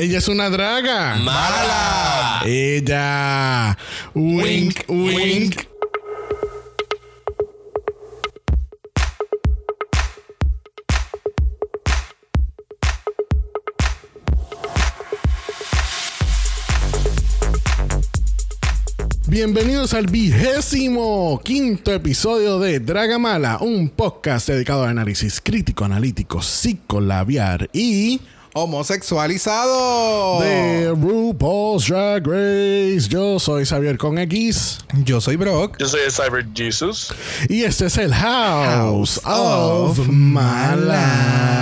Ella es una draga. Mala. Ella. Wink, wink. Wink. Bienvenidos al vigésimo quinto episodio de Dragamala, un podcast dedicado al análisis crítico, analítico, psicolabiar y Homosexualizado. de RuPaul's Drag Race. Yo soy Xavier con X Yo soy Brock. Yo soy el Cyber Jesus. y este es el House, House of of Mala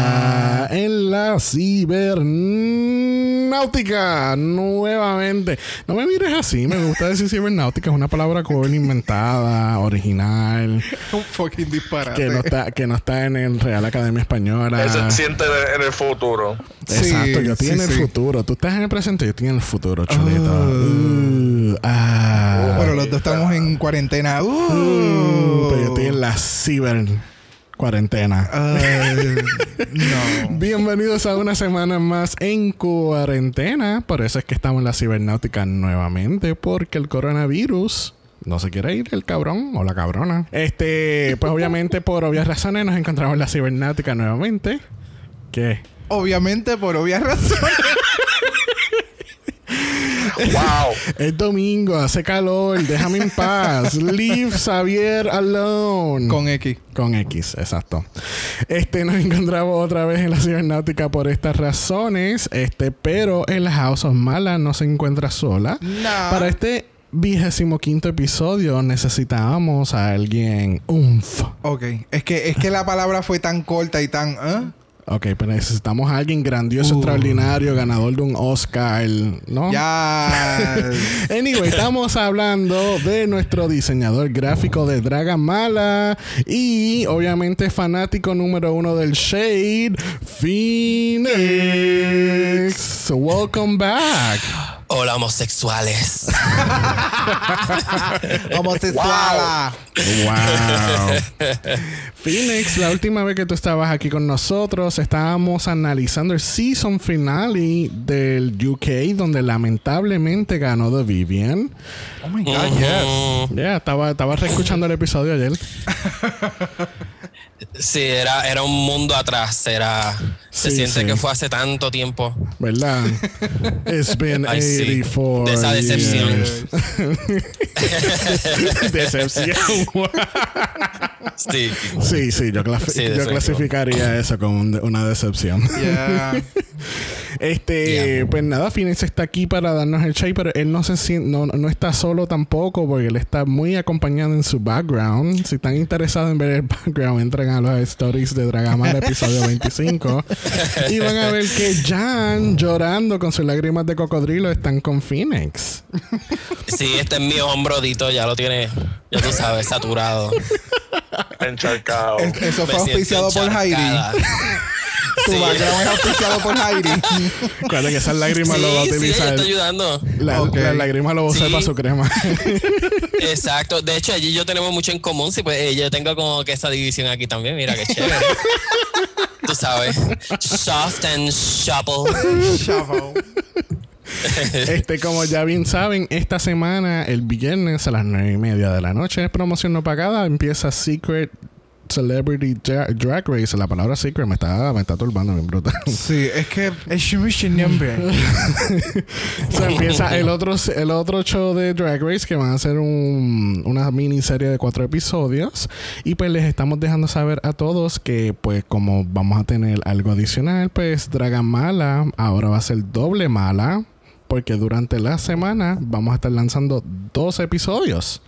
en la cibernáutica nuevamente. No me mires así, me gusta decir cibernáutica, es una palabra cool, inventada, original. Un fucking disparate. que no está que no está en el Real Academia Española. Se siente en el futuro. Exacto, yo estoy en el futuro. Tú estás en el presente, yo estoy en el futuro, chulito. Oh. Uh, ah. Bueno, los dos estamos en cuarentena. Uh. Uh, pero yo estoy en la ciber cuarentena. No. Bienvenidos a una semana más en cuarentena. Por eso es que estamos en la cibernáutica nuevamente, porque el coronavirus no se quiere ir el cabrón o la cabrona. Este, pues obviamente por obvias razones nos encontramos en la cibernáutica nuevamente. ¿Qué? Obviamente, por obvias razones. ¡Wow! Es domingo, hace calor, déjame en paz. Leave Xavier alone. Con X. Con X, exacto. Este nos encontramos otra vez en la cibernáutica por estas razones. Este, pero el House of Mala no se encuentra sola. Nah. Para este vigésimo quinto episodio necesitábamos a alguien umf. Ok. Es que, es que la palabra fue tan corta y tan. ¿eh? Ok, pero necesitamos a alguien grandioso, Uh. extraordinario, ganador de un Oscar, ¿no? Ya. Anyway, estamos hablando de nuestro diseñador gráfico de Draga Mala y obviamente fanático número uno del Shade, Phoenix. Welcome back. Hola, homosexuales. Homosexual. Wow. Phoenix, la última vez que tú estabas aquí con nosotros, estábamos analizando el season finale del UK, donde lamentablemente ganó The Vivian. Oh my God, yes. Mm, Ya, estaba, estaba reescuchando el episodio ayer. sí, era, era un mundo atrás. Era. Se Sí, siente sí. que fue hace tanto tiempo. ¿Verdad? It's been Ay, sí. 84 De esa decepción. years. decepción. Sí. sí, sí, yo, clasi- Sí, yo clasificaría eso como un- una decepción. Yeah. Este, Yeah. pues nada, Phoenix está aquí para darnos el shade, pero él no se siente, no, no está solo tampoco, porque él está muy acompañado en su background. Si están interesados en ver el background, entren a los stories de Dragamala episodio 25 y van a ver que Jan llorando con sus lágrimas de cocodrilo están con Phoenix. Sí, este es mi hombrodito, ya lo tiene, ya tú sabes, saturado. Encharcado. Es- Eso Me fue auspiciado por Heidi. encharcada. Tu Sí. background es auspiciado por Heidi. Cuando que esas lágrimas Sí, lo va a sí, utilizar. está ayudando. la, Ok. la lágrima lo va a usar Sí. para su crema. Exacto. De hecho, allí yo tenemos mucho en común. Sí, pues eh, yo tengo como que esa división aquí también. Mira qué chévere. Tú sabes. Soft and shuffle. Shuffle. Este, como ya bien saben, esta semana, el viernes a las nueve y media de la noche, promoción no pagada, empieza Secret Celebrity Dra- Drag Race. La palabra secret me está, me está turbando bien brutal. Sí, es que es. O sea, empieza el otro, el otro show de Drag Race que van a hacer un- una miniserie de cuatro episodios. Y pues les estamos dejando saber a todos que pues como vamos a tener algo adicional, pues Draga Mala ahora va a ser doble mala. Porque durante la semana vamos a estar lanzando dos episodios.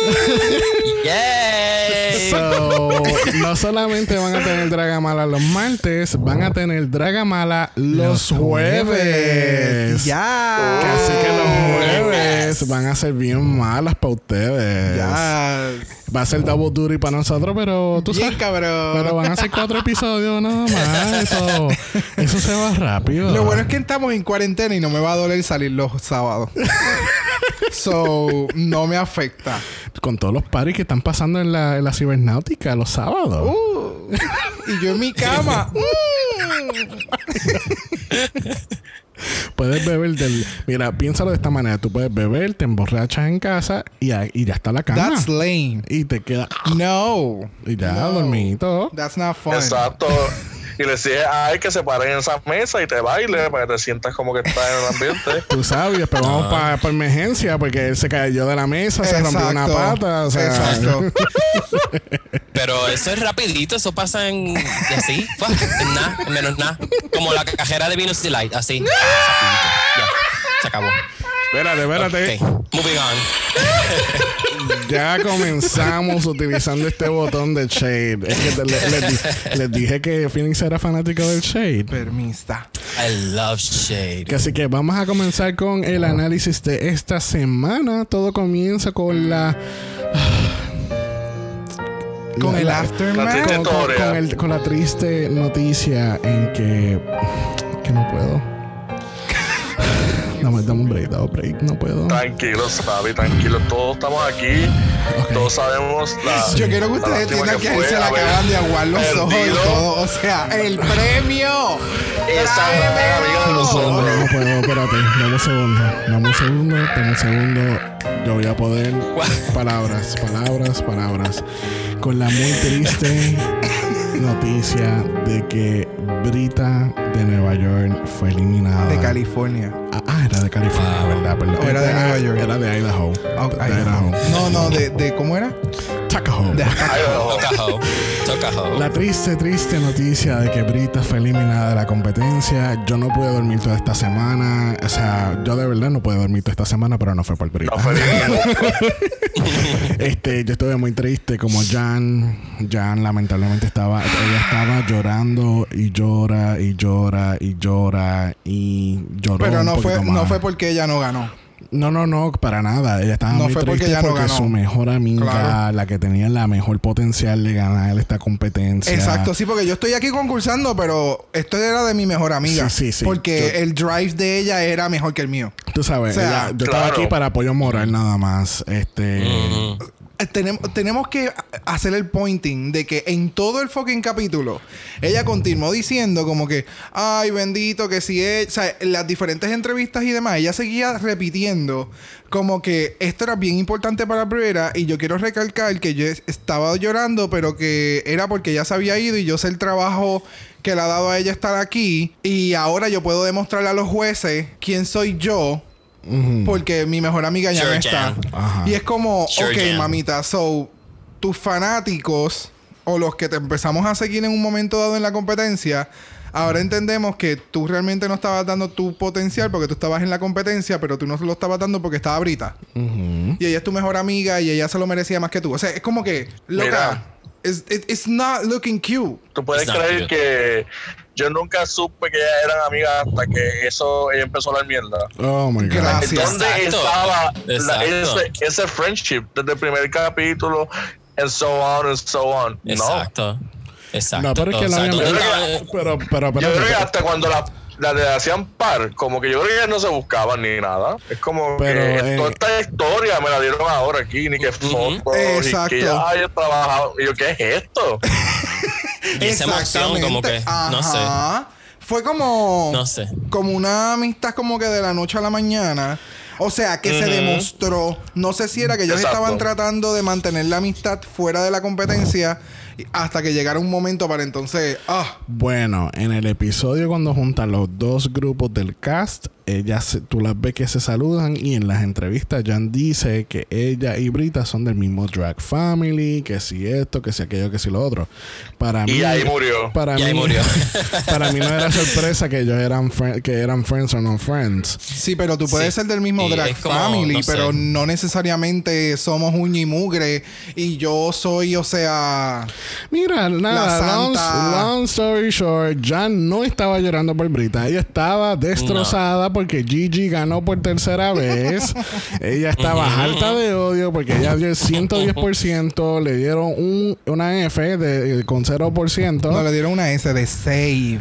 Yay. So, no solamente van a tener Dragamala los martes, van a tener Dragamala los, jueves. Ya. Así que los jueves van a ser bien malas para ustedes. Ya. Va a ser double duty para nosotros, pero tú Bien, sabes. cabrón. Pero van a ser cuatro episodios nada más. Eso, eso se va rápido. Lo bueno es que estamos en cuarentena y no me va a doler salir los sábados. so, no me afecta. Con todos los paris que están pasando en la, en la cibernáutica los sábados. Uh, y yo en mi cama. Mm. puedes beber del. Mira, piénsalo de esta manera: tú puedes beber, te emborrachas en casa y, y ya está la cama. That's lame. Y te queda. No. Y ya, No. That's not fun. Exacto. Y le dices, ay, que se paren en esa mesa y te baile para que te sientas como que estás en el ambiente. Tú sabes, después vamos para emergencia porque él se cayó de la mesa, se rompió una pata. O sea, Exacto. Pero eso es rapidito, eso pasa en así, en nada, en menos nada. Como la cajera de Venus Delight, así. se acabó. Espérate, espérate. Ok, moving on. Ya comenzamos utilizando este botón de Shade. Es que te- les, di- les dije que Phoenix era fanático del Shade. Permista. I love shade. Así que vamos a comenzar con el análisis de esta semana. Todo comienza con la. Con la- el aftermath. La con, con- Historia. con el- con la triste noticia en que. que no puedo. Dame, dame un break, dame un break, no puedo. Tranquilo, Sabi, tranquilo. Todos estamos aquí. Todos sabemos la. Yo quiero que ustedes entiendan que fue se le acaban de aguar los ojos y todo. O sea, el premio. Esa amiga de no puedo, espérate. Dame un segundo. Dame un segundo, dame un segundo. Yo voy a poder. Palabras, palabras, palabras. Con la muy triste noticia de que Brita de Nueva York fue eliminada. De California. Ah, ah, era de California, ¿verdad? Perdón. O era de Nueva York. Era de Idaho. Oh, de Idaho. No, no, de, de ¿cómo era? Tuckahoe. De. La triste, triste noticia de que Brita fue eliminada de la competencia. Yo no pude dormir toda esta semana. O sea, yo de verdad no pude dormir toda esta semana, pero no fue por Brita. No fue bien. este, yo estuve muy triste como Jan. Jan lamentablemente estaba, ella estaba llorando y llora y llora y llora y lloró. Pero un no fue, no fue porque ella no ganó. No, no, no, para nada. Ella estaba No muy fue porque triste no porque ganó. su mejor amiga, Claro. la que tenía la mejor potencial de ganar esta competencia. Exacto, sí, porque yo estoy aquí concursando, pero esto era de mi mejor amiga. Sí, sí, sí. Porque Yo- el drive de ella era mejor que el mío. Tú sabes, O sea, ella- yo estaba aquí para apoyo moral nada más. Este. Tenemos, tenemos que hacer el pointing de que en todo el fucking capítulo ella continuó diciendo como que ay bendito que si es o sea en las diferentes entrevistas y demás ella seguía repitiendo como que esto era bien importante para Brera y yo quiero recalcar que yo es- estaba llorando pero que era porque ella se había ido y yo sé el trabajo que le ha dado a ella estar aquí y ahora yo puedo demostrarle a los jueces quién soy yo porque mi mejor amiga ya Sure, no está. Ajá. Y es como, Sure, ok, mamita, so, tus fanáticos o los que te empezamos a seguir en un momento dado en la competencia, ahora entendemos que tú realmente no estabas dando tu potencial porque tú estabas en la competencia, pero tú no se lo estabas dando porque estaba Brita. Y ella es tu mejor amiga y ella se lo merecía más que tú. O sea, es como que, loca, Mira. it's, it- it's not looking cute. Tú puedes creer cute. que yo nunca supe que ellas eran amigas hasta que eso ella empezó a hablar mierda. Oh my God. Gracias. ¿Dónde Exacto. estaba la- Exacto. ese, ese friendship desde el primer capítulo? And so on and so on. No. Exacto. Exacto. No, pero es que la sea, habían- ¿dónde Yo estaba- Pero, pero, pero. Yo creo que hasta cuando la, la le hacían par, como que yo creo que ellas no se buscaban ni nada. Es como Pero, que eh, toda esta historia me la dieron ahora aquí, ni que fotos, Exacto. y que ya he trabajado. Y yo, ¿qué es esto? Y esa emoción, como que, no sé. Ajá. Fue como. No sé. Como una amistad, como que de la noche a la mañana. O sea, que se demostró. No sé si era que ellos Exacto. estaban tratando de mantener la amistad fuera de la competencia. y- Hasta que llegara un momento para entonces. Ah, Bueno, en el episodio cuando juntan los dos grupos del cast, ellas, se- tú las ves que se saludan y en las entrevistas Jan dice que ella y Brita son del mismo drag family, que si esto, que si aquello, que si lo otro. Para Y mí, ahí murió. Para Y mí, ahí murió. para mí no era sorpresa que ellos eran fri- que eran friends o no friends. sí, pero tú puedes Sí. ser del mismo Y drag como, family, no sé. pero no necesariamente somos uña y mugre. Y yo soy, o sea. Mira, nada, La long, story short, Jan no estaba llorando por Brita. Ella estaba destrozada porque Gigi ganó por tercera vez. ella estaba harta de odio porque ella dio el 110%, le dieron un, una F de, con 0%. No le dieron una S de save.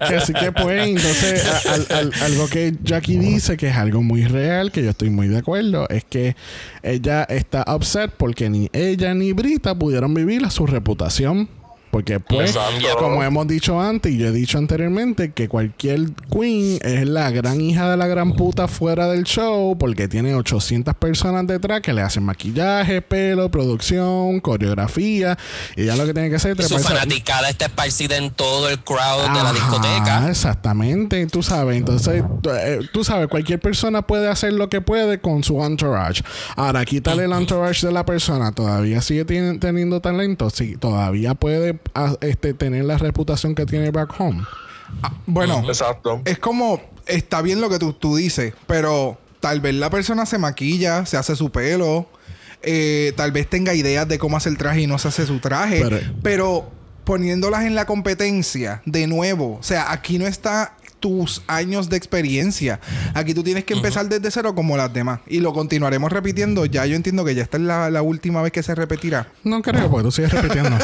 Así que pues, entonces, a- al- al- algo que Jackie dice que es algo muy real, que yo estoy muy de acuerdo, es que ella está upset porque ni ella ni Brita pudieron vivir a su reputación. Porque pues, Exacto. como hemos dicho antes y yo he dicho anteriormente, que cualquier queen es la gran hija de la gran puta fuera del show porque tiene 800 personas detrás que le hacen maquillaje, pelo, producción, coreografía y ya lo que tiene que hacer es Su fanaticada está esparcida en todo el crowd de la discoteca. Exactamente, tú sabes. Entonces, tú, eh, tú sabes, cualquier persona puede hacer lo que puede con su entourage. Ahora, quítale el entourage de la persona. Todavía sigue teniendo talento. Sí, todavía puede ah, este, tener la reputación que tiene back home. Bueno, Exacto. es como, está bien lo que tú, tú dices, pero tal vez la persona se maquilla, se hace su pelo, eh, tal vez tenga ideas de cómo hacer traje y no se hace su traje, Pero- pero, poniéndolas en la competencia, de nuevo, o sea, aquí no está tus años de experiencia. Aquí tú tienes que empezar desde cero como las demás. Y lo continuaremos repitiendo. Ya yo entiendo que ya esta es la, la última vez que se repetirá. No creo, porque tú sigues repitiendo.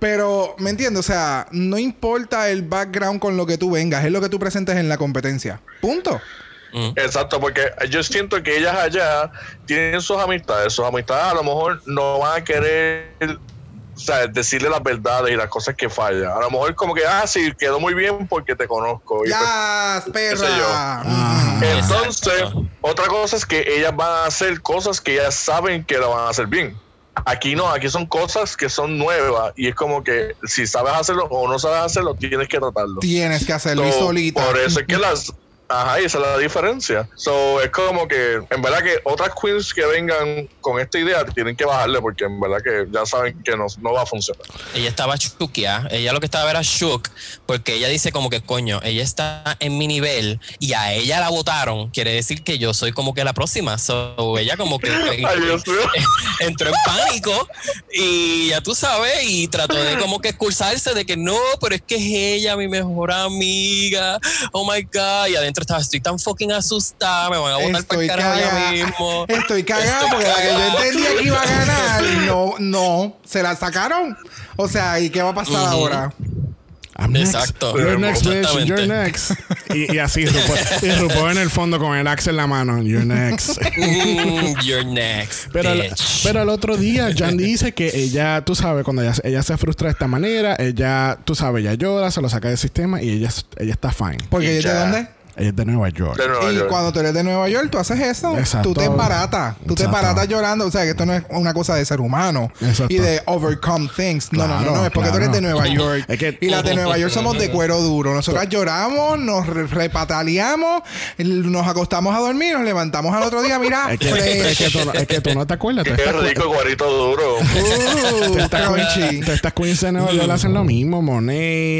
Pero, ¿me entiendes? O sea, no importa el background con lo que tú vengas, es lo que tú presentes en la competencia. Punto. Exacto, porque yo siento que ellas allá tienen sus amistades. Sus amistades a lo mejor no van a querer o sea, decirle las verdades y las cosas que fallan. A lo mejor como que, ah, sí, quedó muy bien porque te conozco. Y ¡Ya, sé yo. perra! Ajá. pues, entonces, Exacto. otra cosa es que ellas van a hacer cosas que ellas saben que lo van a hacer bien. Aquí no, aquí son cosas que son nuevas y es como que si sabes hacerlo o no sabes hacerlo, tienes que tratarlo. Tienes que hacerlo y So, solita. Por eso es que las. Ajá, y esa es la diferencia. So, es como que, en verdad, que otras queens que vengan con esta idea tienen que bajarle porque en verdad que ya saben que no, no va a funcionar. Ella estaba chuquia. Ella lo que estaba era shook. Porque ella dice como que, coño, ella está en mi nivel y a ella la votaron. Quiere decir que yo soy como que la próxima. So, ella como que entró en pánico y ya tú sabes, y trató de como que excusarse de que no, pero es que es ella, mi mejor amiga. Oh my God. Y adentro estaba, estoy tan fucking asustada, me van a votar para Estoy el carajo ya mismo. Estoy cagada Estoy porque la que yo entendía que iba a ganar, no, no, se la sacaron. O sea, ¿y qué va a pasar ahora? I'm next. Exacto. You're next, bitch. You're next. Y, y así, y RuPaul en el fondo con el axe en la mano. You're next. Mm, you're next. Pero, el- bitch. pero el otro día, Jan dice que ella, tú sabes, cuando ella, ella se frustra de esta manera, ella, tú sabes, ella llora, se lo saca del sistema y ella, ella está fine. Porque ella es de dónde? Ella es de Nueva York. De Nueva Y York. cuando tú eres de Nueva York, tú haces eso. Exacto. Tú te embaratas. Tú te embaratas llorando. O sea, que esto no es una cosa de ser humano. Exacto. Y de overcome things. No, no, no, Claro, no. Es porque tú eres de claro. Nueva York. Es que- y las de Nueva York somos de cuero duro. Nosotras lloramos, nos re- repataleamos, nos acostamos a dormir, nos levantamos al otro día, mira, Es que, es, que tú, no- es que tú no te acuerdas. Qué Todas estas cu- rico, guarito duro. Uh, crunchy. queens- todas estas queens de Nueva York hacen lo mismo. Monet,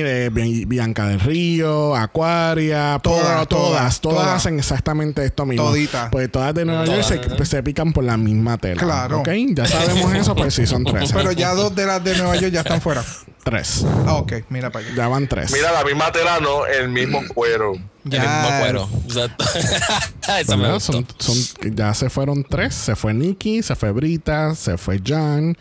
eh, Bian- Bianca del Río, Aquaria, Todas, todas, todas, hacen exactamente esto mismo. Toditas. Pues todas de Nueva York se, se pican por la misma tela. Claro. ¿Ok? Ya sabemos eso, pues sí, son tres. Pero ya dos de las de Nueva York ya están fuera. Tres. Ah, ok, mira para allá. Ya van tres. Mira, la misma tela, no, el mismo cuero. El mismo Ya. cuero. Exacto. Eso me ¿Verdad? gustó. Son, son- ya se fueron tres. Se fue Nikki, se fue Brita, se fue Jan.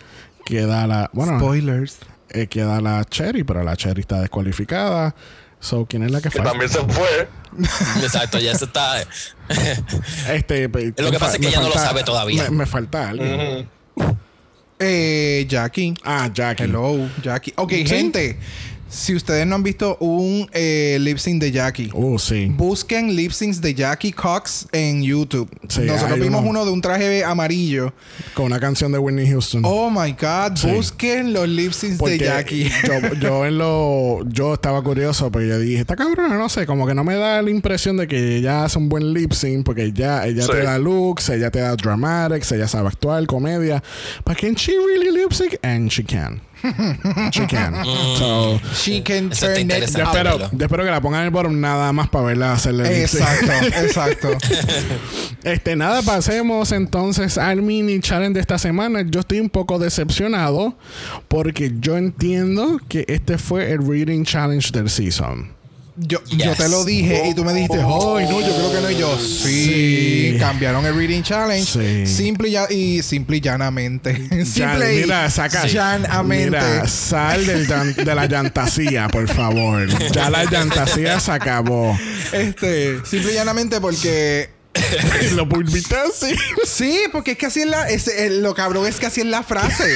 Queda la. Bueno, Spoilers. eh, queda la Cherry, pero la Cherry está descualificada. So, ¿quién es la que Que falta? también se fue. Exacto, ya se está. Este, Lo que pasa es que ella no lo sabe todavía. Me, me falta alguien. Eh, Jackie. Ah, Jackie. Hello, Jackie. Ok, Sí. gente. Si ustedes no han visto un eh, lip sync de Jackie, Oh, sí. busquen lip syncs de Jackie Cox en YouTube. Sí, Nosotros vimos uno. uno de un traje amarillo. Con una canción de Whitney Houston. Oh my God, Sí. busquen los lip syncs Porque de Jackie. Yo, yo en lo yo estaba curioso porque yo dije, esta cabrona, no sé, como que no me da la impresión de que ella hace un buen lip sync porque ella, ella Sí. te da looks, ella te da dramatics, ella sabe actuar, comedia. But can she really lip sync? And she can. She can. So, She can Eso está turn it interesante. yo up. espero, verlo. yo espero que la pongan en el bottom nada más para verla hacerle lip sync. Exacto, exacto. Este, nada, pasemos entonces al mini challenge de esta semana. Yo estoy un poco decepcionado porque yo entiendo que este fue el reading challenge del season. Yo, yo te lo dije y tú me dijiste, ay, no, yo creo que no. Y yo, sí, Sí. cambiaron el Reading Challenge. Sí. Simple y, ya- y simple y llanamente. Simple y mira, saca. llanamente. Mira, sal del de la llantasía, por favor. Ya la llantasía se acabó. Este, simple y llanamente porque Lo volviste así. Sí, porque es que así es la. es- eh, lo cabrón es que así es la frase.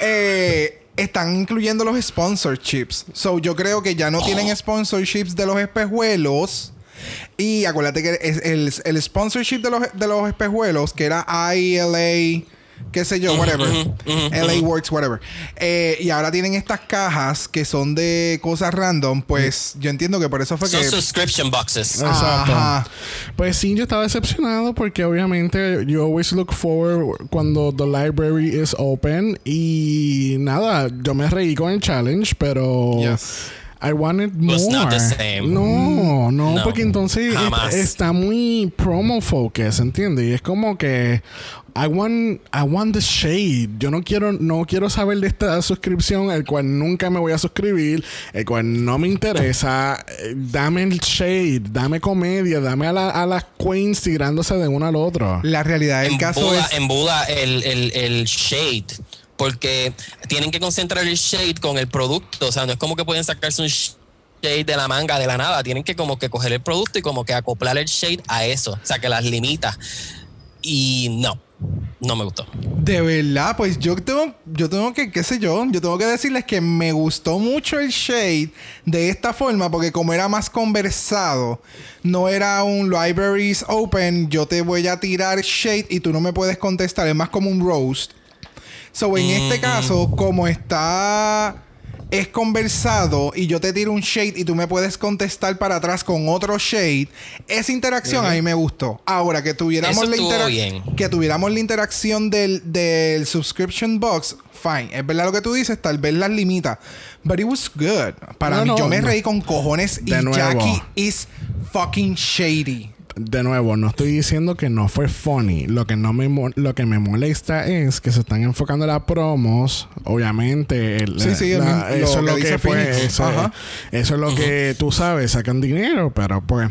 Eh, están incluyendo los sponsorships. So yo creo que ya no tienen sponsorships de los espejuelos. Y acuérdate que el, el sponsorship de los, de los espejuelos, que era ILA, qué sé yo, whatever. LA Works, whatever. Eh, y ahora tienen estas cajas que son de cosas random. Pues yo entiendo que por eso fue Son que. subscription boxes. Exacto. Ajá. Pues sí, yo estaba decepcionado porque obviamente yo always look forward cuando the library is open y nada, yo me reí con el challenge, pero Yes. I wanted more. Was not the same. No, no, No, porque entonces es- jamás. está muy promo focus, ¿entiendes? Y es como que I want I want the shade. Yo no quiero no quiero saber de esta suscripción el cual nunca me voy a suscribir, el cual no me interesa. Eh, Dame el shade, dame comedia, dame a, la- a las queens tirándose de uno al otro. La realidad del caso embuda, es. embuda el, el, el shade. Porque tienen que concentrar el shade con el producto. O sea, no es como que pueden sacarse un shade de la manga de la nada. Tienen que como que coger el producto y como que acoplar el shade a eso. O sea, que las limita. Y no, no me gustó. De verdad, pues yo tengo, yo tengo que, qué sé yo, yo tengo que decirles que me gustó mucho el shade de esta forma, porque como era más conversado, no era un libraries open, yo te voy a tirar shade y tú no me puedes contestar, es más como un roast. So, en este caso, como está es conversado y yo te tiro un shade y tú me puedes contestar para atrás con otro shade, esa interacción a mí me gustó. Ahora que tuviéramos Eso la estuvo intera- bien. que tuviéramos la interacción del, del subscription box, fine. Es verdad lo que tú dices, tal vez las limita. But it was good. Para No, mí, no, yo me reí con cojones y nuevo. Jackie is fucking shady. De nuevo, no estoy diciendo que no fue funny. Lo que no me mo- lo que me molesta es que se están enfocando en las promos. Obviamente, el- Sí, sí, el la- mismo- eso lo es lo que pues, eso, Ajá. eso es lo que tú sabes, sacan dinero, pero pues.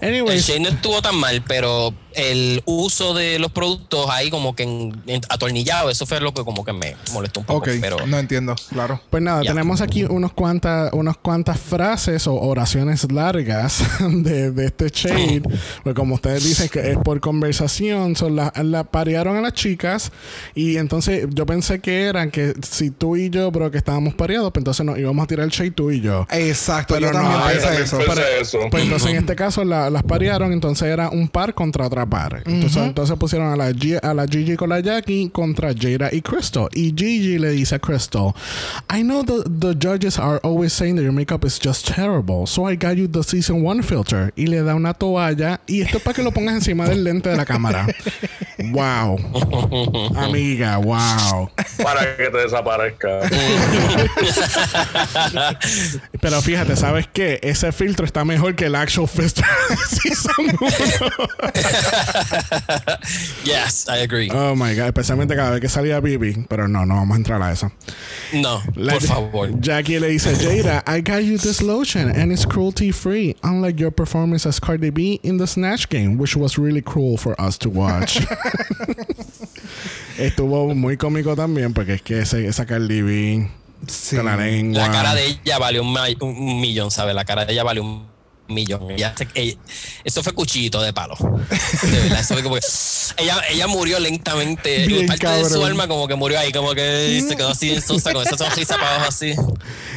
El Anyways, shade no estuvo tan mal, pero el uso de los productos ahí como que en- en- atornillado, eso fue lo que como que me molestó un poco. Ok, Pero no entiendo, claro. Pues nada, Ya. tenemos aquí unos cuantas, unas cuantas frases o oraciones largas de, de este shade. Pues como ustedes dicen que es por conversación, son la, la parearon a las chicas y entonces yo pensé que eran que si tú y yo, pero que estábamos pareados, pues entonces nos íbamos a tirar el shade tú y yo. Exacto, Pero yo no, también yo pensé también eso. pensé Pero- eso. Pues entonces en este caso la- las parearon, entonces era un par contra otra par. Entonces, entonces pusieron a la, G- a la Gigi con la Jackie contra Jada y Crystal. Y Gigi le dice a Crystal, I know the, the judges are always saying that your makeup is just terrible, so I got you the season one filter. Y le da una toalla y esto es para que lo pongas encima del lente de la cámara. wow. Amiga, wow. Para que te desaparezca. Pero fíjate, ¿sabes qué? Ese filtro está mejor que el actual uno. yes, I agree. Oh my god, especialmente cada vez que salía Bibi. Pero no, no vamos a entrar a eso. no, La- por favor. Jackie le dice, Jada, I got you this lotion and it's cruelty free, unlike your performance as Cardi B in the Snatch Game, which was really cruel for us to watch. Estuvo muy cómico también porque es que ese, esa Cardi B Sí. con la lengua. La cara de ella valió un, un- millón, ¿sabes? La cara de ella valió un millón. Ella eso fue cuchillito de palo. De verdad, eso fue como que- ella, ella murió lentamente. Bien Parte de su cabrón. alma como que murió ahí, como que se quedó así en sosa con esa sonrisa para abajo así.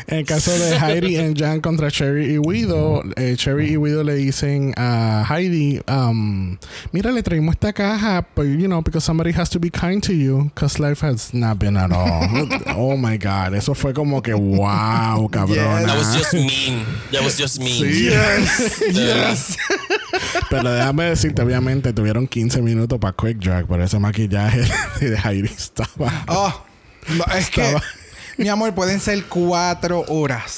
En el caso de Heidi and Jan contra Cherry y Guido, eh, Cherry y Guido le dicen a Heidi, um, mira, le traímos esta caja, but, you know, because somebody has to be kind to you, because life has not been at all. oh my God, eso fue como que wow, cabrona. That was just mean. That was just mean. Sí. Yes, yes. Pero déjame decirte, obviamente tuvieron 15 minutos para Quick Drag, pero ese maquillaje de Heidi estaba. Oh, no, es que, mi amor, pueden ser cuatro horas.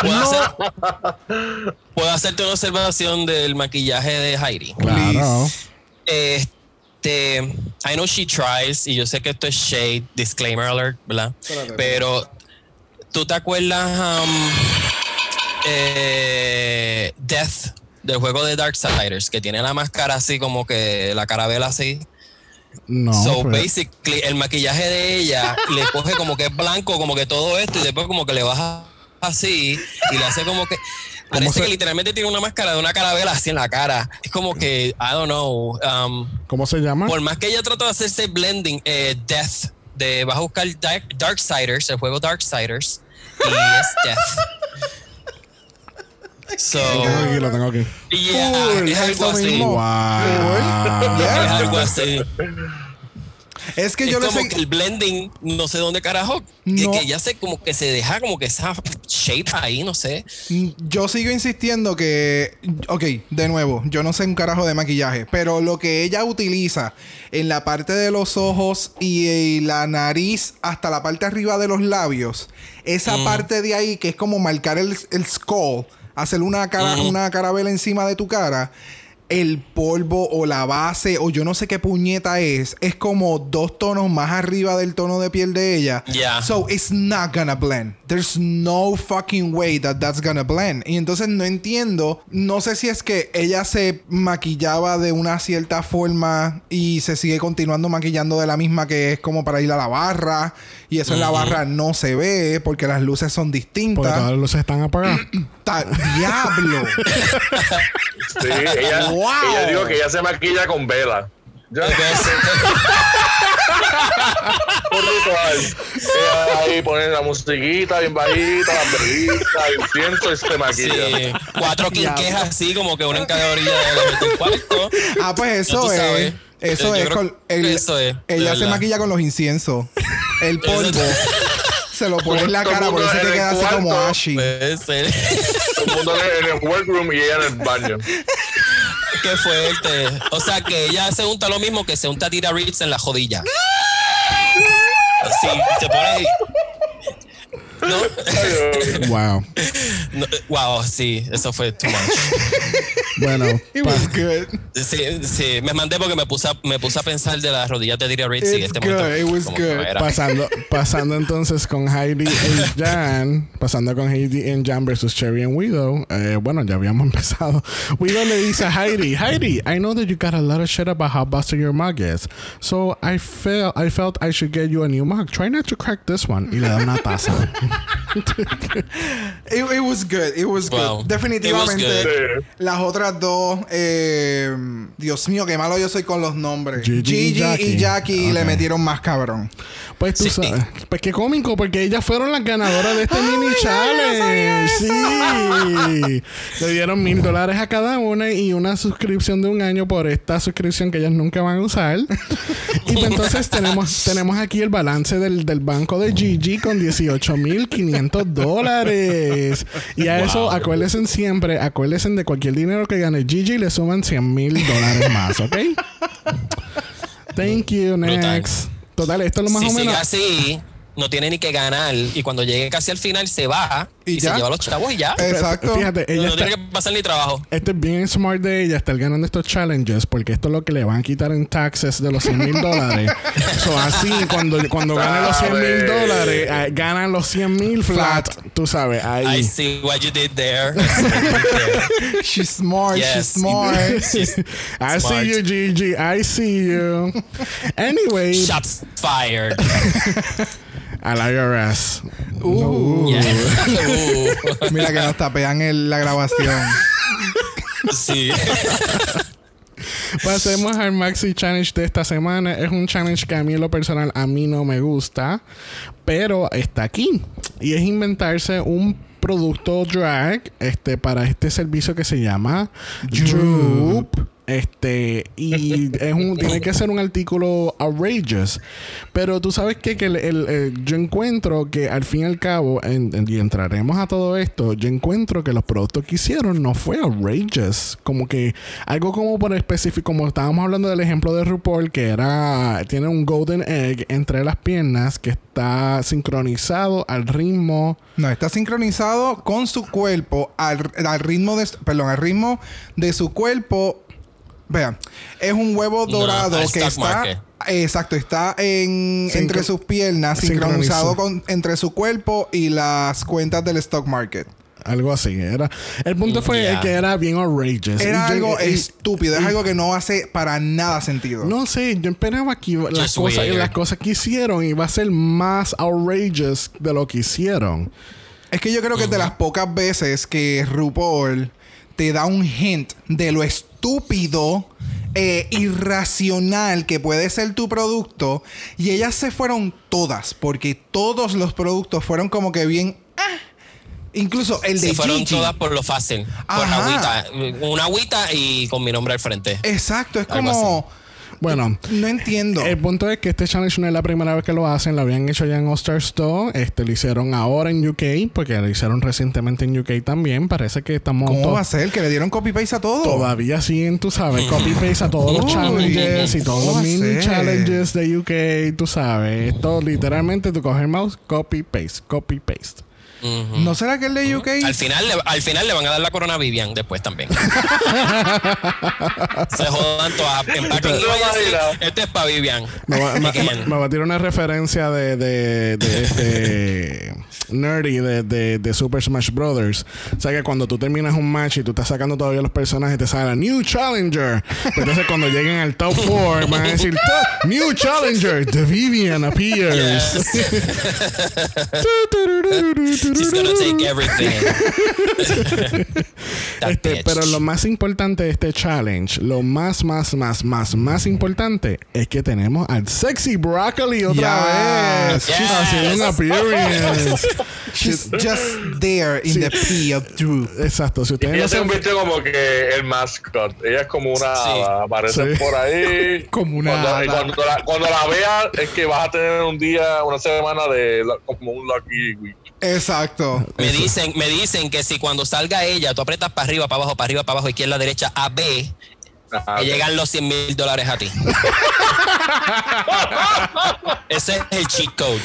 ¿Puedo, hacer- puedo hacerte una observación del maquillaje de Heidi. Claro. Este, I know she tries, y yo sé que esto es shade, disclaimer alert, ¿verdad? Pero, ¿tú te acuerdas um, eh, Death del juego de Darksiders, que tiene la máscara así como que la carabela así? No. so, pero- basically, el maquillaje de ella le coge como que es blanco, como que todo esto, y después como que le baja así, y le hace como que. Parece se- que literalmente tiene una máscara de una carabela así en la cara. Es como que, I don't know. um, ¿Cómo se llama? por más que ella trató de hacerse blending, eh, Death de vas a buscar Dark, Darksiders, el juego Darksiders, y es Death. So, Lo tengo aquí, lo tengo aquí. yeah, Full, es algo así. Wow. Yeah. Es algo así. Es que Es yo le como sé. que el blending, no sé dónde carajo, No. que, que ya se como que se deja como que esa shape ahí, no sé. Yo sigo insistiendo que. Ok, de nuevo, yo no sé un carajo de maquillaje, pero lo que ella utiliza en la parte de los ojos y, y la nariz hasta la parte arriba de los labios, esa parte de ahí que es como marcar el, el skull, hacer una, cara, una carabela encima de tu cara. El polvo o la base o yo no sé qué puñeta es, es como dos tonos más arriba del tono de piel de ella. Yeah. So it's not gonna blend. There's no fucking way that that's gonna blend. Y entonces no entiendo. No sé si es que ella se maquillaba de una cierta forma y se sigue continuando maquillando de la misma que es como para ir a la barra. Y eso en la barra no se ve porque las luces son Porque distintas. todas las luces están apagadas. ¡Diablo! Sí, ella, Wow. ella dijo que ella se maquilla con vela. Ya, por ritual. Ella ahí pone la musiquita bien bajita, las velitas, el incienso y se Sí, maquilla. cuatro quinquejas así como que una en cada orilla del, cuarto. Ah, pues eso es. sabes. Eso Yo es. con que el- eso es, de Ella se maquilla con los inciensos. El polvo. se lo pone en la cara, por eso te queda así como. Puede ser. Todo el mundo en el workroom y ella en el baño. Qué fuerte. O sea que ella se unta lo mismo que se unta Tira Reeves en la jodilla. Sí, se pone ahí. ¿No? wow. No, Wow, sí, eso fue too much. Bueno, It was good. Sí, sí, me mandé porque me puse a, me puse a pensar de las rodillas de Tira Reeves y It's este momento. good, it was good. pasando, pasando entonces con Heidi y Jan, pasando con Heidi y Jan versus Cherry and Widow. eh, bueno, ya habíamos empezado. Widow le dice a Heidi, Heidi, I know that you got a lot of shit about how busted your mug is, so I felt I felt I should get you a new mug. Try not to crack this one. Y le da una taza. It, it was good. It was Wow. good. Definitivamente. It was good. Las otras dos. eh, Dios mío, qué malo yo soy con los nombres. Gigi y Jackie. y Jackie le metieron más cabrón. Pues tú Sí. sabes. Pues qué cómico, porque ellas fueron las ganadoras de este mini challenge. Sí. Le dieron mil dólares a cada una y una suscripción de un año por esta suscripción que ellas nunca van a usar. Y pues entonces tenemos, tenemos aquí el balance del, del banco de Gigi con 18 mil 500 dólares. Y a eso, acuérdense siempre, acuérdense de cualquier dinero que gane Gigi, le suman 100 mil dólares más, ¿ok? Thank you, next. Total, esto es lo más si o sigue menos. así, no tiene ni que ganar. Y cuando llegue casi al final, se baja ¿Y y, se lleva los chavos y ya. Exacto. Fíjate, ella no está, tiene que pasar ni trabajo. Esto es bien smart de ella estar ganando estos challenges porque esto es lo que le van a quitar en taxes de los 100 mil dólares. so, así, cuando, cuando gane los 100 mil dólares, eh, ganan los 100 mil flat. Flat. Tú sabes, I ahí. see what you did there. I see what you did there. She's smart. Yes, she's smart. She's I smart. see you, Gigi. I see you. Anyway, Shots fired. Al IRS. Uh, Yeah. Uh, Mira que nos tapean el- la grabación. sí. Pasemos al Maxi Challenge de esta semana. Es un challenge que a mí en lo personal a mí no me gusta, pero está aquí. Y es inventarse un producto drag este para este servicio que se llama Droop. Este, y es un, tiene que ser un artículo outrageous. Pero tú sabes qué? que el- el- el- yo encuentro que al fin y al cabo, en- en- y entraremos a todo esto, yo encuentro que los productos que hicieron no fue outrageous. Como que algo como por específico, como estábamos hablando del ejemplo de RuPaul, que era, tiene un golden egg entre las piernas que está sincronizado al ritmo. No, está sincronizado con su cuerpo al, al ritmo de perdón, al ritmo de su cuerpo. Vean, es un huevo dorado que está market. exacto, está en Sincro- entre sus piernas, sincronizado. con entre su cuerpo y las cuentas del stock market. Algo así. Era, el punto fue Yeah. que era bien outrageous. Era yo- algo y- estúpido, es algo que no hace para nada sentido. No sé, yo esperaba que iba- las cosas, las cosas que hicieron iba a ser más outrageous de lo que hicieron. Es que yo creo que es de las pocas veces que RuPaul te da un hint de lo estúpido eh, irracional que puede ser tu producto. Y ellas se fueron todas, porque todos los productos fueron como que bien. ah. Incluso el de Se fueron Gigi. todas por lo fácil. Por Ajá. agüita. Una agüita y con mi nombre al frente. Exacto, es Algo como. Bueno, No entiendo. El punto es que este challenge no es la primera vez que lo hacen, lo habían hecho ya en All Stars 2, este, lo hicieron ahora en UK, porque lo hicieron recientemente en UK también. Parece que estamos ¿Cómo va a ser? Que le dieron copy paste a todo. todavía siguen, tú sabes, copy paste a todos los challenges y todos ¿cómo los mini challenges de UK, tú sabes. Esto literalmente tú coges el mouse, copy paste, ¿No será que el de UK? Al final, le, al final le van a dar la corona a Vivian después también. Se jodan todas. Este es para Vivian. Me va, me- Again. me va a tirar una referencia de, de, de este nerdy de, de, de Super Smash Brothers. O sea que cuando tú terminas un match y tú estás sacando todavía los personajes, te sale New Challenger. Entonces cuando lleguen al top 4 van a decir "Top- New Challenger, The Vivian appears. She's gonna take everything. Este, pero lo más importante de este challenge, lo más, más, más, más, más importante es que tenemos al sexy broccoli otra Yes. vez. Yes. Haciendo un appearance. She's just there in Sí. the pea of truth. Exacto. Si ustedes Ella no se convirtió como que el mascot. Ella es como una Sí. Aparece Sí. por ahí. Como una cuando, y. Cuando la, cuando la veas, es que vas a tener un día, una semana de como un lucky week. Exacto. Me dicen, me dicen que si cuando salga ella, tú aprietas para arriba, para abajo, para arriba, para abajo, izquierda, derecha, A, B, Ajá, que ok. llegan los 100 mil dólares a ti. Ese es el cheat code.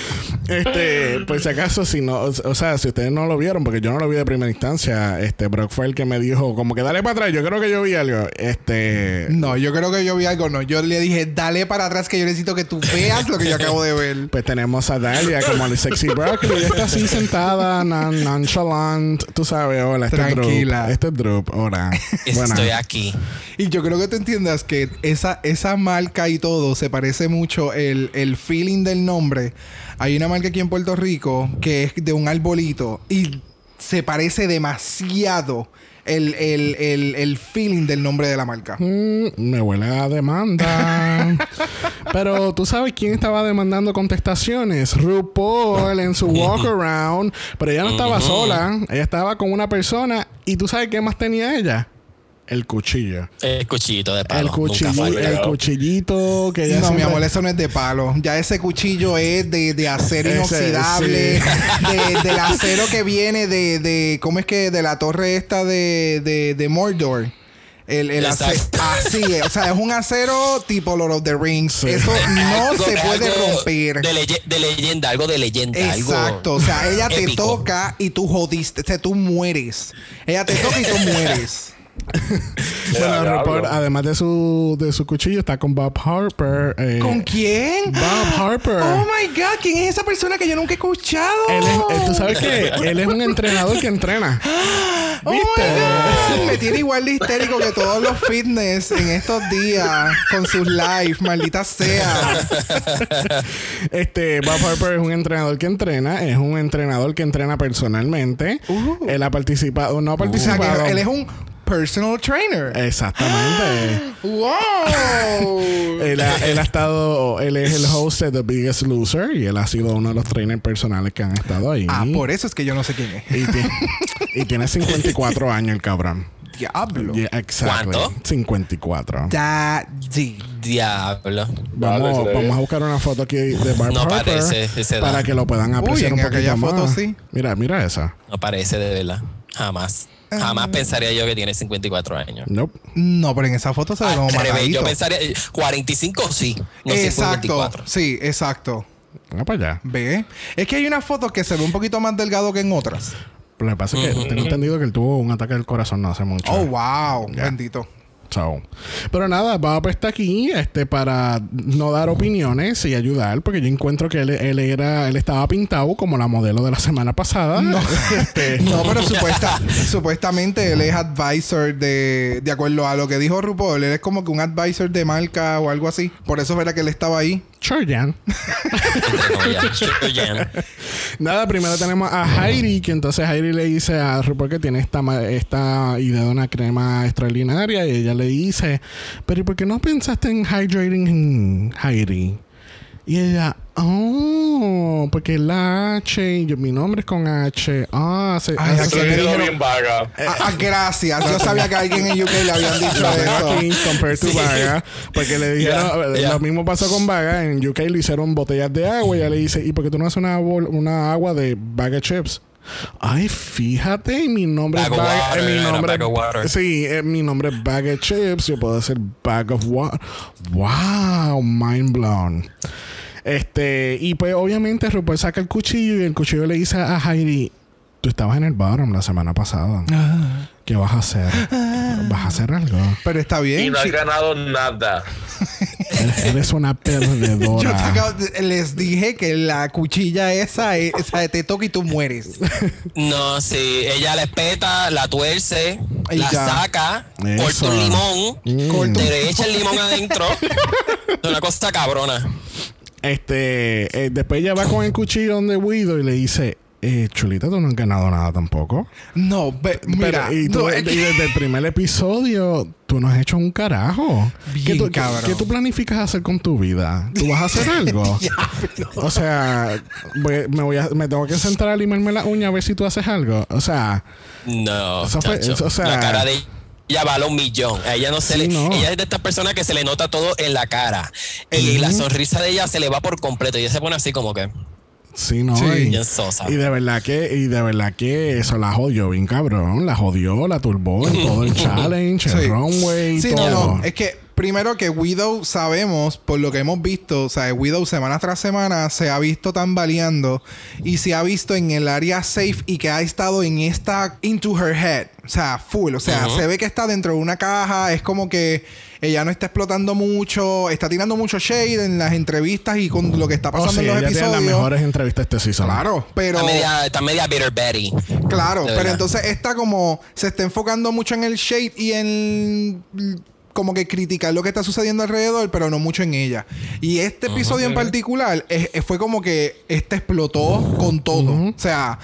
Este, por si acaso, si no, o, sea, si ustedes no lo vieron, porque yo no lo vi de primera instancia, este, Brock fue el que me dijo, como que dale para atrás, yo creo que yo vi algo. Este, No, yo creo que yo vi algo, no. Yo le dije, dale para atrás que yo necesito que tú veas lo que yo acabo de ver. pues tenemos a Dalia como el sexy broccoli. Ella está así sentada, non- nonchalant, tú sabes, hola, este Tranquila. Este es Drup, hola. Estoy aquí. Y yo creo que tú entiendas que esa, esa marca y todo se parece mucho el, el feeling del nombre. Hay una marca aquí en Puerto Rico que es de un arbolito y se parece demasiado el, el, el, el feeling del nombre de la marca. Mm, me huele a demanda. Pero tú sabes quién estaba demandando contestaciones. RuPaul en su walk around. Pero ella no estaba sola. Ella estaba con una persona. ¿Y tú sabes qué más tenía ella? El cuchillo. El cuchillito de palo. El, cuchillo, el cuchillito que ella No, mi amor, eso no es de palo. Ya ese cuchillo es de, de acero Ese, inoxidable. sí. de- del acero que viene de, de. ¿Cómo es que? De la torre esta de, de, de Mordor. El, el acero. Así es. O sea, es un acero tipo Lord of the Rings. Sí. Eso no Algo- se puede romper. De, leye- de leyenda, algo de leyenda. Exacto. Algo O sea, ella te toca y tú jodiste. O sea, tú mueres. Ella te toca y tú mueres. Bueno, además de su, de su cuchillo, está con Bob Harper. eh, ¿Con quién? Bob Harper. Oh my God, ¿quién es esa persona que yo nunca he escuchado? Él es, eh, tú sabes que él es un entrenador que entrena. Oh my God. Me tiene igual de histérico que todos los fitness en estos días con sus live, maldita sea. Este, Bob Harper es un entrenador que entrena, es un entrenador que entrena personalmente. Él ha participado, no ha Uh. O sea, participado. él es un personal trainer. Exactamente. ¡Wow! él, ha, él ha estado, él es el host de The Biggest Loser y él ha sido uno de los trainers personales que han estado ahí. ah, por eso es que yo no sé quién es. y, ti- y tiene 54 años el cabrón. Diablo. Yeah, exactly. ¿Cuánto? 54. Daddy. Diablo. Vamos, vamos a buscar una foto aquí de Bob No Harper parece esa edad. para que lo puedan apreciar en un poquito más. foto sí. Mira, mira esa. No parece de verdad. Jamás. Jamás pensaría yo que tiene 54 años. Nope. No, pero en esa foto se ve como revés, yo pensaría eh, 45 sí, no exacto. 54. Sí, exacto. Vamos para allá. Ve. Es que hay unas fotos que se ve un poquito más delgado que en otras. Pero lo que pasa es que tengo entendido que él tuvo un ataque del corazón no hace mucho. Oh, wow. Ya. Bendito. So. Pero nada, Bob está aquí este, para no dar opiniones y ayudar, porque yo encuentro que él, él era, él estaba pintado como la modelo de la semana pasada. No, Este, no pero supuesta, supuestamente él es advisor de, de acuerdo a lo que dijo RuPaul, él es como que un advisor de marca o algo así. Por eso era que él estaba ahí. Comillas. Chorjan. Nada, primero tenemos a Heidi, que entonces Heidi le dice a RuPaul que tiene esta, esta idea de una crema extraordinaria y ella le dice, pero ¿y por qué no pensaste en hydrating Heidi? Y ella, oh, porque la H, y yo- mi nombre es con H. Ah, se, Ay, Eso dijeron- bien vaga. Ah, gracias. Yo sabía que a alguien en UK le habían dicho eso. aquí, compared to Sí. Vaga. Porque le dijeron, eh, lo mismo pasó con Vaga. En UK le hicieron botellas de agua y ella le dice, ¿y por qué tú no haces una, una agua de of chips? Ay, fíjate, mi nombre Bag es of bag, water, eh, mi nombre, bag of water. sí, eh, mi nombre es bag of chips. Yo puedo decir bag of water. Wow, mind blown. Este, y pues obviamente RuPaul saca el cuchillo y el cuchillo le dice a Heidi, tú estabas en el bottom la semana pasada. ¿Qué vas a hacer? ¿Vas a hacer algo? Pero está Y bien. no has ganado nada. Eres- una Yo te perdedora. acabo de- les dije que la cuchilla esa, es- esa te toca y tú mueres. No, sí. Ella le peta, la tuerce, Y la ya. saca, Eso. corta un limón, Mm. te le echa el limón adentro. Es una cosa cabrona. Este, eh, después ella va con el cuchillo donde Guido y le dice, eh, Chulita, tú no has ganado nada tampoco. No, mira. Pero, y, tú- no, es y desde el primer episodio, tú no has hecho un carajo. Bien ¿Qué, tú, qué- cabrón. qué tú planificas hacer con tu vida? ¿Tú vas a hacer algo? o sea, voy- me, voy a, me tengo que sentar a limarme la uña a ver si tú haces algo. O sea, No, Eso fue- chacho. eso, o sea- la cara de ella vale un millón. A ella no se Sí, le, no. ella es de estas personas que se le nota todo en la cara. Y la sonrisa de ella se le va por completo. Y ella se pone así como que sí, no. Sí. y, y de verdad que, y de verdad que eso la jodió bien cabrón. La jodió, la turbó en todo el challenge, el Sí. runway, Sí, todo. no, no. Es que primero que Widow sabemos, por lo que hemos visto, o sea, Widow semana tras semana se ha visto tambaleando y se ha visto en el área safe y que ha estado en esta into her head. O sea, full. O sea, se ve que está dentro de una caja. Es como que ella no está explotando mucho. Está tirando mucho shade en las entrevistas y con lo que está Oh, pasando sí, en los ella tiene episodios. las mejores entrevistas este season. Claro, pero. Está media, está media bitter Betty. Claro, pero entonces está como se está enfocando mucho en el shade y en como que criticar lo que está sucediendo alrededor, pero no mucho en ella. Y este episodio en particular es- es- fue como que este explotó con todo. O sea,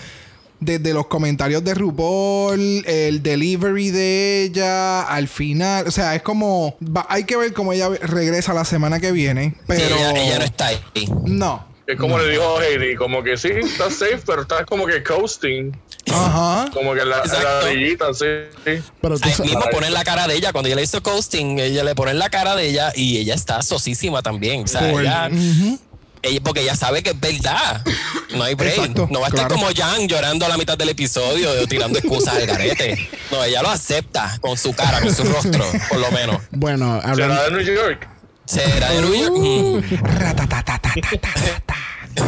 desde los comentarios de RuPaul, el delivery de ella, al final, o sea, es como va- hay que ver cómo ella regresa la semana que viene, pero ella, ella no está ahí. no. Es como le dijo Heidi, como que sí, estás safe, pero estás como que coasting. Ajá. Como que la, la orillita, sí. Pero tú Ahí mismo ponen la cara de ella. Cuando ella le hizo coasting, ella le ponen la cara de ella y ella está sosísima también. O sea, ella, porque ella sabe que es verdad. No hay break. Exacto, no va a estar claro. como Jan llorando a la mitad del episodio o tirando excusas al garete. No, ella lo acepta con su cara, con su rostro, por lo menos. Bueno, hablando, ¿Será de New York? ¿Será York? Uh.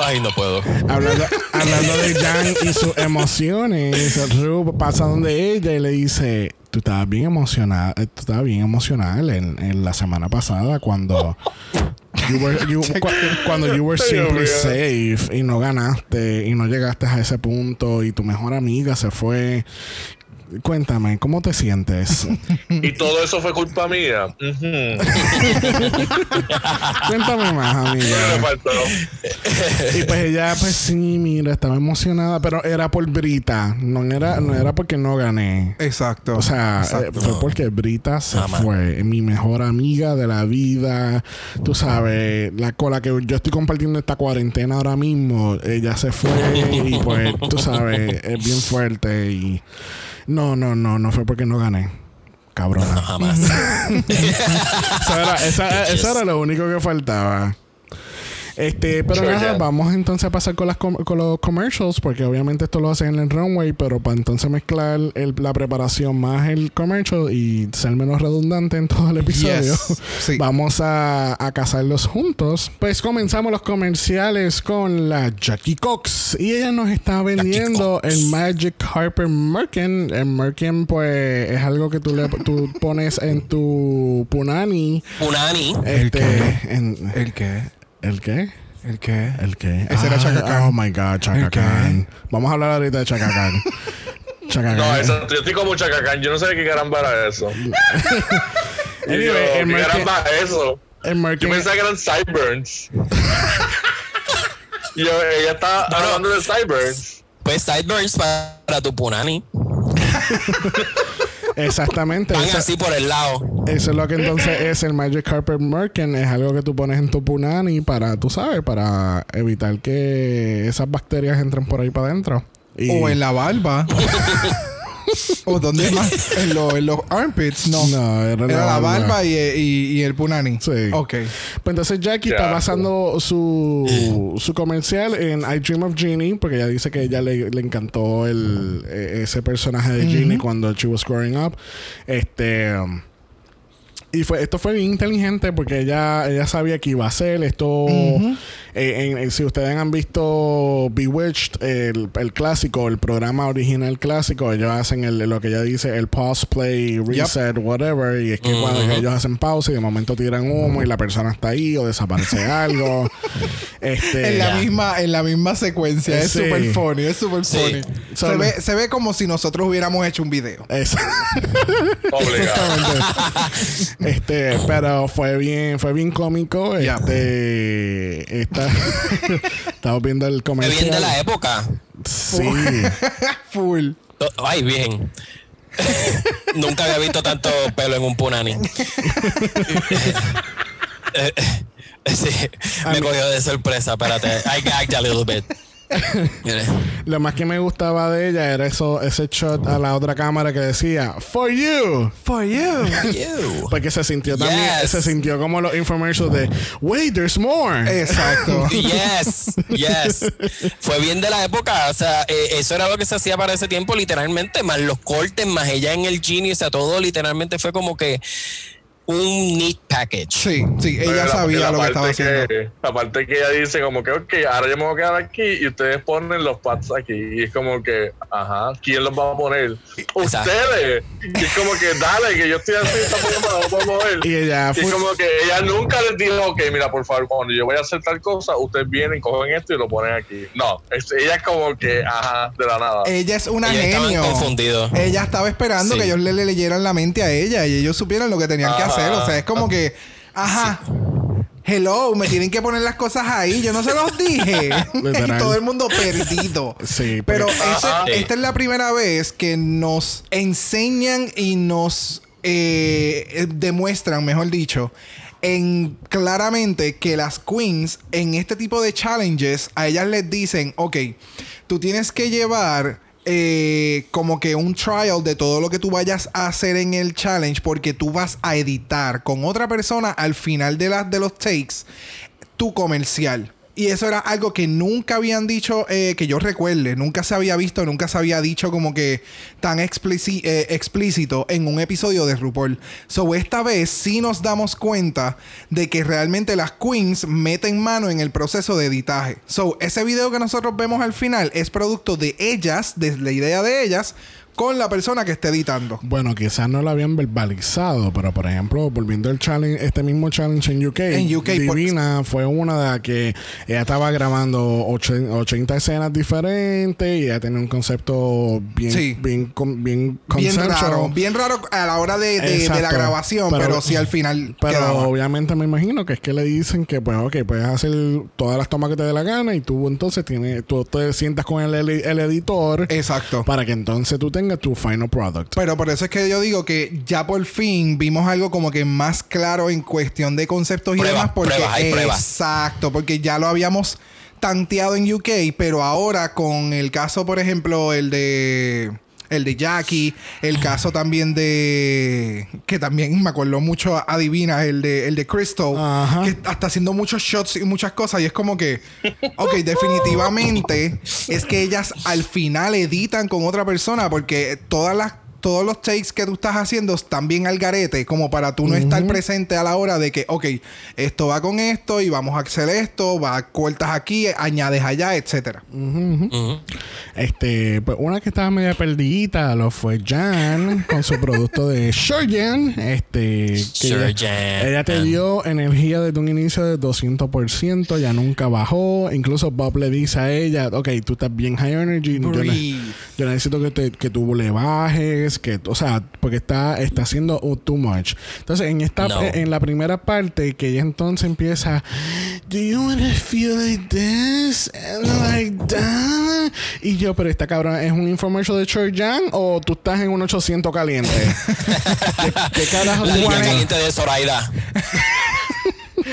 Ay, no puedo. hablando, hablando de Jan y sus emociones, Ru pasa donde ella y le dice, tú estabas bien emocionada, tú estabas bien emocional en, en la semana pasada cuando you were- you- cu- cuando you were simply safe y no ganaste y no llegaste a ese punto y tu mejor amiga se fue. Cuéntame, ¿cómo te sientes? Y todo eso fue culpa mía. Cuéntame más, Me amiga. faltó. Y pues ella, pues sí, mira, estaba emocionada, pero era por Brita, no era, no era porque no gané. Exacto. O sea, Exacto. eh, fue porque Brita se fue. Mi mejor amiga de la vida. Tú sabes, la cola que yo estoy compartiendo esta cuarentena ahora mismo, ella se fue y pues, tú sabes, es bien fuerte. Y no, no, no, no fue porque no gané. Cabrona. No, jamás. Eso era, esa- eso era lo único que faltaba. Este, pero Sure, nada, yeah. vamos entonces a pasar con, las com- con los commercials, porque obviamente esto lo hacen en el runway, pero para entonces mezclar el- la preparación más el commercial y ser menos redundante en todo el episodio, Yes. Sí. vamos a, a cazarlos juntos. Pues comenzamos los comerciales con la Jackie Cox y ella nos está vendiendo el Magic Harper Merkin. El Merkin, pues, es algo que tú le tú pones en tu punani. Punani. Este, qué? en- ¿El qué? ¿El qué? ¿El qué? ¿El qué? Ese era Ah, Chaka Khan. Oh my God, Chaka. Khan. Vamos a hablar ahorita de Chaka Khan. Chaka No, Khan. eso, yo estoy como chacacán. Yo no sé qué caramba era eso. Y Anyway, yo, ¿qué Merkin- caramba es eso? Yo pensaba que eran sideburns. y yo, ella no. hablando de sideburns. Pues sideburns para, para tu punani. Exactamente. Van Eso, así por el lado. eso es lo que entonces es el Magic Carpet Merkin. Es algo que tú pones en tu punani para, tú sabes, para evitar que esas bacterias entren por ahí para adentro. Y- O en la barba. o donde más. En, lo- en los armpits, no. No, era la la barba. barba y, y- y el punani. Sí. Ok. Pues entonces Jackie está basando su, su comercial en I Dream of Genie, porque ella dice que ella le, le encantó el, e- ese personaje de Genie cuando she was growing up. Este. um, y fue, esto fue bien inteligente porque ella, ella sabía que iba a ser esto. Eh, en- en- si ustedes han visto Bewitched, el, el clásico, el programa original clásico, ellos hacen el, lo que ella dice, el pause, play, reset, whatever. Y es que cuando ellos hacen pausa y de momento tiran humo y la persona está ahí o desaparece algo. este, En la, misma, en la misma secuencia. Es Sí. súper funny. Es súper Sí. funny. Se, ve, se ve como si nosotros hubiéramos hecho un video. es- Obligado. este, pero fue bien, fue bien cómico. Este, estamos viendo el comercial. bien de la época. Sí. Full. Ay, bien. Nunca había visto tanto pelo en un punani. Sí, me cogió de sorpresa. Espérate. I gagged a little bit. Lo más que me gustaba de ella era eso, ese shot a la otra cámara que decía For you. For you. You. Porque se sintió también, Yes. se sintió como los infomercials de Wait, there's more. Exacto. Yes, yes. Fue bien de la época. O sea, eh, eso era lo que se hacía para ese tiempo, literalmente. Más los cortes, más ella en el genie. O sea, todo literalmente fue como que un neat package. Sí, sí. Ella la- sabía la lo que estaba haciendo. que- La parte que ella dice como que, ok, ahora yo me voy a quedar aquí y ustedes ponen los pads aquí. Y es como que, ajá, ¿quién los va a poner? Exacto. Ustedes. Y es como que, dale, que yo estoy así, está poniendo, no mover. Y ella Y es como que ella nunca les dijo, ok, mira, por favor, cuando yo voy a hacer tal cosa, ustedes vienen, cogen esto y lo ponen aquí. No, es- ella es como que, ajá, de la nada. Ella es una genio. confundidos. Ella estaba esperando Sí. que ellos le, le leyeran la mente a ella y ellos supieran lo que tenían que Ajá. Hacer. O sea, es como que, ajá. Hello, me tienen que poner las cosas ahí. Yo no se los dije. y todo el mundo perdido. Sí, Pero ese- Ajá. esta es la primera vez que nos enseñan y nos eh, eh, demuestran, mejor dicho, en claramente que las queens en este tipo de challenges a ellas les dicen, ok, tú tienes que llevar eh, como que un trial de todo lo que tú vayas a hacer en el challenge porque tú vas a editar con otra persona al final de, de los takes tu comercial. Y eso era algo que nunca habían dicho, eh, que yo recuerde, nunca se había visto, nunca se había dicho como que tan eh, explícito en un episodio de RuPaul. So, esta vez sí nos damos cuenta de que realmente las queens meten mano en el proceso de editaje. So, ese video que nosotros vemos al final es producto de ellas, de la idea de ellas, con la persona que esté editando. Bueno, quizás no lo habían verbalizado, pero por ejemplo, volviendo al challenge, este mismo challenge en UK, En UK, por- Divina fue una de las que ella estaba grabando ochen- 80 escenas diferentes y ella tenía un concepto bien, Sí. bien, con- bien Bien raro, bien raro a la hora de, de- de la grabación, pero, sí al final Pero quedaba. obviamente me imagino que es que le dicen que, pues, ok, puedes hacer todas las tomas que te dé la gana y tú entonces tienes, tú te sientas con el editor Exacto. para que entonces tú tengas tu final product. Pero por eso es que yo digo que ya por fin vimos algo como que más claro en cuestión de conceptos y demás. Porque hay. Exacto, porque ya lo habíamos tanteado en UK, pero ahora con el caso, por ejemplo, el de. El de Jackie, el caso también de. Que también me acuerdo mucho, adivina, el de, el de Crystal, Ajá. que está haciendo muchos shots y muchas cosas. Y es como que, ok, definitivamente es que ellas al final editan con otra persona porque todas las todos los takes que tú estás haciendo están bien al garete, como para tú no estar presente a la hora de que, ok, esto va con esto y vamos a hacer esto, va cortas aquí, añades allá, etcétera. Este, pues una que estaba media perdidita lo fue Jan con su producto de Sure Jan. Este, que Sure ella, Jan. ella te dio energía desde un inicio de 200%, ya nunca bajó. Incluso Bob le dice a ella, ok, tú estás bien high energy. yo ne- Breathe. yo necesito que, te- que tú le bajes, que, o sea, porque está, está haciendo too much. Entonces, en esta, No. en la primera parte, que ella entonces empieza, Do you wanna feel like this? And like that? Y yo, pero esta cabrón, ¿es un infomercial de Chorjan o tú estás en un 800 caliente? ¿Qué, qué carajo La línea caliente de Zoraida.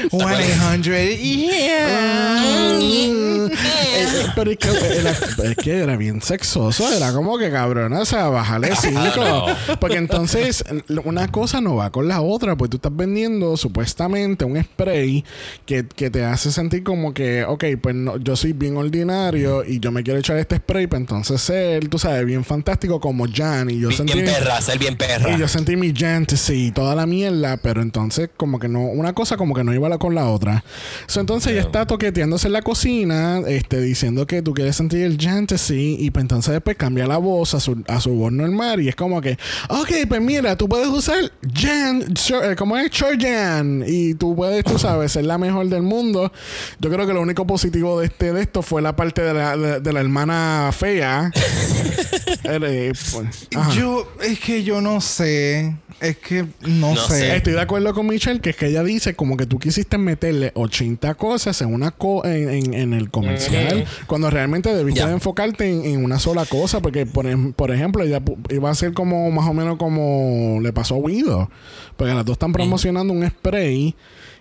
100 yeah. Eh, eh, pero es que, era, es que era bien sexoso, era como que cabrón, o sea, bájale cinco. Porque entonces una cosa no va con la otra, pues tú estás vendiendo supuestamente un spray que, que te hace sentir como que, ok, pues no, yo soy bien ordinario y yo me quiero echar este spray, pues entonces ser, tú sabes, bien fantástico como Jan y yo Bien sentí... perra, ser bien perra. Y yo sentí mi fantasy y toda la mierda, pero entonces como que no, una cosa como que no iba la- con la otra. So, entonces ella está toqueteándose en la cocina, este, diciendo que tú quieres sentir el fantasy y pues entonces después cambia la voz a su, a su voz normal y es como que, ok, pues mira, tú puedes usar Jan, eh, como es Short Jan y tú puedes, tú sabes, ser la mejor del mundo. Yo creo que lo único positivo de este de esto fue la parte de la, de, de la hermana fea. Eh, pues. Yo, es que yo no sé. Es que no, No sé. sé. Estoy de acuerdo con Michelle que es que ella dice como que tú quisiste meterle 80 cosas en una co- en, en- en el comercial cuando realmente debiste de enfocarte en, en una sola cosa porque por, em- por ejemplo ella iba a ser como más o menos como le pasó a Guido porque las dos están promocionando un spray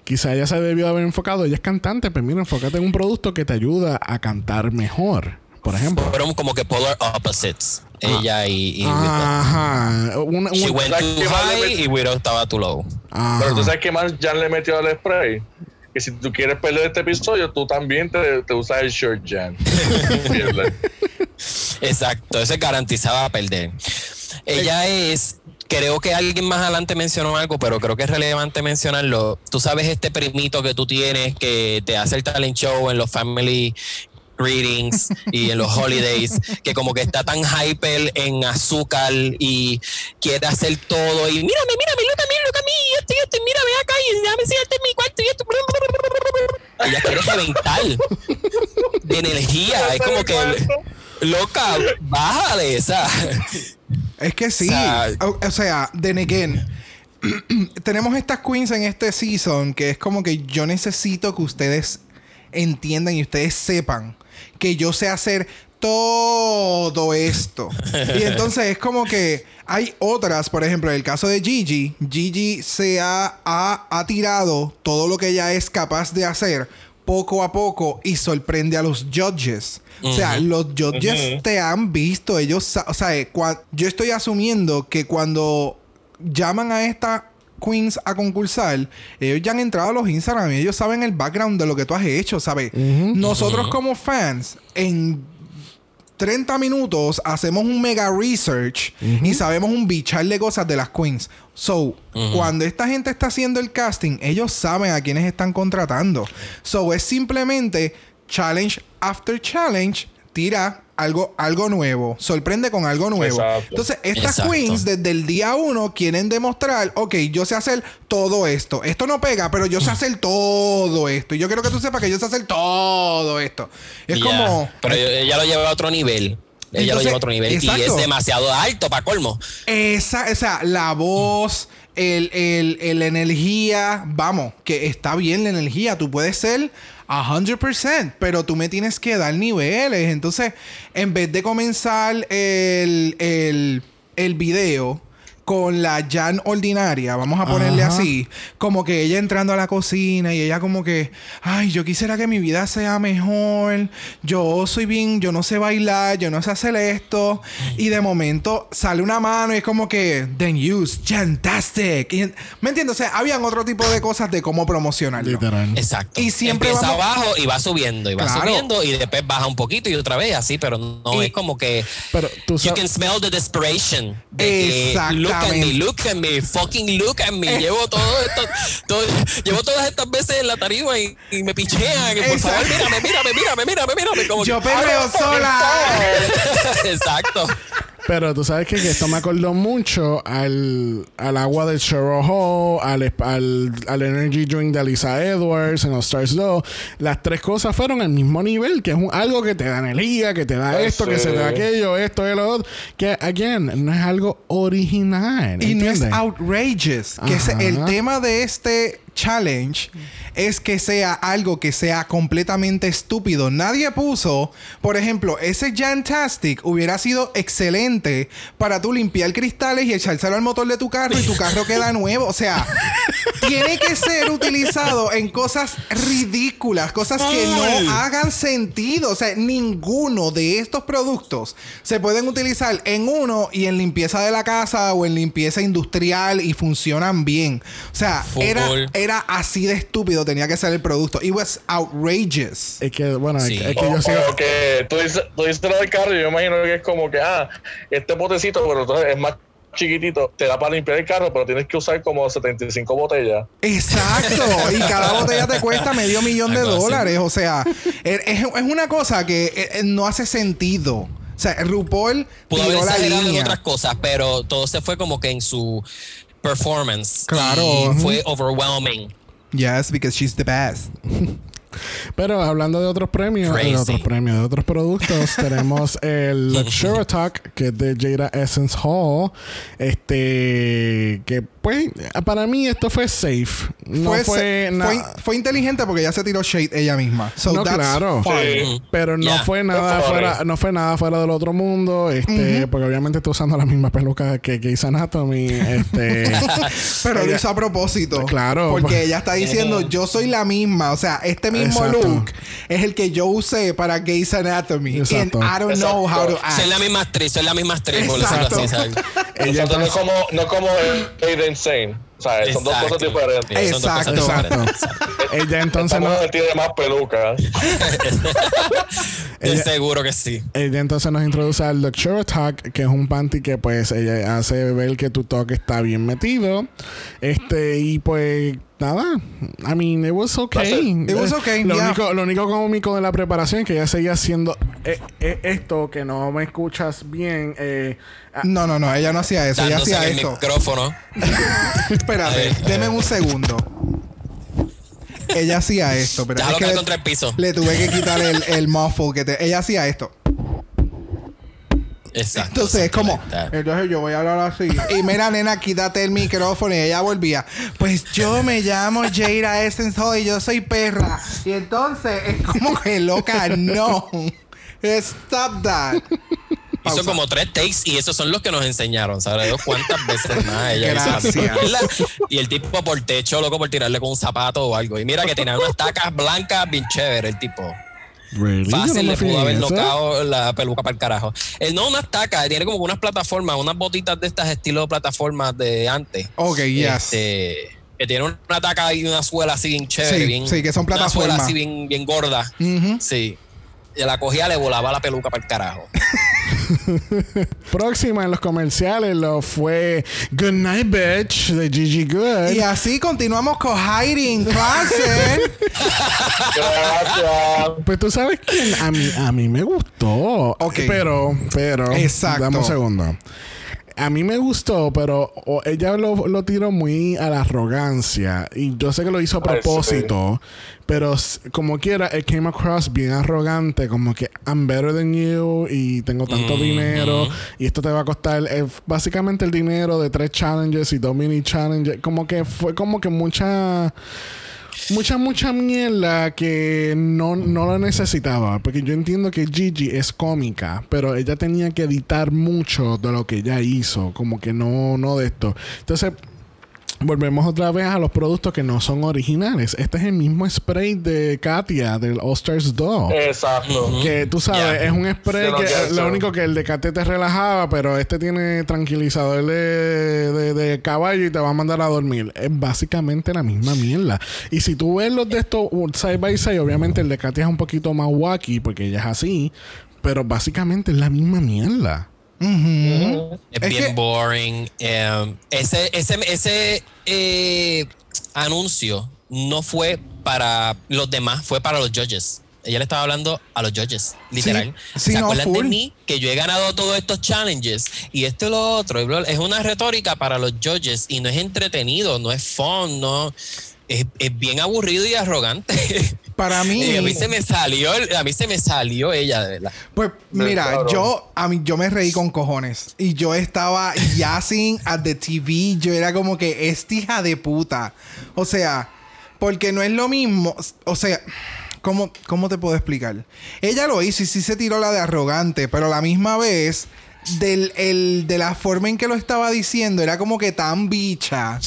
quizá ella se debió de haber enfocado ella es cantante pero mira enfócate en un producto que te ayuda a cantar mejor por ejemplo. Fueron como que polar opposites. Ella y, y ajá una, She un- went ¿Sabes too high y Widow estaba too low. ajá. Pero tú sabes que más Jan le metió al spray. Que si tú quieres perder este episodio, tú también te, te usas el short Jan. Exacto, eso es garantizado a perder. Ella es, creo que alguien más adelante mencionó algo, pero creo que es relevante mencionarlo. Tú sabes este primito que tú tienes que te hace el talent show en los family greetings y en los holidays, que como que está tan hyper en azúcar y quiere hacer todo y mírame, mírame, look mí, look a mí, y esto y esto, y mira, ve acá y déjame enseñarte mi cuarto y esto. Ella quiere reventar de energía, es como que loca, bájale esa. Es que sí. O sea- o, o sea, then again. tenemos estas queens en este season que es como que yo necesito que ustedes entiendan y ustedes sepan que yo sé hacer todo esto. y entonces es como que hay otras, por ejemplo, en el caso de Gigi, Gigi se ha, ha, ha tirado todo lo que ella es capaz de hacer poco a poco y sorprende a los judges. O sea, los judges te han visto, ellos, o sea, eh, yo estoy asumiendo que cuando llaman a esta queens a concursar, ellos ya han entrado a los Instagram y ellos saben el background de lo que tú has hecho, ¿sabes? Nosotros como fans, en 30 minutos hacemos un mega research y sabemos un bichar de cosas de las queens. So, cuando esta gente está haciendo el casting, ellos saben a quiénes están contratando. So, es simplemente challenge after challenge, tira algo, algo nuevo, sorprende con algo nuevo. Exacto. Entonces, estas Exacto. queens desde el día uno quieren demostrar, ok, yo sé hacer todo esto. Esto no pega, pero yo sé hacer todo esto. Y yo quiero que tú sepas que yo sé hacer todo esto. Es como... Pero ella lo lleva a otro nivel. Ella lo lleva a otro nivel y es demasiado alto para colmo. Esa, o sea, la voz, el, el, el- la energía, vamos, que está bien la energía, tú puedes ser 100%, pero tú me tienes que dar niveles. Entonces, en vez de comenzar el, el, el video con la Jan ordinaria, vamos a ponerle Ajá. así, como que ella entrando a la cocina y ella como que, ay, yo quisiera que mi vida sea mejor, yo soy bien, yo no sé bailar, yo no sé hacer esto, y de momento sale una mano y es como que, then use, fantastic. Y- ¿Me entiendes? O sea, habían otro tipo de cosas de cómo promocionarlo. Literal. Exacto. Y siempre Empieza vamos- abajo y va subiendo y va Claro. subiendo y después baja un poquito y otra vez así, pero no Y- es como que Pero tú you sabes- can smell the desperation. De at me, look at me, fucking look at me. Llevo todo esto, todo- llevo todas estas veces en la tarima y, y me pichean. por Exacto. favor, mírame, mírame, mírame, mírame, mírame. Como Yo que, perreo sola. Exacto. Pero tú sabes que, que esto me acordó mucho al, al agua de Cheryl al, al, al Energy Drink de Alisa Edwards en los Stars 2. Las tres cosas fueron al mismo nivel, que es un- algo que te da energía, que te da Ah, esto, que sí. se te da aquello, esto y lo otro. Que, again, no es algo original. Y no es ¿entiendes? outrageous. Que es- el tema de este challenge es que sea algo que sea completamente estúpido. Nadie puso, por ejemplo, ese Jantastic hubiera sido excelente para tú limpiar cristales y echárselo al motor de tu carro y tu carro queda nuevo. O sea, tiene que ser utilizado en cosas ridículas, cosas que no hagan sentido. O sea, ninguno de estos productos se pueden utilizar en uno y en limpieza de la casa o en limpieza industrial y funcionan bien. O sea, era, era así de estúpido tenía que ser el producto. It was outrageous. Es que, bueno, es Sí. que- es que O, yo sigo... o que tú dices, tú dices lo del carro y yo imagino que es como que, ah, este potecito, pero entonces es más chiquitito, te da para limpiar el carro, pero tienes que usar como 75 botellas. Exacto. y cada botella te cuesta medio millón de dólares. O sea, es, es una cosa que eh, eh, no hace sentido. O sea, RuPaul Pudo haber tiró la exagerado en otras cosas, pero todo se fue como que en su performance. Claro, Y fue overwhelming. Yes, because she's the best. Pero hablando de otros premios, Crazy. de otros premios, de otros productos, tenemos el Luxury Talk, que es de Jada Essence Hall. Este, que pues, para mí esto fue safe. No fue, fue, nada. fue, fue inteligente porque ya se tiró shade ella misma. So No, that's claro. fine. Sí. Pero no fue nada fuera, no fue nada fuera del otro mundo, este, porque obviamente está usando la misma peluca que Grey's Anatomy, este, Pero lo hizo a propósito. Claro. Porque ella está diciendo, yo soy la misma. O sea, este mismo Exacto. look es el que yo usé para Grey's Anatomy. Exacto. And I don't know how to act. Soy la misma actriz, soy la misma actriz, Exacto. así. Ella Nosotros no es entonces- como, no como Aiden Sane. O sea, son dos cosas Exacto. diferentes. Son dos cosas Exacto. diferentes. ella entonces no, tiene más peluca. De Ella- seguro que sí. ella entonces nos introduce al Luxury Talk, que es un panty que pues ella hace ver que tu toque está bien metido. Este, y pues nada. I mean, it was okay. It was Eh, okay, Lo, yeah. único, lo único cómico de la preparación es que ella seguía haciendo eh, eh, esto que no me escuchas bien. Eh, ah, No, no, no. Ella no hacía eso. Ella hacía el esto. micrófono. Espérate. Deme un segundo. Ella hacía esto. Pero Déjalo es que caer le, contra el piso. le tuve que quitar el, el muffle que te... Ella hacía esto. Exacto. Entonces es como, entonces yo voy a hablar así. Y mira, nena, quítate el micrófono. Y ella volvía. Pues yo me llamo Jada Essence y yo soy perra. Y entonces es como que loca, no. Stop that. Hizo Pausa. como tres takes y esos son los que nos enseñaron. ¿Sabes Dios cuántas veces más ella hizo la Gracias. Y el tipo por techo, loco, por tirarle con un zapato o algo. Y mira que tenía unas tacas blancas bien chévere el tipo. Really, yo no Fácil, le pudo haber eso. nocado la peluca para el carajo. Él no unas tacas, tiene como unas plataformas, unas botitas de estas estilo plataformas de antes. Ok, yes. Este, que tiene una taca y una suela así bien chévere. Sí, bien, sí, que son Una suela plataformas. así bien, bien gorda. Sí. Y la cogía, le volaba la peluca para el carajo. Próxima en los comerciales lo fue Good Night Bitch de Gigi Good. Y así continuamos con Hiding Closet. Gracias. Pues tú sabes que a mí, a mí me gustó. Ok. Pero, pero. Exacto. Dame un segundo. A mí me gustó, pero o- ella lo, lo tiró muy a la arrogancia. Y yo sé que lo hizo a propósito. Pero como quiera, it came across bien arrogante. Como que I'm better than you. Y tengo tanto dinero. Y esto te va a costar eh, básicamente el dinero de tres challenges y dos mini challenges. Como que fue como que mucha mucha, mucha mierda que no, no la necesitaba. Porque yo entiendo que Gigi es cómica, pero ella tenía que editar mucho de lo que ella hizo. Como que no, no de esto. Entonces. Volvemos otra vez a los productos que no son originales. Este es el mismo spray de Katia del All Stars 2. Exacto. Que tú sabes, es un spray que lo único que el de Katia te relajaba, pero este tiene tranquilizador de, de- de caballo y te va a mandar a dormir. Es básicamente la misma mierda. Y si tú ves los de estos side by side, obviamente el de Katia es un poquito más wacky porque ella es así, pero básicamente es la misma mierda. Ujú. Es, Es bien que- boring. Eh, ese ese, ese eh, anuncio no fue para los demás, fue para los judges. ella le estaba hablando a los judges, literal. sí, ¿Se no, acuerdan de mí? Que yo he ganado todos estos challenges y esto y lo otro. Es una retórica para los judges y no es entretenido, no es fun, no. Es, es bien aburrido y arrogante. Para mí, Y a mí se me salió, a mí se me salió ella, de verdad. pues mira, Claro. yo a mí yo me reí con cojones y yo estaba yazzing at the TV, yo era como que esta hija de puta. O sea, porque no es lo mismo, o sea, ¿cómo, cómo te puedo explicar? Ella lo hizo y sí se tiró la de arrogante, pero a la misma vez del el- de la forma en que lo estaba diciendo era como que tan bicha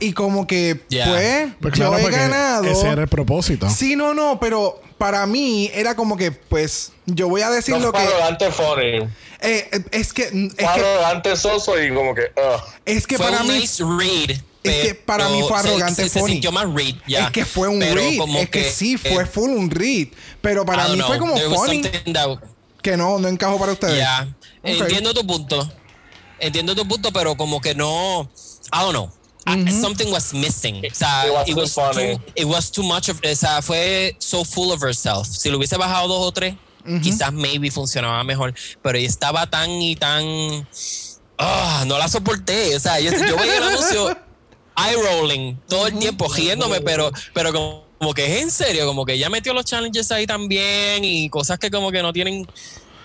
y como que Ya. pues, Pues yo claro, he ganado. Ese era el propósito. Sí, no, no, pero para mí era como que, pues, yo voy a decir No lo fue que. arrogante funny. eh, eh, es que. Es Fue que, arrogante soso y como que. ugh. es que fue para un mí. nice read. es que para mí fue se- arrogante se, se funny. más read. Es que fue un Pero read. como Es que, sí, fue eh, full un read. Pero para mí fue como there funny that- que no, no encajó para ustedes. Ya, Ok. entiendo tu punto. Entiendo tu punto, pero como que no. I don't know. I- something was missing. O sea, It was, too, it was too much of. O sea, fue so full of herself. Si lo hubiese bajado dos o tres, quizás maybe funcionaba mejor. Pero ella estaba tan y tan. Ah, no la soporté. O sea, yo, yo veía el anuncio eye rolling todo el tiempo, riéndome, pero, pero como, como que es en serio, como que ella metió los challenges ahí también y cosas que como que no tienen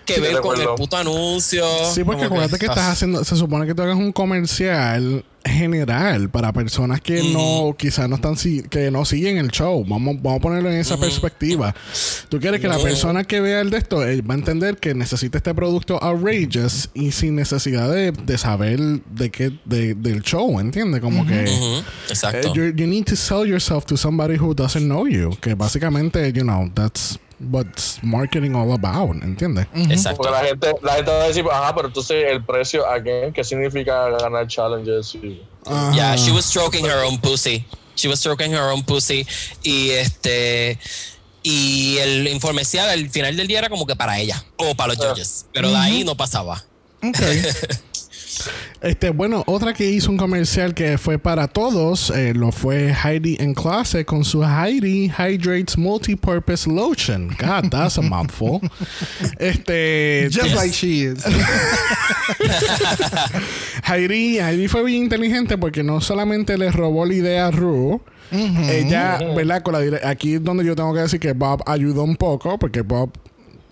que Sí, ver con el puto anuncio. Sí, porque acuérdate que estás ah. haciendo, se supone que tú hagas un comercial general para personas que no, quizás no están, si- que no siguen el show. Vamos, vamos a ponerlo en esa perspectiva. Tú quieres que la persona que vea el de esto eh, va a entender que necesita este producto outrageous y sin necesidad de, de saber de qué, de- del show, ¿entiendes? Como que eh, Exacto. you, you need to sell yourself to somebody who doesn't know you. Que básicamente, you know, that's what's marketing all about, ¿entiendes? Exacto. Porque la gente, la gente va a decir, ajá, pero entonces el precio, again, ¿qué significa ganar challenges? Yeah, she was stroking her own pussy. She was stroking her own pussy. Y este. Y el informecial al final del día era como que para ella o para los judges. Pero de ahí no pasaba. Ok. Este, bueno, otra que hizo un comercial que fue para todos, eh, lo fue Heidi en clase con su Heidi Hydrates Multipurpose Lotion. God, that's a mouthful. Este, Just like she is. Heidi, Heidi fue bien inteligente porque no solamente le robó la idea a Ru, ella, ¿verdad? Con la aquí es donde yo tengo que decir que Bob ayudó un poco porque Bob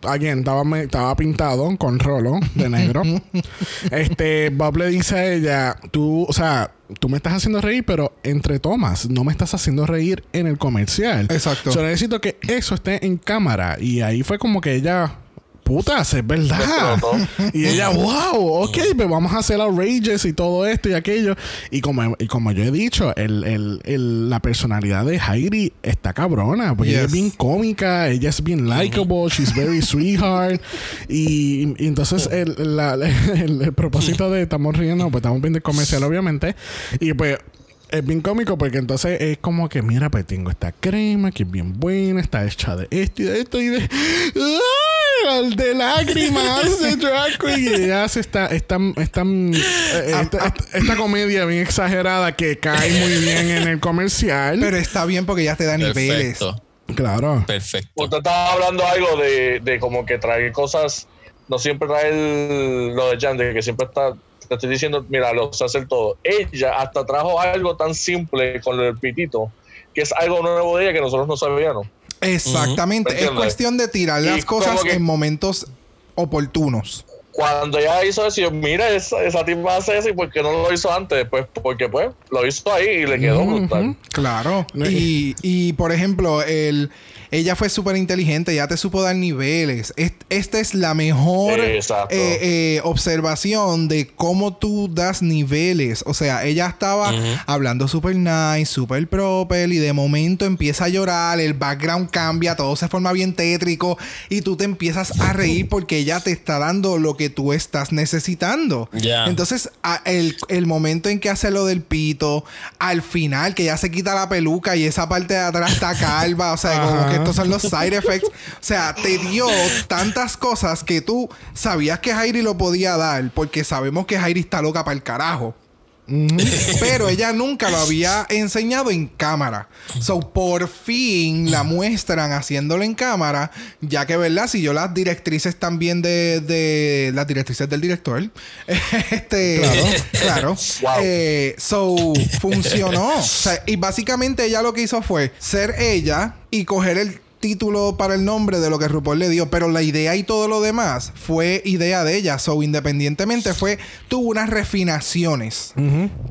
Again, estaba, estaba pintado con rolo de negro. este, Bob le dice a ella, tú, o sea, tú me estás haciendo reír, pero entre tomas, no me estás haciendo reír en el comercial. Exacto. Yo necesito que eso esté en cámara. Y ahí fue como que ella, putas, es verdad. Y ella, wow, ok, pues vamos a hacer outrageous y todo esto y aquello. Y como, y como yo he dicho, el, el- el- la personalidad de Heidi está cabrona. Porque ella es bien cómica, ella es bien likable, she's very sweetheart. Y, y entonces el, la- el- el propósito de estamos riendo, pues estamos viendo el comercial, obviamente. Y pues es bien cómico porque entonces es como que, mira, pues tengo esta crema que es bien buena, está hecha de esto y de esto y de. ¡Ay! De lágrimas de drag queen. Y ella hace esta, esta, esta, eh, esta, esta- esta comedia bien exagerada que cae muy bien en el comercial. Pero está bien porque ya te da niveles. Perfecto. claro. Perfecto. Usted estaba hablando algo de, de como que traer cosas, no siempre traer lo de Jan, de que siempre está, te estoy diciendo, mira, lo sé hacer todo. Ella hasta trajo algo tan simple con el pitito, que es algo nuevo de ella que nosotros no sabíamos. Exactamente. Es cuestión de tirar las cosas que- en momentos oportunos. Cuando ella hizo eso, yo, mira, esa, esa tipa hace eso y por qué no lo hizo antes, pues porque pues lo hizo ahí y le quedó brutal. Claro. Y, y, por ejemplo, el, ella fue súper inteligente, ya te supo dar niveles. Est- esta es la mejor eh, eh, observación de cómo tú das niveles. O sea, ella estaba hablando súper nice, súper proper, y de momento empieza a llorar, el background cambia, todo se forma bien tétrico, y tú te empiezas a reír porque ella te está dando lo que tú estás necesitando. Entonces, a- el, el momento en que hace lo del pito, al final, que ya se quita la peluca y esa parte de atrás está calva, o sea, como que estos son los side effects. O sea, te dio tantas cosas que tú sabías que Jairi lo podía dar, porque sabemos que Jairi está loca para el carajo. pero ella nunca lo había enseñado en cámara. So, por fin la muestran haciéndolo en cámara, ya que, ¿verdad? Si yo las directrices también de, de las directrices del director, este, claro, Wow. Eh, so, funcionó. O sea, y básicamente ella lo que hizo fue ser ella y coger el título para el nombre de lo que RuPaul le dio, pero la idea y todo lo demás fue idea de ella. So, independientemente fue, tuvo unas refinaciones.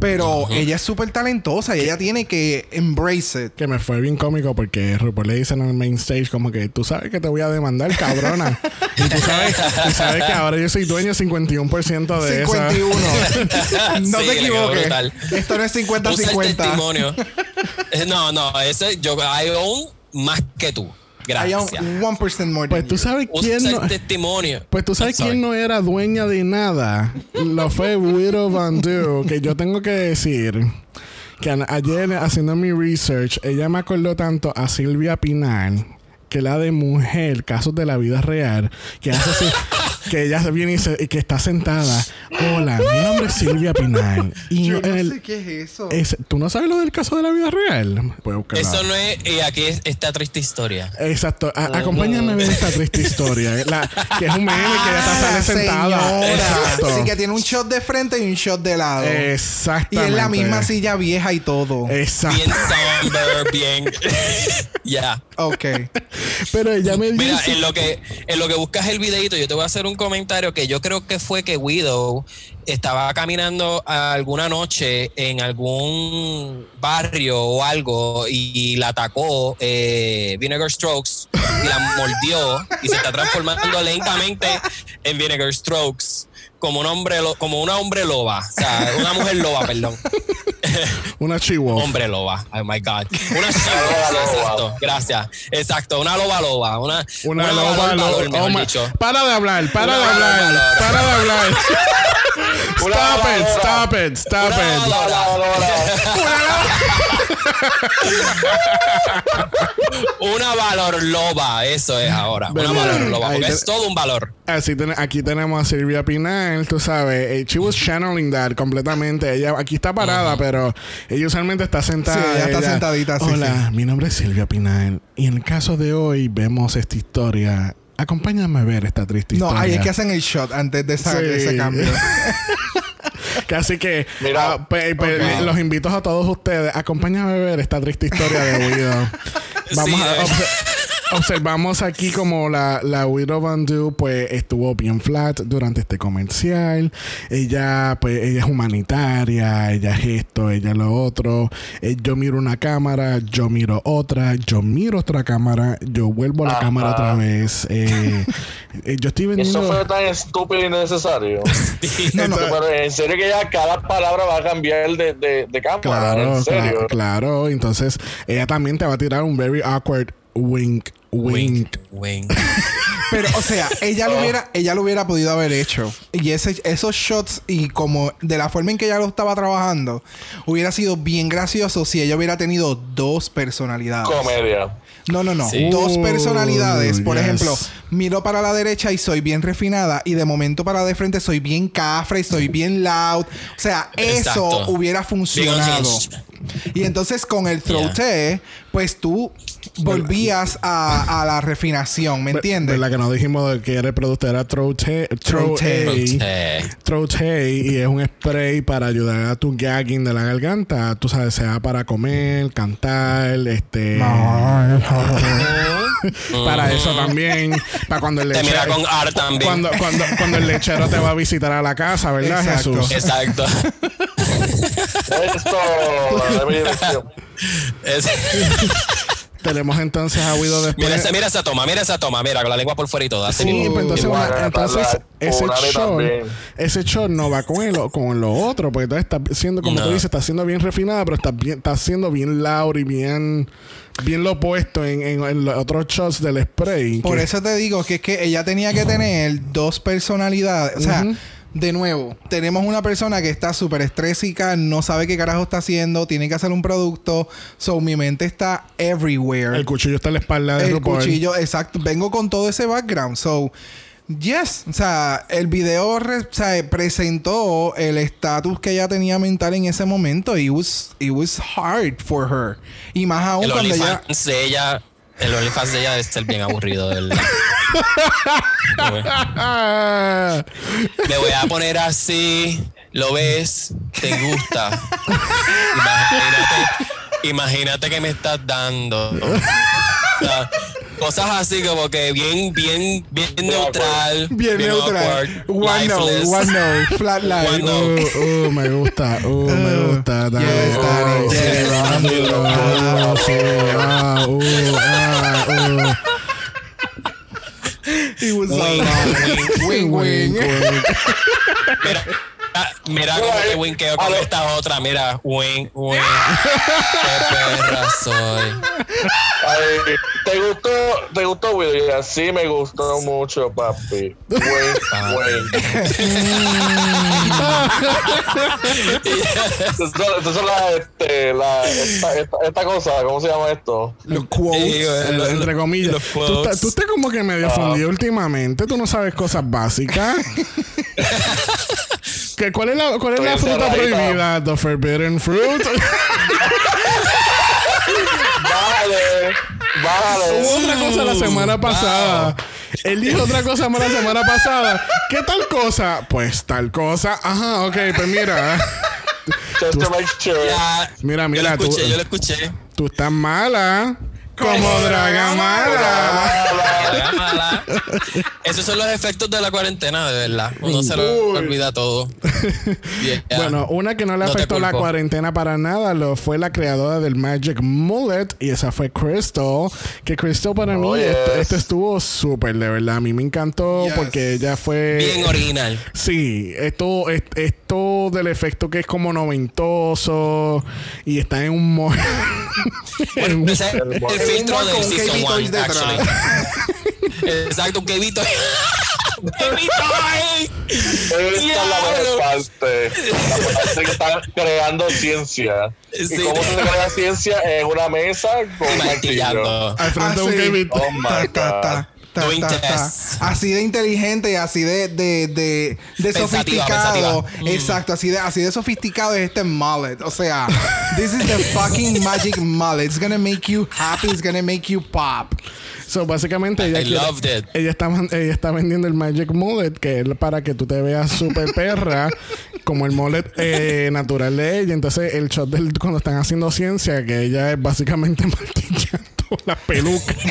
Pero ella es súper talentosa y ella tiene que embrace it. Que me fue bien cómico porque RuPaul le dicen en el main stage como que tú sabes que te voy a demandar, cabrona. y tú sabes, tú sabes que ahora yo soy dueño 51% de esa. 51. no Sí, te equivoques. Esto no es Usa el 50-50. testimonio. Eh, no, no, ese yo I own más que tú. Hay un Gracias. 1% more Pues tú you. sabes quién no. testimonio. Pues tú sabes quién no era dueña de nada. Lo fue Widow Van Du, que yo tengo que decir que ayer haciendo mi research, ella me acordó tanto a Silvia Pinal, que la de mujer, casos de la vida real, que hace así, que ella viene y, se- y que está sentada. Hola, mi nombre es Silvia Pinal. Y Yo no el- sé qué es eso. es- ¿Tú no sabes lo del caso de la vida real? Eso no es. Y aquí es esta triste historia. Exacto. A- acompáñame a ver esta triste historia. eh, La, que es un meme que ella está sale Ah, sentada. señora. Exacto. Sí, que tiene un shot de frente y un shot de lado. Y Exactamente. es la misma silla vieja y todo. Exacto. Bien somber, bien. ya. Ok. Pero ella me dice. Mira, en lo que en lo que buscas el videito, yo te voy a hacer un comentario que yo creo que fue que Widow estaba caminando alguna noche en algún barrio o algo y, la atacó eh, Vinegar Strokes y la mordió y se está transformando lentamente en Vinegar Strokes como un hombre lo- como una hombre loba, o sea, una mujer loba, perdón. Una chihuahua. Hombre loba. Oh my God. Una chihuahua. loba. exacto. Gracias. Exacto. Una loba loba. Una, Una, una loba, valor, lo- valor, mejor oh dicho. Para de hablar, para Una de hablar, valor. para de hablar. Una stop it, valor. stop it, stop it. Una valor loba. Eso es ahora. Una valor loba. Porque es todo un valor. Así ten- aquí tenemos a Silvia Pinal, tú sabes. eh, she was channeling that completamente. Ella aquí está parada, pero ella usualmente está sentada. Sí, ella está sentadita, sí, Hola, sí. mi nombre es Silvia Pinal. Y en el caso de hoy vemos esta historia. Acompáñame a ver esta triste No, historia. ahí es que hacen el shot antes de, esa- Sí. de ese cambio. Así que Mira. ah, pe- pe- Ok. los invito a todos ustedes. Acompáñame a ver esta triste historia de Widow. Vamos Sí, a obse- observamos aquí como la, la Widow Van Du pues estuvo bien flat durante este comercial. Ella pues ella es humanitaria, ella es esto, ella es lo otro. Eh, yo miro una cámara, yo miro otra, yo miro otra cámara, yo vuelvo a la Ajá. cámara otra vez. Eh, eh, yo estoy vendiendo... Eso fue tan estúpido y. No, no. Pero en serio que ya cada palabra va a cambiar de, de, de cámara. Claro, en serio. claro, claro. Entonces, ella también te va a tirar un very awkward wink, wink. Wink. Pero, o sea, ella lo hubiera, ella lo hubiera podido haber hecho. Y ese, esos shots, y como de la forma en que ella lo estaba trabajando, hubiera sido bien gracioso si ella hubiera tenido dos personalidades. Comedia. No, no, no. Sí. Dos personalidades. Por yes. ejemplo, miro para la derecha y soy bien refinada. Y de momento para de frente soy bien cafre y soy bien loud. O sea, Exacto. eso hubiera funcionado. Y entonces con el throw T, pues tú volvías a, a la refinación, ¿me entiendes? La que nos dijimos de que era el producto era Trote. Trote. Y es un spray para ayudar a tu gagging de la garganta. Tú sabes, sea para comer, cantar, este. para eso también. Para cuando el Te mira lechero. con art también. Cuando, cuando, cuando el lechero te va a visitar a la casa, ¿verdad, Exacto. Jesús? Exacto. Esto. Es- Tenemos entonces a Widow después. mira, esa, mira esa toma, mira esa toma, mira, con la lengua por fuera y todo. así Sí, mismo. pues entonces, una- entonces ese también. ese shot no va con el, con lo otro, porque entonces está siendo, como No. tú dices, está siendo bien refinada, pero está bien, está siendo bien loud y bien, bien lo opuesto en, en, en los otros shots del spray. Por que- eso te digo que es que ella tenía que tener dos personalidades. O sea. De nuevo, tenemos una persona que está súper estrésica, no sabe qué carajo está haciendo, tiene que hacer un producto. So, mi mente está everywhere. el cuchillo está en la espalda de El RuPaul. cuchillo, exacto. Vengo con todo ese background. So, Yes, o sea, el video re- o sea, presentó el estatus que ella tenía mental en ese momento. It was, it was hard for her. Y más aún El cuando ella. OnlyFans de ella, el OnlyFans de ella debe ser bien aburrido. Ah, Me voy a poner así, lo ves, te gusta. Imagínate, imagínate que me estás dando. Sea, cosas así como que bien, bien, bien neutral. Bien neutral. awkward, One no, lifeless. one no, flat line. One no. uh, uh, me gusta, uh, me gusta. Dale, oh, uh, ah, uh, ah, uh. It was Wing, so- wing, wing, wing. wink. Mira, ah, mira cómo te winkeo con esta otra. Mira, wing, wing. Qué perra soy. Ay, ¿te gustó, te gustó, William? Sí, me gustó mucho, papi. Wink, wink. Estas son- las, este, la, esta, esta, esta cosa, ¿cómo se llama esto? Los quotes. Sí, El- lo- entre comillas. los Tú, quotes. estás- tú estás como que medio fundido últimamente. Tú no sabes cosas básicas. ¿Qué, ¿Cuál es la, cuál es la fruta prohibida? The forbidden fruit. Bájale, bájale. Hubo otra cosa la semana Wow. pasada. Él dijo otra cosa más la semana pasada. ¿Qué tal cosa? Pues tal cosa. Ajá, ok, pues mira. Just to make sure. Mira, mira, yo lo escuché, tú- yo lo escuché. Tú estás mala. Como draga mala. Mala, mala. Esos son los efectos de la cuarentena, de verdad. Uno se lo Uy. olvida todo. Yeah. Bueno, una que no le No afectó la cuarentena para nada lo fue la creadora del Magic Mullet y esa fue Crystal. Que Crystal para mí Oh, yes. esto estuvo súper, de verdad. A mí me encantó Yes. porque ella fue... bien original. Sí, esto, es- esto del efecto que es como noventoso y está en un... mo- en un- Ese es el, El filtro del season Katie Toys 1, detrás. actually. Exacto, un Kevito. Kevito. Esta es la mejor parte. La parte que están creando ciencia. Sí. ¿Y cómo se crea ciencia? En una mesa con un martillo. al frente de un Así. Kevin- Oh my God. Ta, ta, ta. Así de inteligente y así de, de, de, de Pensativa, sofisticado. pensativa. Mm. Exacto, así de, así de sofisticado es este mullet. O sea, this is the fucking magic mullet. It's gonna make you happy, it's gonna make you pop. So, básicamente ella, I quiere- loved it. ella está ella está vendiendo el Magic Mullet que es para que tú te veas súper perra como el mullet eh, natural de ella. Entonces el shot del cuando están haciendo ciencia que ella es básicamente martillando la peluca.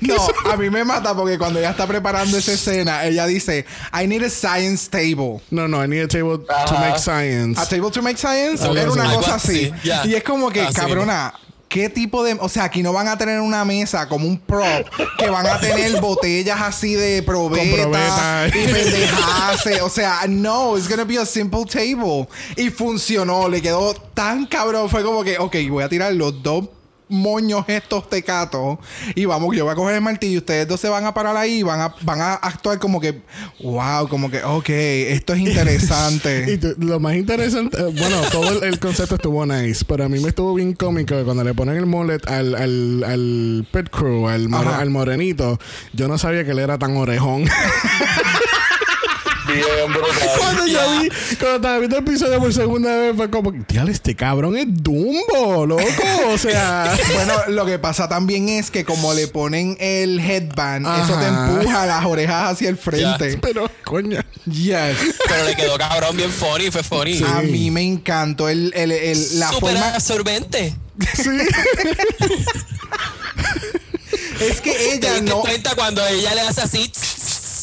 No, a mí me mata porque cuando ella está preparando esa escena, ella dice, I need a science table. no, no, I need a table to make science. A table to make science era una cosa así. Y es como que, Así cabrona, ¿qué tipo de. O sea, aquí no van a tener una mesa como un prop que van a tener botellas así de probeta, y pendejadas. O sea, no, it's gonna be a simple table. Y funcionó, le quedó tan cabrón. Fue como que, ok, voy a tirar los dos moños estos tecatos y vamos, yo voy a coger el martillo y ustedes dos se van a parar ahí y van a, van a actuar como que, wow, como que, ok, esto es interesante. Y tú- lo más interesante, bueno, todo el, el concepto estuvo nice, pero a mí me estuvo bien cómico cuando le ponen el mullet al, al, al pit crew, al, more- al morenito, yo no sabía que él era tan orejón. Bien brutal. cuando yo Ya. vi, cuando estaba viendo el episodio por segunda vez, fue como, diablo, este cabrón es Dumbo, loco. O sea, Bueno, lo que pasa también es que como le ponen el headband, eso te empuja las orejas hacia el frente. pero coño. Yes. Pero le quedó cabrón, bien funny, fue funny. A mí me encantó el, el- el- la Súper forma. absorbente. Es que ¿Te ella no. cuenta cuando ella le hace así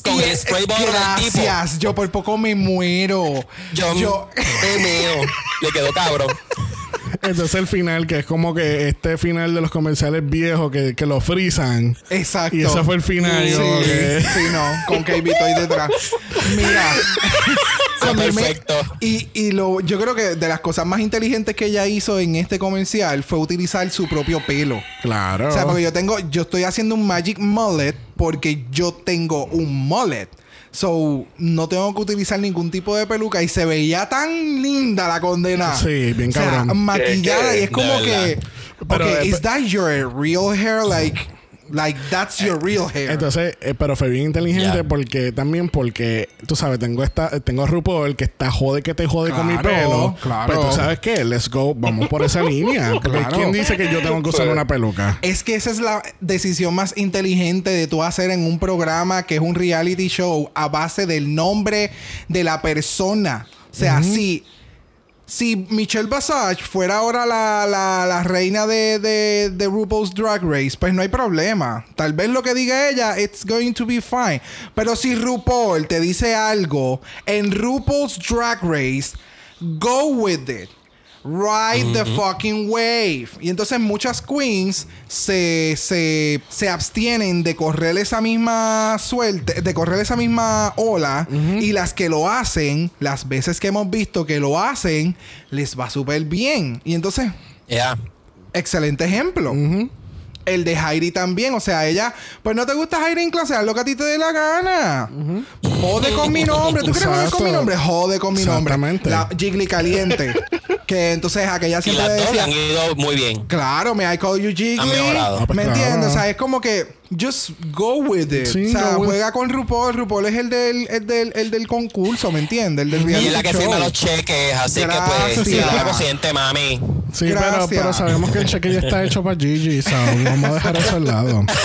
con Y- el spray bottle al tipo? Gracias. Yo por poco me muero. Yo, Yo- me meo. Le quedó cabrón. Entonces el final, que es como que este final de los comerciales viejos que, que lo frisan. Exacto. Y ese fue el final. Sí, que- sí, no, con KB ahí detrás. Mira. Perfecto. y y lo, yo creo que de las cosas más inteligentes que ella hizo en este comercial fue utilizar su propio pelo. Claro. O sea, porque yo tengo, yo estoy haciendo un magic mullet porque yo tengo un mullet. So, no tengo que utilizar ningún tipo de peluca y se veía tan linda la condena. Sí, bien o sea, cabrón. maquillada y es como que. Pero, okay, eh, is that your real hair? Like, Like, that's your real hair. Entonces, eh, pero fue bien inteligente porque también porque tú sabes, tengo esta tengo a RuPaul que está jode que te jode con mi pelo. claro. Pero tú sabes qué, let's go, vamos por esa línea. Porque Claro. ¿quién dice que yo tengo que usar Pues- una peluca? Es que esa es la decisión más inteligente de tú hacer en un programa que es un reality show a base del nombre de la persona. O sea, si, si Michelle Basage fuera ahora la, la- la reina de, de, de RuPaul's Drag Race, pues no hay problema. Tal vez lo que diga ella, it's going to be fine. Pero si RuPaul te dice algo en RuPaul's Drag Race, go with it. Ride the fucking wave. Y entonces muchas queens se, se, se abstienen de correr esa misma suerte, de correr esa misma ola. Y las que lo hacen, las veces que hemos visto que lo hacen, les va súper bien. Y entonces, Ya. excelente ejemplo. El de Heidi también. O sea, ella, pues no te gusta Heidi en clase, haz lo que a ti te dé la gana. Jode con mi nombre. ¿Tú quieres joder con mi nombre? Jode con mi nombre. Exactamente. La Jiggly caliente. que entonces aquella Y siempre dos le decía. han ido muy bien. Claro, me I call you Jiggly. Han mejorado. Ah, pues ¿Me entiendes? O sea, es como que just go with it. Sí, o sea, with- juega con RuPaul. RuPaul es el del, el del, el del concurso, ¿me entiendes? El del Y reality es la que show. firma los cheques, así que pues, sí, Gracias. la consciente, mami. Sí, pero, Gracias. pero sabemos que el cheque ya está hecho para Gigi, so vamos a dejar eso al lado.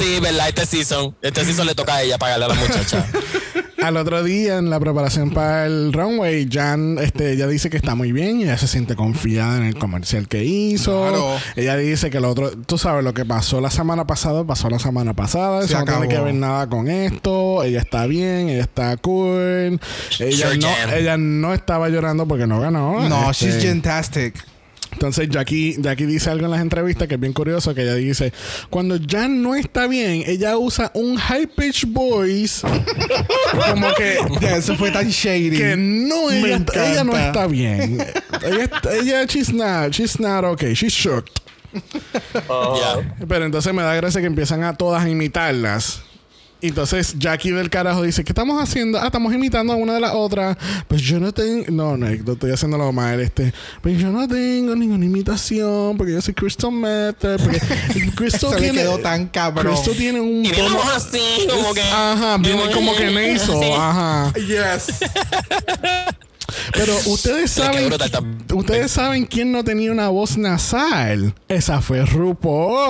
Sí, verdad, este season. Este season le toca a ella pagarle a la muchacha. Al otro día, en la preparación para el runway, Jan, este, ella dice que está muy bien ella se siente confiada en el comercial que hizo. Claro. Ella dice que lo otro, tú sabes, lo que pasó la semana pasada, pasó la semana pasada. Se Eso no tiene que ver nada con esto. Ella está bien, ella está cool. Ella, Sure, no, Jan. ella no estaba llorando porque no ganó. No, Este, she's fantastic. Entonces Jackie, Jackie dice algo en las entrevistas que es bien curioso, que ella dice, cuando Jan no está bien, ella usa un high pitch voice como que Ya, eso fue tan shady. que no Me ella, encanta. ella no está bien. ella, está- ella she's not, she's not okay, she's shocked. Ya. Pero entonces me da gracia que empiezan a todas a imitarlas. Y Entonces Jackie del carajo dice, ¿qué estamos haciendo? Ah, estamos imitando a una de las otras. Pues yo no tengo... No, no, no estoy haciendo lo mal. Este. Pues yo no tengo ninguna imitación porque yo soy Crystal Method. Porque Crystal tiene... quedó tan cabrón. Crystal tiene un tono... así, como que. Ajá, viene como que. Sí. Ajá. Yes. Pero ustedes saben, ustedes saben quién no tenía una voz nasal. Esa fue RuPaul.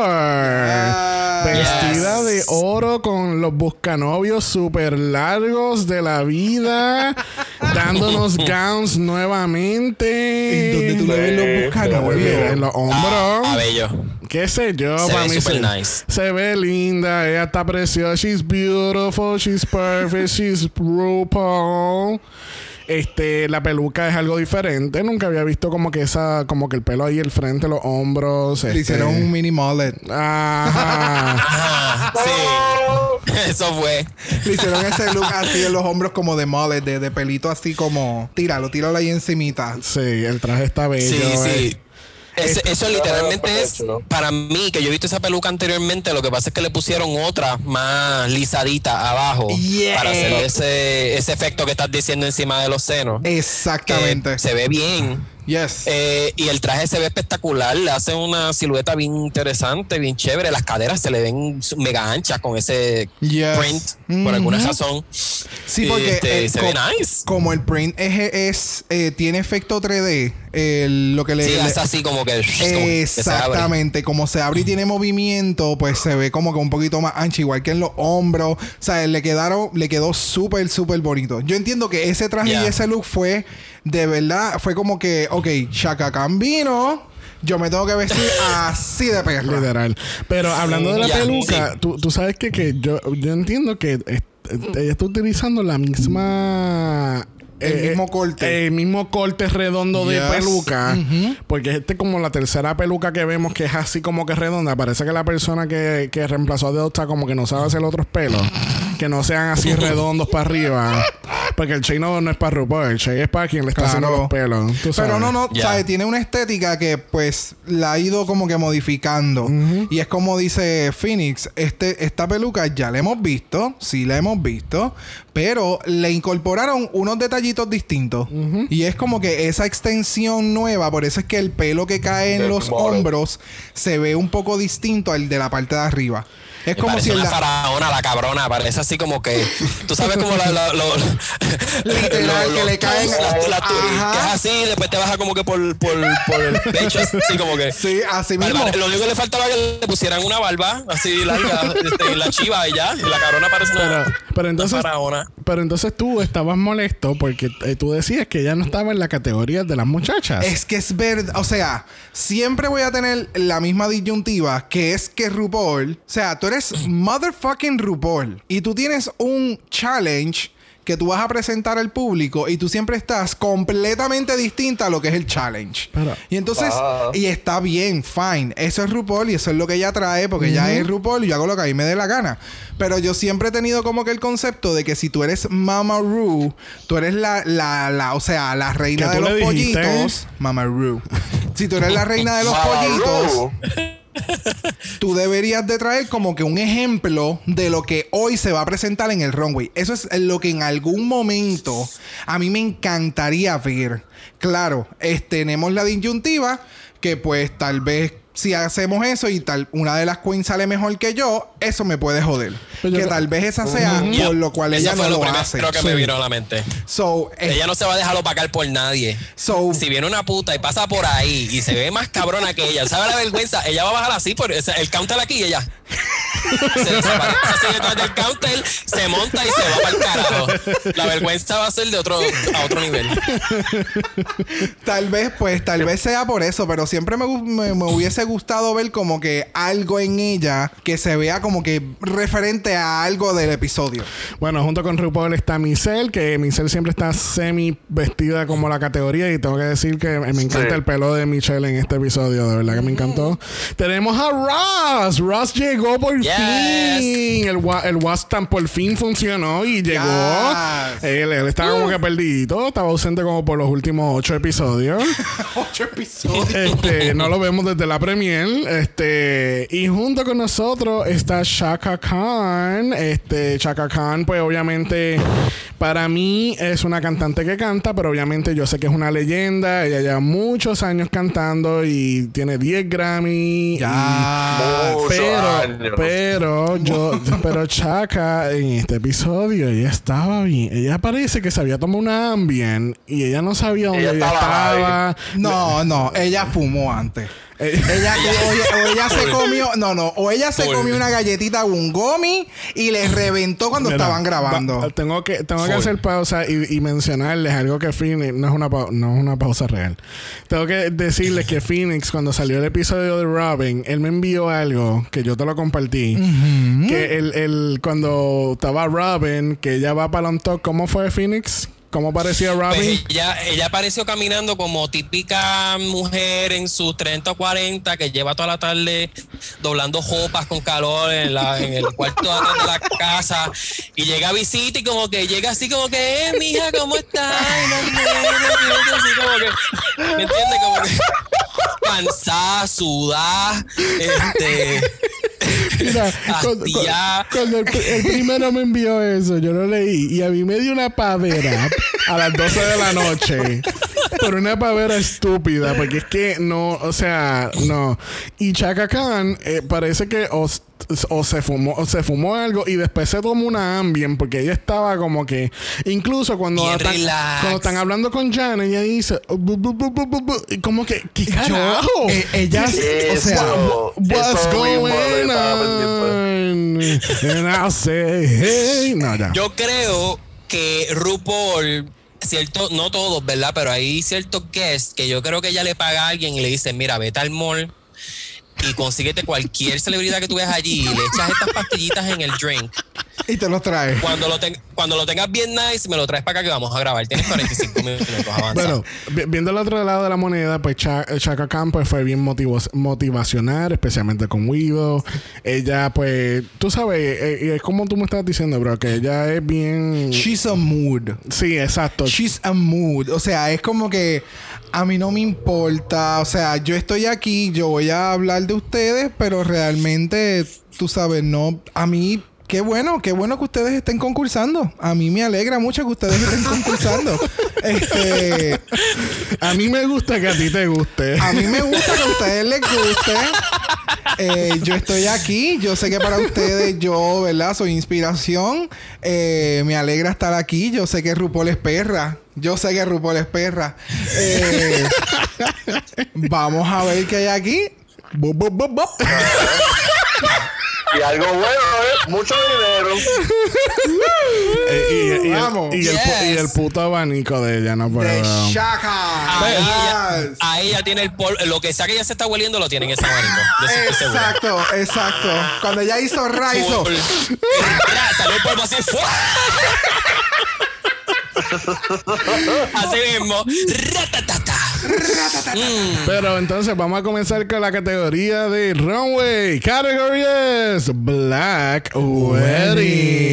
Vestida Yes. de oro con los buscanovios súper largos de la vida, dándonos gowns nuevamente. ¿En dónde tú le ves los buscanovios? En los hombros. Ah, bello. ¿Qué sé yo? Se para ve mí super se, nice. se ve linda. Ella está preciosa. She's beautiful. She's perfect. She's RuPaul. Este, la peluca es algo diferente. Nunca había visto como que esa, como que el pelo ahí, el frente, los hombros. Le este- hicieron un mini mullet. Ajá. Ajá, sí. Eso fue. Le hicieron ese look así en los hombros como de mullet, de, de pelito así como... Tíralo, tíralo ahí encimita. sí, el traje está bello. Sí, eh. Ese- eso literalmente es para mí que yo he visto esa peluca anteriormente lo que pasa es que le pusieron otra más lisadita abajo Yeah. para hacer ese, ese efecto que estás diciendo encima de los senos Exactamente. se ve bien Yes. Eh, y el traje se ve espectacular, le hace una silueta bien interesante, bien chévere. Las caderas se le ven mega anchas con ese Yes. print, por alguna razón. Sí, porque Este, eh, se ve nice. como el print es, es, eh, tiene efecto 3D, el- lo que le, Sí, le- hace así como que. como que se. Exactamente, como se abre y tiene movimiento, pues se ve como que un poquito más ancho, igual que en los hombros. O sea, le quedaron, le quedó súper, súper bonito. Yo entiendo que ese traje Yeah. y ese look fue de verdad, fue como que, ok, Shaka Cambino, yo me tengo que vestir así de perra. Literal. Pero hablando de la peluca, sí. tú, tú sabes que, que yo, yo entiendo que eh, ella está utilizando la misma. El eh, mismo corte. El mismo corte redondo de peluca. Porque este es como la tercera peluca que vemos que es así como que redonda. Parece que la persona que, que reemplazó a Delta como que no sabe hacer otros pelos. Que no sean así redondos para arriba. Porque el Che no, no es para RuPaul. El Che es para quien le está haciendo los pelos. Tú sabes. Pero no, no, Ya. ¿sabes? Tiene una estética que pues la ha ido como que modificando. Y es como dice Phoenix, este, esta peluca ya la hemos visto, sí la hemos visto, Pero le incorporaron unos detallitos distintos. Y es como que esa extensión nueva, por eso es que el pelo que cae en los hombros se ve un poco distinto al de la parte de arriba. Es como si da- faraona, la cabrona. Parece así como que. Tú sabes como la. la- lo- Literal, lo- que le caen- la- la- Ajá. que es así, después te baja como que por, por, por el pecho, así como que. Sí, así mismo. vale, Lo único que le faltaba que le pusieran una barba así larga, este, la chiva y ya. Y la cabrona parece una, Pero, pero una entonces, faraona. pero entonces tú estabas molesto porque eh, tú decías que ella no estaba en la categoría de las muchachas. Es que es verdad, o sea, siempre voy a tener la misma disyuntiva que es que RuPaul, o sea, tú eres motherfucking RuPaul y tú tienes un challenge que tú vas a presentar al público y tú siempre estás completamente distinta a lo que es el challenge. Pero- y entonces, y está bien, fine, eso es RuPaul y eso es lo que ella trae porque ella es RuPaul y yo hago lo que a mí me dé la gana. Pero yo siempre he tenido como que el concepto de que si tú eres Mama Ru, tú eres la, la, la, o sea, la reina de los pollitos. Mama Ru. Si tú eres la reina de los pollitos, tú deberías de traer como que un ejemplo de lo que hoy se va a presentar en el runway. Eso es lo que en algún momento a mí me encantaría ver. Claro, es- tenemos la disyuntiva que pues tal vez si hacemos eso y tal una de las queens sale mejor que yo, eso me puede joder. Pero yo que creo- tal vez esa sea por lo cual ella no lo lo hace. que me vino a la mente. So, eh, Ella no se va a dejar opacar por nadie. so Si viene una puta y pasa por ahí y se ve más cabrona que ella, ¿sabe la vergüenza? Ella va a bajar así por el counter aquí y ella. Se desaparece detrás del counter, se monta y se va para el carajo. La vergüenza va a ser de otro, a otro nivel. Tal vez, pues, tal vez sea por eso, pero siempre me, me- me hubiese gustado ver como que algo en ella que se vea como que referente a algo del episodio. Bueno, junto con RuPaul está Michelle, que Michelle siempre está semi vestida como la categoría y tengo que decir que me encanta Sí. el pelo de Michelle en este episodio, de verdad que me encantó. Tenemos a Ross, Ross llegó por Yes. fin, el, wa- el Wastan por fin funcionó y llegó. Yes. Él, él estaba como que perdido, estaba ausente como por los últimos ocho episodios. Ocho episodios. Este, no lo vemos desde la premier. Este, y junto con nosotros está Shaka Khan. Este, Shaka Khan, pues obviamente, para mí es una cantante que canta, pero obviamente yo sé que es una leyenda. Ella lleva muchos años cantando y tiene 10 Grammy. Ya. Pero, años. pero yo, pero Chaka en este episodio ella estaba bien. Ella parece que se había tomado una Ambien y ella no sabía dónde Ella ella, estaba estaba. No, no, ella fumó antes. Ella, o, o ella se comió, no, no, o ella se comió una galletita o un gomi y le reventó cuando Mira, estaban grabando. va- tengo que, tengo que Full. hacer pausa y, y mencionarles algo que Phoenix no es una pau- no es una pausa real. Tengo que decirles que Phoenix cuando salió el episodio de Robin, él me envió algo que yo te lo compartí. Que el, el cuando estaba Robin, que ella va para un talk, ¿cómo fue Phoenix? ¿Cómo parecía Robin? Pues ella, ella apareció caminando como típica mujer en sus 30 o 40 que lleva toda la tarde doblando jopas con calor en, la, en el cuarto de la casa y llega a visita y como que llega así como que, eh, mija, ¿cómo estás? Y así como que, ¿me entiendes? Como que cansada, sudada, este... Mira, cuando, cuando el, el primero me envió eso, yo lo leí y a mí me dio una pavera a las 12 de la noche. Pero una pavera estúpida, porque es que no, o sea, no. Y Chaka Khan eh, parece que o, o se fumó o se fumó algo y después se tomó una Ambien porque ella estaba como que incluso cuando están, cuando están hablando con Jan ella dice "Bu, bu, bu, bu, bu, bu", y como que ¿qué carajo? eh, ella, o sea, Eso, What's going on? And I say, hey. No, ya. Yo creo que RuPaul, cierto, no todos, ¿verdad? Pero hay ciertos guests que yo creo que ella le paga a alguien y le dice, mira, vete al mall y consíguete cualquier celebridad que tú veas allí y le echas estas pastillitas en el drink. y te los trae. Cuando lo, ten- cuando lo tengas bien nice, me lo traes para acá que vamos a grabar. Tienes 45 minutos, avanza. Bueno, vi- viendo el otro lado de la moneda, pues Cha- Chaka Khan pues, fue bien motivo- motivacional, especialmente con Widow. Ella, pues, tú sabes, eh, eh, es como tú me estás diciendo, bro, que ella es bien... She's a mood. Sí, exacto. She's a mood. O sea, es como que a mí no me importa. O sea, yo estoy aquí, yo voy a hablar de ustedes, pero realmente, tú sabes, no. A mí, qué bueno, qué bueno que ustedes estén concursando. A mí me alegra mucho que ustedes estén concursando. este, A mí me gusta que a ti te guste. a mí me gusta que a ustedes les guste. Eh, yo estoy aquí. Yo sé que para ustedes yo, ¿verdad? Soy inspiración. Eh, me alegra estar aquí. Yo sé que RuPaul es perra. Yo sé que RuPaul es perra. Eh, vamos a ver qué hay aquí. Bu, bu, bu. Y algo bueno, ¿eh? Mucho dinero. Eh, y, y el, Vamos. y el y puto abanico de ella, no De puedo. Shaka. Ahí ella, Yes. ahí ella tiene el polvo. Lo que sea que ella se está hueliendo lo tiene en ese abanico. De. Exacto, exacto. Cuando ella hizo Ra, hizo. Full. Mira, salió el polvo así. ¡fua! así mismo. Ratatata. Mm. Pero entonces vamos a comenzar con la categoría de Runway. Category es Black Wedding.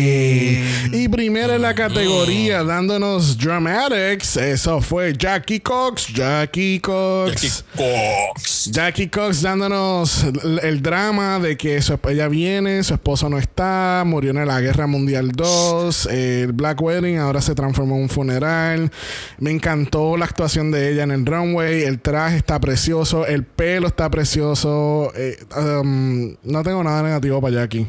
Y primero en la categoría, dándonos Dramatics, eso fue Jackie Cox. Jackie Cox. Jackie Cox. Jackie Cox dándonos el, drama de que su, ella viene, su esposo no está, murió en la Guerra Mundial 2, eh, el Black Wedding ahora se transformó en un funeral. Me encantó la actuación de ella en el runway, el traje está precioso, el pelo está precioso. eh, um, no tengo nada negativo para Jackie.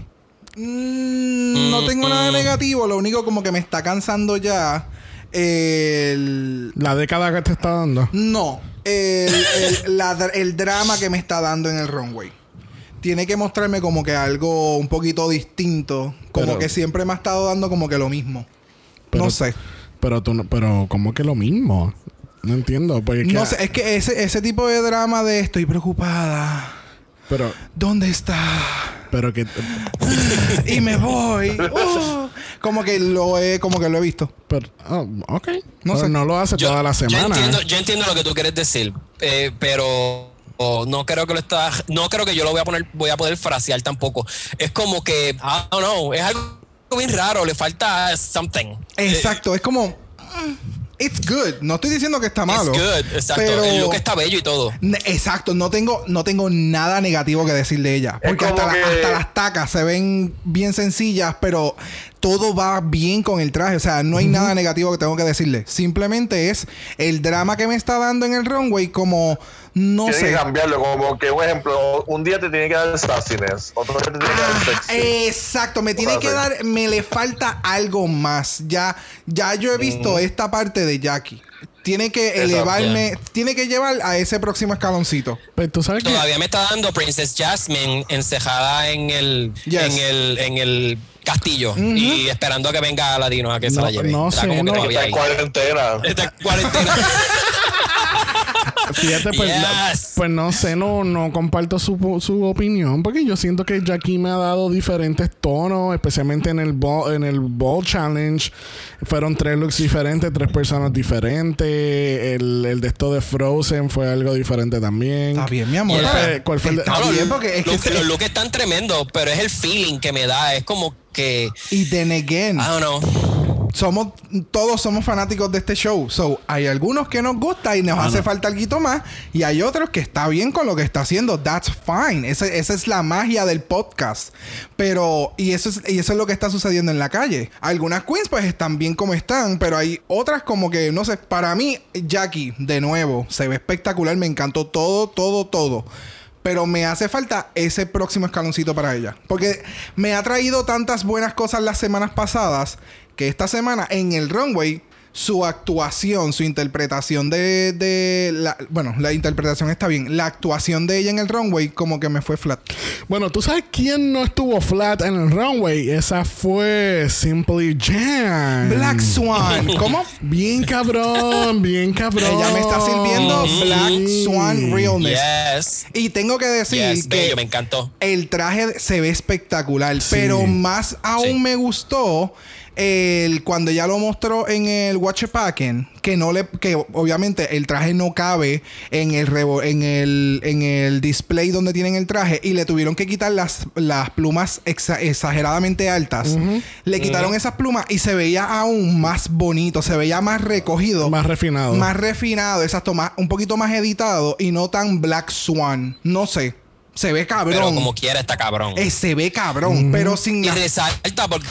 Mm, no tengo nada negativo. Lo único como que me está cansando ya. El. La década que te está dando. No. El, el- la dr- el drama que me está dando en el runway. Tiene que mostrarme como que algo un poquito distinto. Como Pero- que siempre me ha estado dando como que lo mismo. Pero- no sé. Pero tú no, pero como que lo mismo. No entiendo. Porque es que- No sé, es que ese, ese tipo de drama de estoy preocupada. Pero, ¿Dónde está? pero que. y me voy. Oh. Como que lo he, como que lo he visto. Pero, oh, ok. No Pero sé. no lo hace toda la Yo semana. entiendo, yo entiendo lo que tú quieres decir, eh, pero oh, no creo que lo está, no creo que yo lo voy a poner, voy a poder frasear tampoco. Es como que, I don't know, es algo bien raro, le falta something. Exacto, es como. It's good. No estoy diciendo que está malo. It's good, exacto. Pero, El look está bello y todo. Exacto, no tengo, no tengo nada negativo que decir de ella. Porque hasta, como la- que- hasta las tacas se ven bien sencillas, pero todo va bien con el traje. O sea, no hay nada negativo que tengo que decirle. Simplemente es el drama que me está dando en el runway, como no Tienes que sé. cambiarlo. Como que, un ejemplo, un día te tiene que dar sassiness, otro día te tiene que dar Ah, sexy. exacto, me tiene que dar, me le falta algo más. Ya, ya yo he visto esta parte de Jackie. Tiene que Exacto. elevarme, tiene que llevar a ese próximo escaloncito. Pero tú sabes que. Todavía me está dando Princess Jasmine encejada en el, Yes. en el, en el castillo y esperando a que venga Ladino a que se No- la lleve. no Está sé, como que no- todavía Está en cuarentena. Está en cuarentena. Fíjate, pues, Yes. la- pues no sé, no, no comparto su, su opinión, porque yo siento que Jackie me ha dado diferentes tonos, especialmente en el ball, en el ball challenge. Fueron tres looks diferentes, tres personas diferentes. El, el de esto de Frozen fue algo diferente también. Está bien, mi amor. ¿Cuál fue, cuál fue el de- Está bien, los- porque es que los, los looks están tremendos, pero es el feeling que me da. Es como que, Y then again, I don't know. Somos, todos somos fanáticos de este show. So, hay algunos que nos gusta y nos hace falta algo más. Y hay otros que está bien con lo que está haciendo. That's fine. Esa, esa es la magia del podcast. Pero, y eso, es, y eso es lo que está sucediendo en la calle. Algunas queens, pues, están bien como están. Pero hay otras como que, no sé, para mí, Jackie, de nuevo, se ve espectacular. Me encantó todo, todo, todo. Pero me hace falta ese próximo escaloncito para ella. Porque me ha traído tantas buenas cosas las semanas pasadas que esta semana en el runway su actuación, su interpretación de, de la, bueno, la interpretación está bien. La actuación de ella en el runway como que me fue flat. Bueno, ¿tú sabes quién no estuvo flat en el runway? Esa fue Simply Jam. Black Swan. ¿Cómo? Bien cabrón, bien cabrón. Ella me está sirviendo Black Swan Realness. Yes. Y tengo que decir Yes, que bello, me encantó. el traje se ve espectacular, Sí. pero más aún Sí. me gustó el cuando ya lo mostró en el Watch Packing, que no le que obviamente el traje no cabe en el revo- en el en el display donde tienen el traje y le tuvieron que quitar las, las plumas exa- exageradamente altas. Le quitaron esas plumas y se veía aún más bonito, se veía más recogido, Más refinado. más refinado, exacto, más, un poquito más editado y no tan Black Swan. No sé. se ve cabrón. Pero como quiera está cabrón. Eh, se ve cabrón, pero sin Y la- resalta porque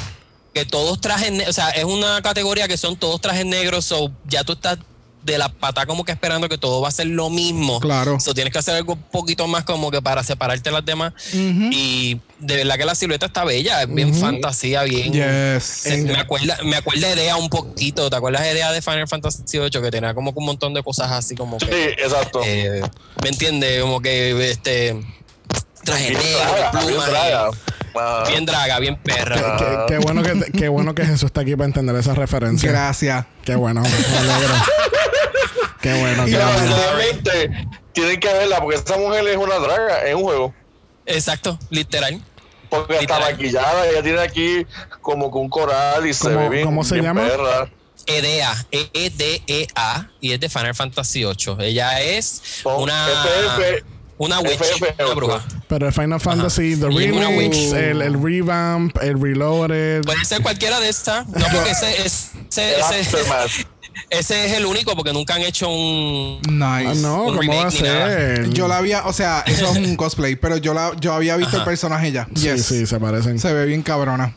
todos trajes, o sea, es una categoría que son todos trajes negros, so ya tú estás de la pata como que esperando que todo va a ser lo mismo. Claro. So tienes que hacer algo un poquito más como que para separarte de las demás. Y de verdad que la silueta está bella, es bien fantasía, bien. Yes. Se- me acuerda, me acuerda de Edea un poquito. ¿Te acuerdas de Edea de Final Fantasy VIII? Que tenía como que un montón de cosas así como Sí, que. exacto. eh, ¿Me entiendes? Como que este. Traje Bien negro, draga, bien plumas. draga. Bien draga, bien perra. Qué, qué bueno que, qué bueno que Jesús está aquí para entender esa referencia. Gracias. Qué bueno, me alegro. Qué bueno, Y qué bueno. tienen que verla porque esta mujer es una draga en un juego. Exacto, literal. Porque está Literal. maquillada, ella tiene aquí como que un coral y se ¿Cómo- ve bien. cómo se bien llama? Edea, perra. E-E-D-E-A, y es de Final Fantasy VIII. Ella es Con una. FF, una witch, FF8. una bruja. Pero el Final Fantasy, The Remix, el, el Revamp, el Reloaded. Puede ser cualquiera de estas. No, porque ese, es- ese, ese, ese es el único, porque nunca han hecho un. Nice. Ah, no, un ¿cómo va a ser? Yo la había, o sea, eso es un cosplay, pero yo la, yo había visto el personaje ya. Sí, Yes. sí, se parecen. Se ve bien cabrona.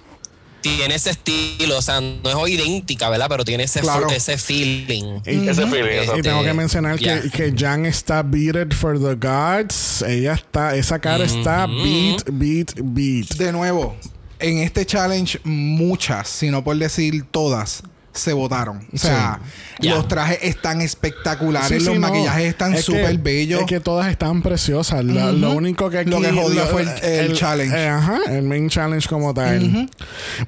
Tiene ese estilo, o sea, no es idéntica, ¿verdad? Pero tiene ese, Claro. ese feeling. Y, Ese feeling, Este, y tengo que mencionar que, que Jan está beated for the gods. Ella está, esa cara está beat, beat, beat. De nuevo, en este challenge, muchas, si no por decir todas, se votaron. O sea, los trajes están espectaculares, Sí, sí, los no. maquillajes están Es súper bellos. Es que todas están preciosas. Lo, lo único que aquí... Lo que jodió fue el- el challenge. eh, ajá, el main challenge como tal.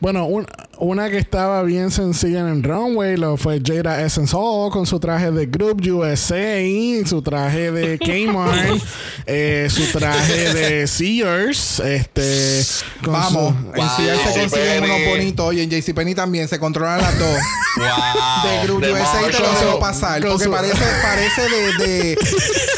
Bueno, un- una que estaba bien sencilla en el runway lo fue Jada Essence Hall con su traje de Group USA, su traje de Kmart, eh, su traje de Sears, este... con Vamos, su- en Sears se consiguen unos bonitos y en JCPenney también se controlan las dos. Wow. de Group de USA te lo dejo pasar porque su- parece, parece de, de-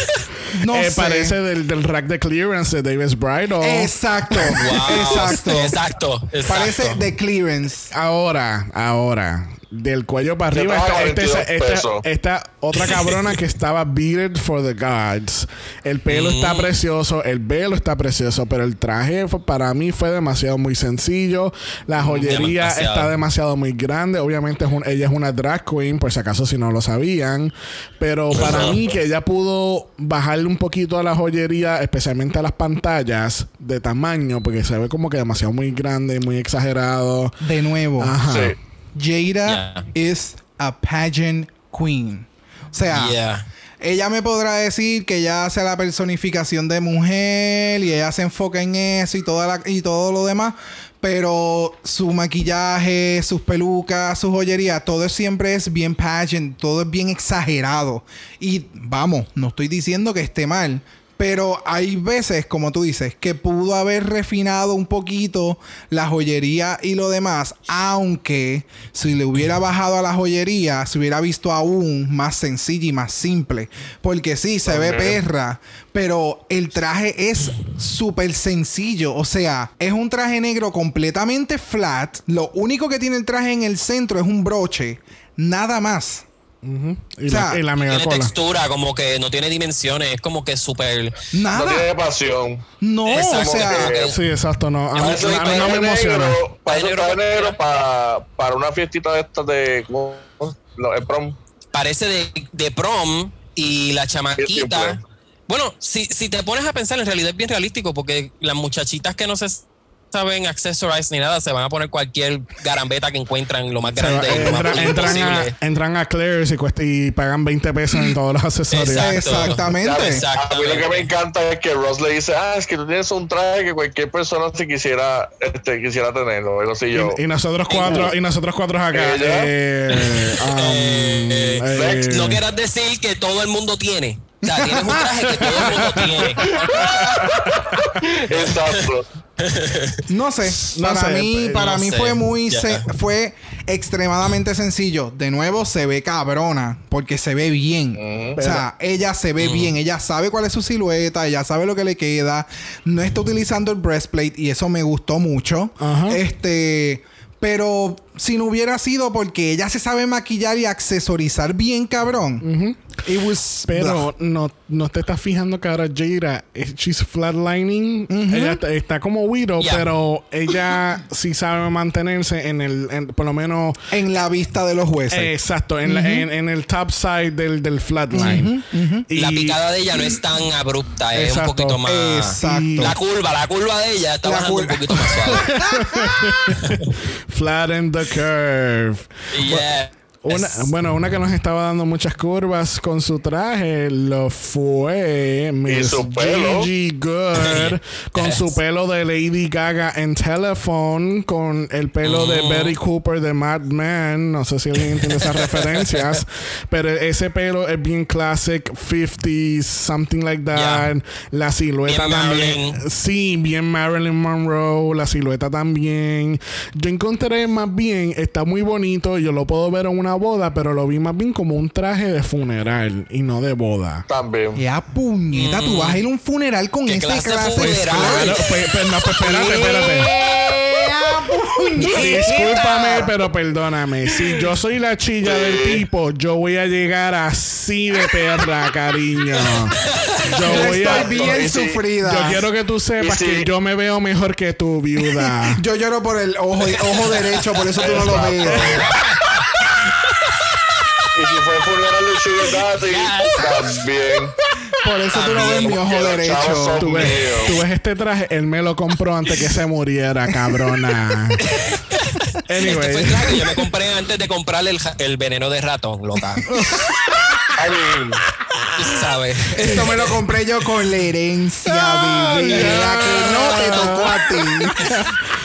no eh, sé. parece del, del rack de clearance de Davis Bridal. Exacto, Wow. exacto. Exacto. exacto. Parece de clearance. Ahora, ahora, del cuello para arriba está, este- 42 esta, otra cabrona que estaba bearded for the gods. El pelo está precioso, el velo está precioso, pero el traje fue- para mí fue demasiado muy sencillo. La joyería Demasiado. está demasiado muy grande. Obviamente es un- ella es una drag queen, por si acaso si no lo sabían. Pero para mí que ella pudo bajarle un poquito a la joyería, especialmente a las pantallas de tamaño, porque se ve como que demasiado muy grande, muy exagerado. De nuevo, Ajá. Sí. Jada Yeah. is a pageant queen. O sea, Yeah. ella me podrá decir que ella hace la personificación de mujer y ella se enfoca en eso y, toda la- y todo lo demás. Pero su maquillaje, sus pelucas, su joyería, todo siempre es bien pageant, todo es bien exagerado. Y vamos, no estoy diciendo que esté mal, pero hay veces, como tú dices, que pudo haber refinado un poquito la joyería y lo demás, aunque si le hubiera bajado a la joyería, se hubiera visto aún más sencilla y más simple. Porque sí, se ve perra, pero el traje es súper sencillo. O sea, es un traje negro completamente flat. Lo único que tiene el traje en el centro es un broche. Nada más. Y, O sea, la, y la mega Tiene cola. textura, como que no tiene dimensiones, es como que súper. No Nada. tiene pasión. No, o sea, como que- Sí, exacto. No, a mí, a no me emociona. negro, Negro negro para una fiestita de estas de. ¿cómo? Lo- el prom. Parece de, de prom y la chamaquita. Bueno, si, si te pones a pensar, en realidad es bien realístico porque las muchachitas que no se saben accessorize ni nada se van a poner cualquier garambeta que encuentran lo más grande y lo más entra- entran, a, entran a Claire's y, cuesta- y pagan 20 pesos en todos los accesorios. Exacto. exactamente. Exactamente. A mí lo que me encanta es que Ross le dice, ah, es que tú tienes un traje que cualquier persona se quisiera, este, quisiera tenerlo. Y lo sé yo. Y, y nosotros cuatro, y nosotros cuatro acá. Eh, um, Eh, eh, No quieras decir que todo el mundo tiene. O sea, tienes un traje que todo el mundo tiene. Exacto. No sé. No para sé, mí, eh, para no mí sé. fue muy se- fue extremadamente sencillo. De nuevo se ve cabrona porque se ve bien. O sea, ella se ve bien, ella sabe cuál es su silueta, ella sabe lo que le queda. No está utilizando el breastplate y eso me gustó mucho. Ajá. Este, pero si no hubiera sido porque ella se sabe maquillar y accesorizar bien, cabrón. It was. Pero no, no te estás fijando que ahora Jada, eh, she's flatlining. Ella está, está como Widow, Yeah. pero ella sí sabe mantenerse en el, en- por lo menos, En la vista de los jueces. eh, exacto, en, la- en, en el top side del, del flatline. Y- La picada de ella no es tan abrupta, es Exacto. un poquito más. Exacto. La curva, la curva de ella está La bajando un poquito más suave. Flatten the curve. Yes. Una, bueno, una que nos estaba dando muchas curvas con su traje lo fue Miss su pelo. Gigi Good con Yes. su pelo de Lady Gaga en Telephone, con el pelo de Mm. Betty Cooper de Mad Men. No sé si alguien entiende esas referencias, pero ese pelo es bien classic 50s, something like that. Yeah. La silueta Bien también. Marilyn. Sí, bien Marilyn Monroe, la silueta también. Yo encontré más bien, está muy bonito, yo lo puedo ver en una boda, pero lo vi más bien como un traje de funeral y no de boda. También. Ya puñeta, tú vas a ir a un funeral con ¿Qué ese clase de clase funeral? Claro, pues, pues, no, pues, espérate. Discúlpame, pero perdóname. Si yo soy la chilla del tipo, yo voy a llegar así de perra, cariño. Yo Yo voy a. estoy bien sufrida. Yo quiero que tú sepas si- que yo me veo mejor que tu viuda. Yo lloro por el ojo, ojo derecho, por eso tú no lo ves. Y si fue funeral de Sugar Daddy, Yes. también. Por eso tú no ves mi ojo derecho. Tú ves, tú ves este traje, él me lo compró antes que se muriera, cabrona. Este fue el Anyway. traje que yo me compré antes de comprarle el, el veneno de ratón, loca. I mean, Tú sabes. Esto me lo compré yo con la herencia, bebé. La que no te tocó a ti.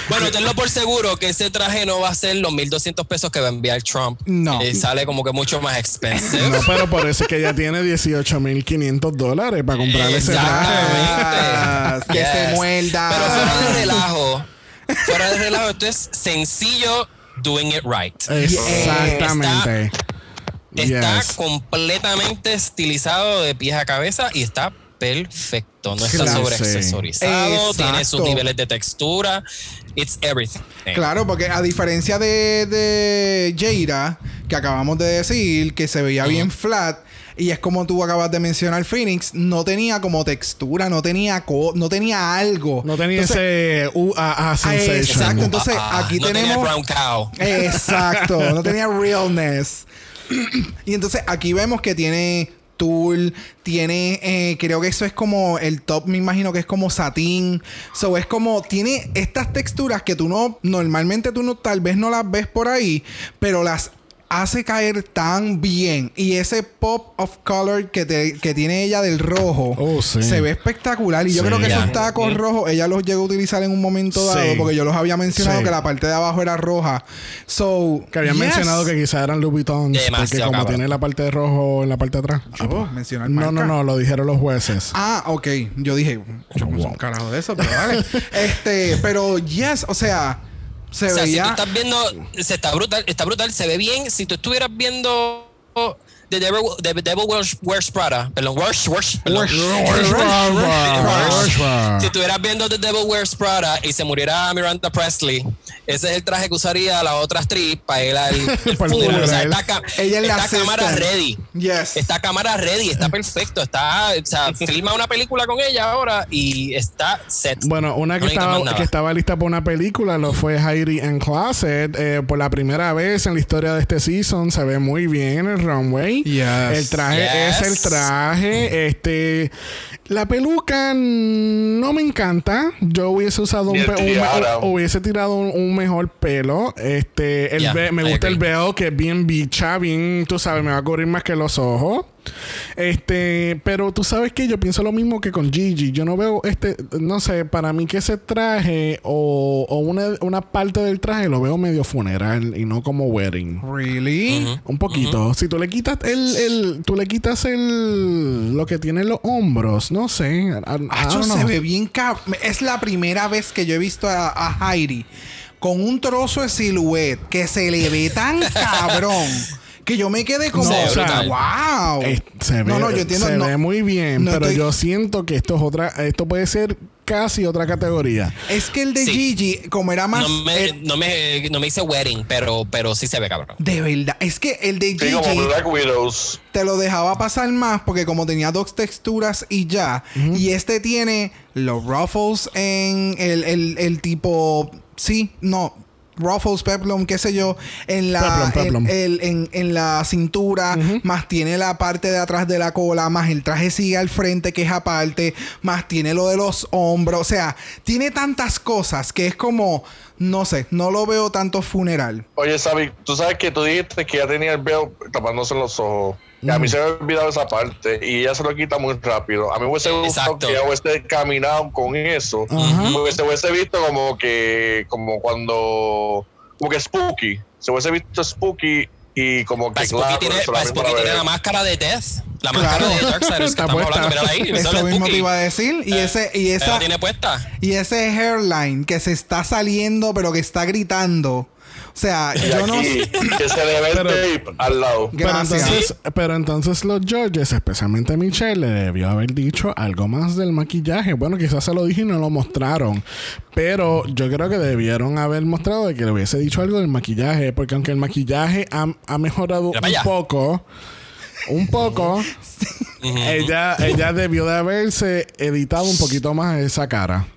Bueno, tenlo por seguro que ese traje no va a ser los 1200 pesos que va a enviar Trump. No. Eh, sale como que mucho más expensive. No, pero por eso es que ella tiene 18.500 dólares para comprar ese traje. Que se Yes. muerda. Pero fuera de relajo, fuera de relajo, esto es sencillo doing it right. Exactamente. Está Yes. completamente estilizado de pies a cabeza y está perfecto. No está sobre accesorizado, tiene sus niveles de textura. It's everything. Claro, porque a diferencia de, de Jaira, que acabamos de decir, que se veía bien flat, y es como tú acabas de mencionar, Phoenix, no tenía como textura, no tenía co- no tenía algo. No tenía Entonces, ese uh, ah, ah, sensation. exacto. Entonces, Ah, aquí no tenía tenemos- brown cow. Exacto, no tenía realness. y entonces aquí vemos que tiene tiene, eh, creo que eso es como el top, me imagino que es como satín. So es como, tiene estas texturas que tú no, normalmente tú no, tal vez no las ves por ahí, pero las hace caer tan bien. Y ese pop of color que, te- que tiene ella del rojo Oh, sí. se ve espectacular. Y yo Sí. creo que esos tacos rojos ella los llegó a utilizar en un momento dado, Sí. porque yo los había mencionado Sí. que la parte de abajo era roja. So, Que habían yes. mencionado que quizás eran Louboutins porque Demasiado, como cabrón. tiene la parte de rojo en la parte de atrás. Yo, mencionar No, marca. no, no, lo dijeron los jueces. Ah, ok. Yo dije, yo sé un carajo de eso, pero vale. este, pero yes, o sea, se O sea, si tú estás viendo, se está brutal, está brutal, se ve bien. Si tú estuvieras viendo The Devil, The Devil Wears, Wears Prada, perdón, Wears, Wears, perdón. Si estuvieras viendo The Devil Wears Prada y se muriera Miranda Presley, ese es el traje que usaría la otra actriz para ir al funeral. O sea, ca- Ella es la está cámara ready. Yes. Está cámara ready, está perfecto. Está, o sea, filma una película con ella ahora y está set. Bueno, una que No estaba, que estaba lista para una película lo fue Heidi en Closet. Eh, por la primera vez en la historia de este season se ve muy bien en el runway. Yes. El traje Yes. es el traje. Este, la peluca no me encanta. Yo hubiese usado un, hubiese tirado un, un mejor pelo. Este, el Yeah, me gusta el veo que es bien bicha, bien, tú sabes, me va a cubrir más que los ojos. Este, pero tú sabes que yo pienso lo mismo que con Gigi. Yo no veo este, no sé, para mí que ese traje o, o una, una parte del traje lo veo medio funeral y no como wedding. Really? Un poquito. Si tú le quitas el, el, tú le quitas el, lo que tiene en los hombros, no sé. I- I Acho, don't se ve bien cab- Es la primera vez que yo he visto a, a Heidi con un trozo de silhouette que se le ve tan cabrón. Que yo me quedé como, No, o sea, wow. Se ve, no, no, yo entiendo. se no. ve muy bien, no pero estoy- yo siento que esto es otra, esto puede ser casi otra categoría. Es que el de Sí. Gigi, como era más. No me, eh, no, me, no me dice wedding, pero, pero sí se ve cabrón. de verdad. Es que el de Sí, como Gigi Black Widows. te lo dejaba pasar más porque como tenía dos texturas y ya. Y este tiene los ruffles en el, el, el tipo. Sí, no. Ruffles, peplum, qué sé yo, en la, Peplum, peplum. En, el- en- en la cintura, más tiene la parte de atrás de la cola, más el traje sigue al frente, que es aparte, más tiene lo de los hombros, o sea, tiene tantas cosas que es como, no sé, no lo veo tanto funeral. Oye, Sabi, tú sabes que tú dijiste que ya tenía el veo tapándose los ojos. Y a mí se me ha olvidado esa parte y ella se lo quita muy rápido. A mí me hubiese gustado Exacto. que ella hubiese caminado con eso. Ajá. Porque se hubiese visto como que, como cuando, como que spooky. Se hubiese visto spooky y como que Spooky claro, tiene, la misma Spooky tiene vez. la máscara de Death. La Claro. máscara de Darkseid que Está puesta. ahí. Eso es mismo Spooky. te iba a decir. Y Eh, ese, y esa, tiene puesta. y ese hairline que se está saliendo, pero que está gritando. O sea, Y yo no aquí, sé. que se le ve el Pero- tape al lado. Pero Gracias. entonces, pero entonces los judges, especialmente Michelle, le debió haber dicho algo más del maquillaje. Bueno, quizás se lo dije y no lo mostraron. Pero yo creo que debieron haber mostrado de que le hubiese dicho algo del maquillaje. Porque aunque el maquillaje ha, ha mejorado un poco. Un poco. ella, ella debió de haberse editado un poquito más esa cara.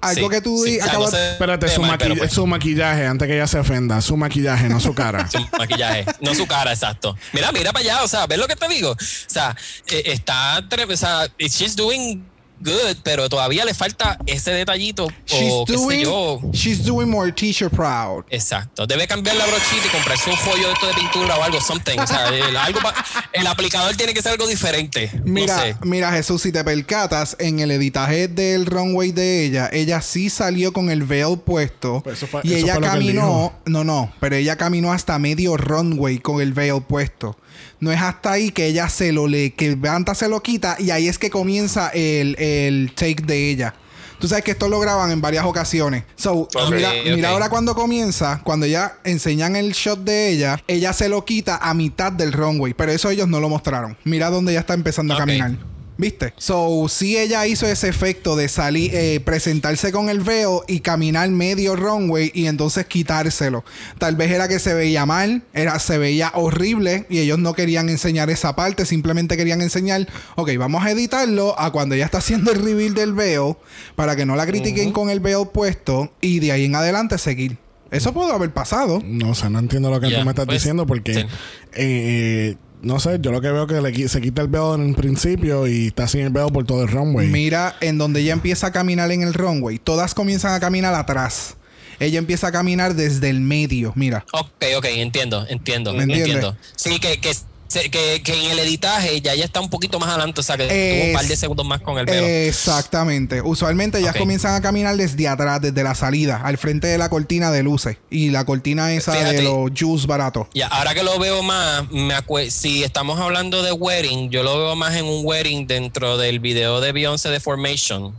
Algo Sí, que tú sí, di- o sea, acabas- no Espérate, su, mal, maqui- pero pues, su maquillaje, antes que ella se ofenda. Su maquillaje, no su cara. su maquillaje, no su cara, exacto. Mira, mira para allá, o sea, ¿ves lo que te digo? O sea, eh, está, o sea, she's doing good, pero todavía le falta ese detallito she's, o qué sé doing, yo. she's doing more teacher proud. Exacto. Debe cambiar la brochita y comprarse un joyo de esto de pintura o algo, something. O sea, el, algo pa- el aplicador tiene que ser algo diferente. Mira, no sé. mira Jesús, si te percatas, en el editaje del runway de ella, ella sí salió con el veil puesto. Pues fue- y ella caminó, no, no, pero ella caminó hasta medio runway con el veil puesto. No es hasta ahí que ella se lo le, que Banta se lo quita y ahí es que comienza el, el take de ella. Tú sabes que esto lo graban en varias ocasiones. So, Ok, mira, mira ahora cuando comienza, cuando ya enseñan el shot de ella, ella se lo quita a mitad del runway, pero eso ellos no lo mostraron. Mira dónde ella está empezando a caminar. ¿Viste? So, sí ella hizo ese efecto de salir, eh, presentarse con el veo y caminar medio runway y entonces quitárselo. Tal vez era que se veía mal, era, se veía horrible y ellos no querían enseñar esa parte, simplemente querían enseñar, ok, vamos a editarlo a cuando ella está haciendo el reveal del veo para que no la critiquen con el veo puesto y de ahí en adelante seguir. Eso pudo haber pasado. No sé, no entiendo lo que tú me estás pues, diciendo porque, sí. eh, no sé, yo lo que veo que le se quita el veo en el principio y está sin el veo por todo el runway. Mira, en donde ella empieza a caminar en el runway, todas comienzan a caminar atrás. Ella empieza a caminar desde el medio, mira. Ok, ok, entiendo, entiendo, entiendo. Sí, que, que, que, que en el editaje ya ya está un poquito más adelante, o sea, que tuvo un par de segundos más con el velo. Exactamente. Usualmente ellas comienzan a caminar desde atrás, desde la salida, al frente de la cortina de luces. Y la cortina esa de los juice baratos. Ya, ahora que lo veo más, me si estamos hablando de wedding, yo lo veo más en un wedding dentro del video de Beyoncé de Formation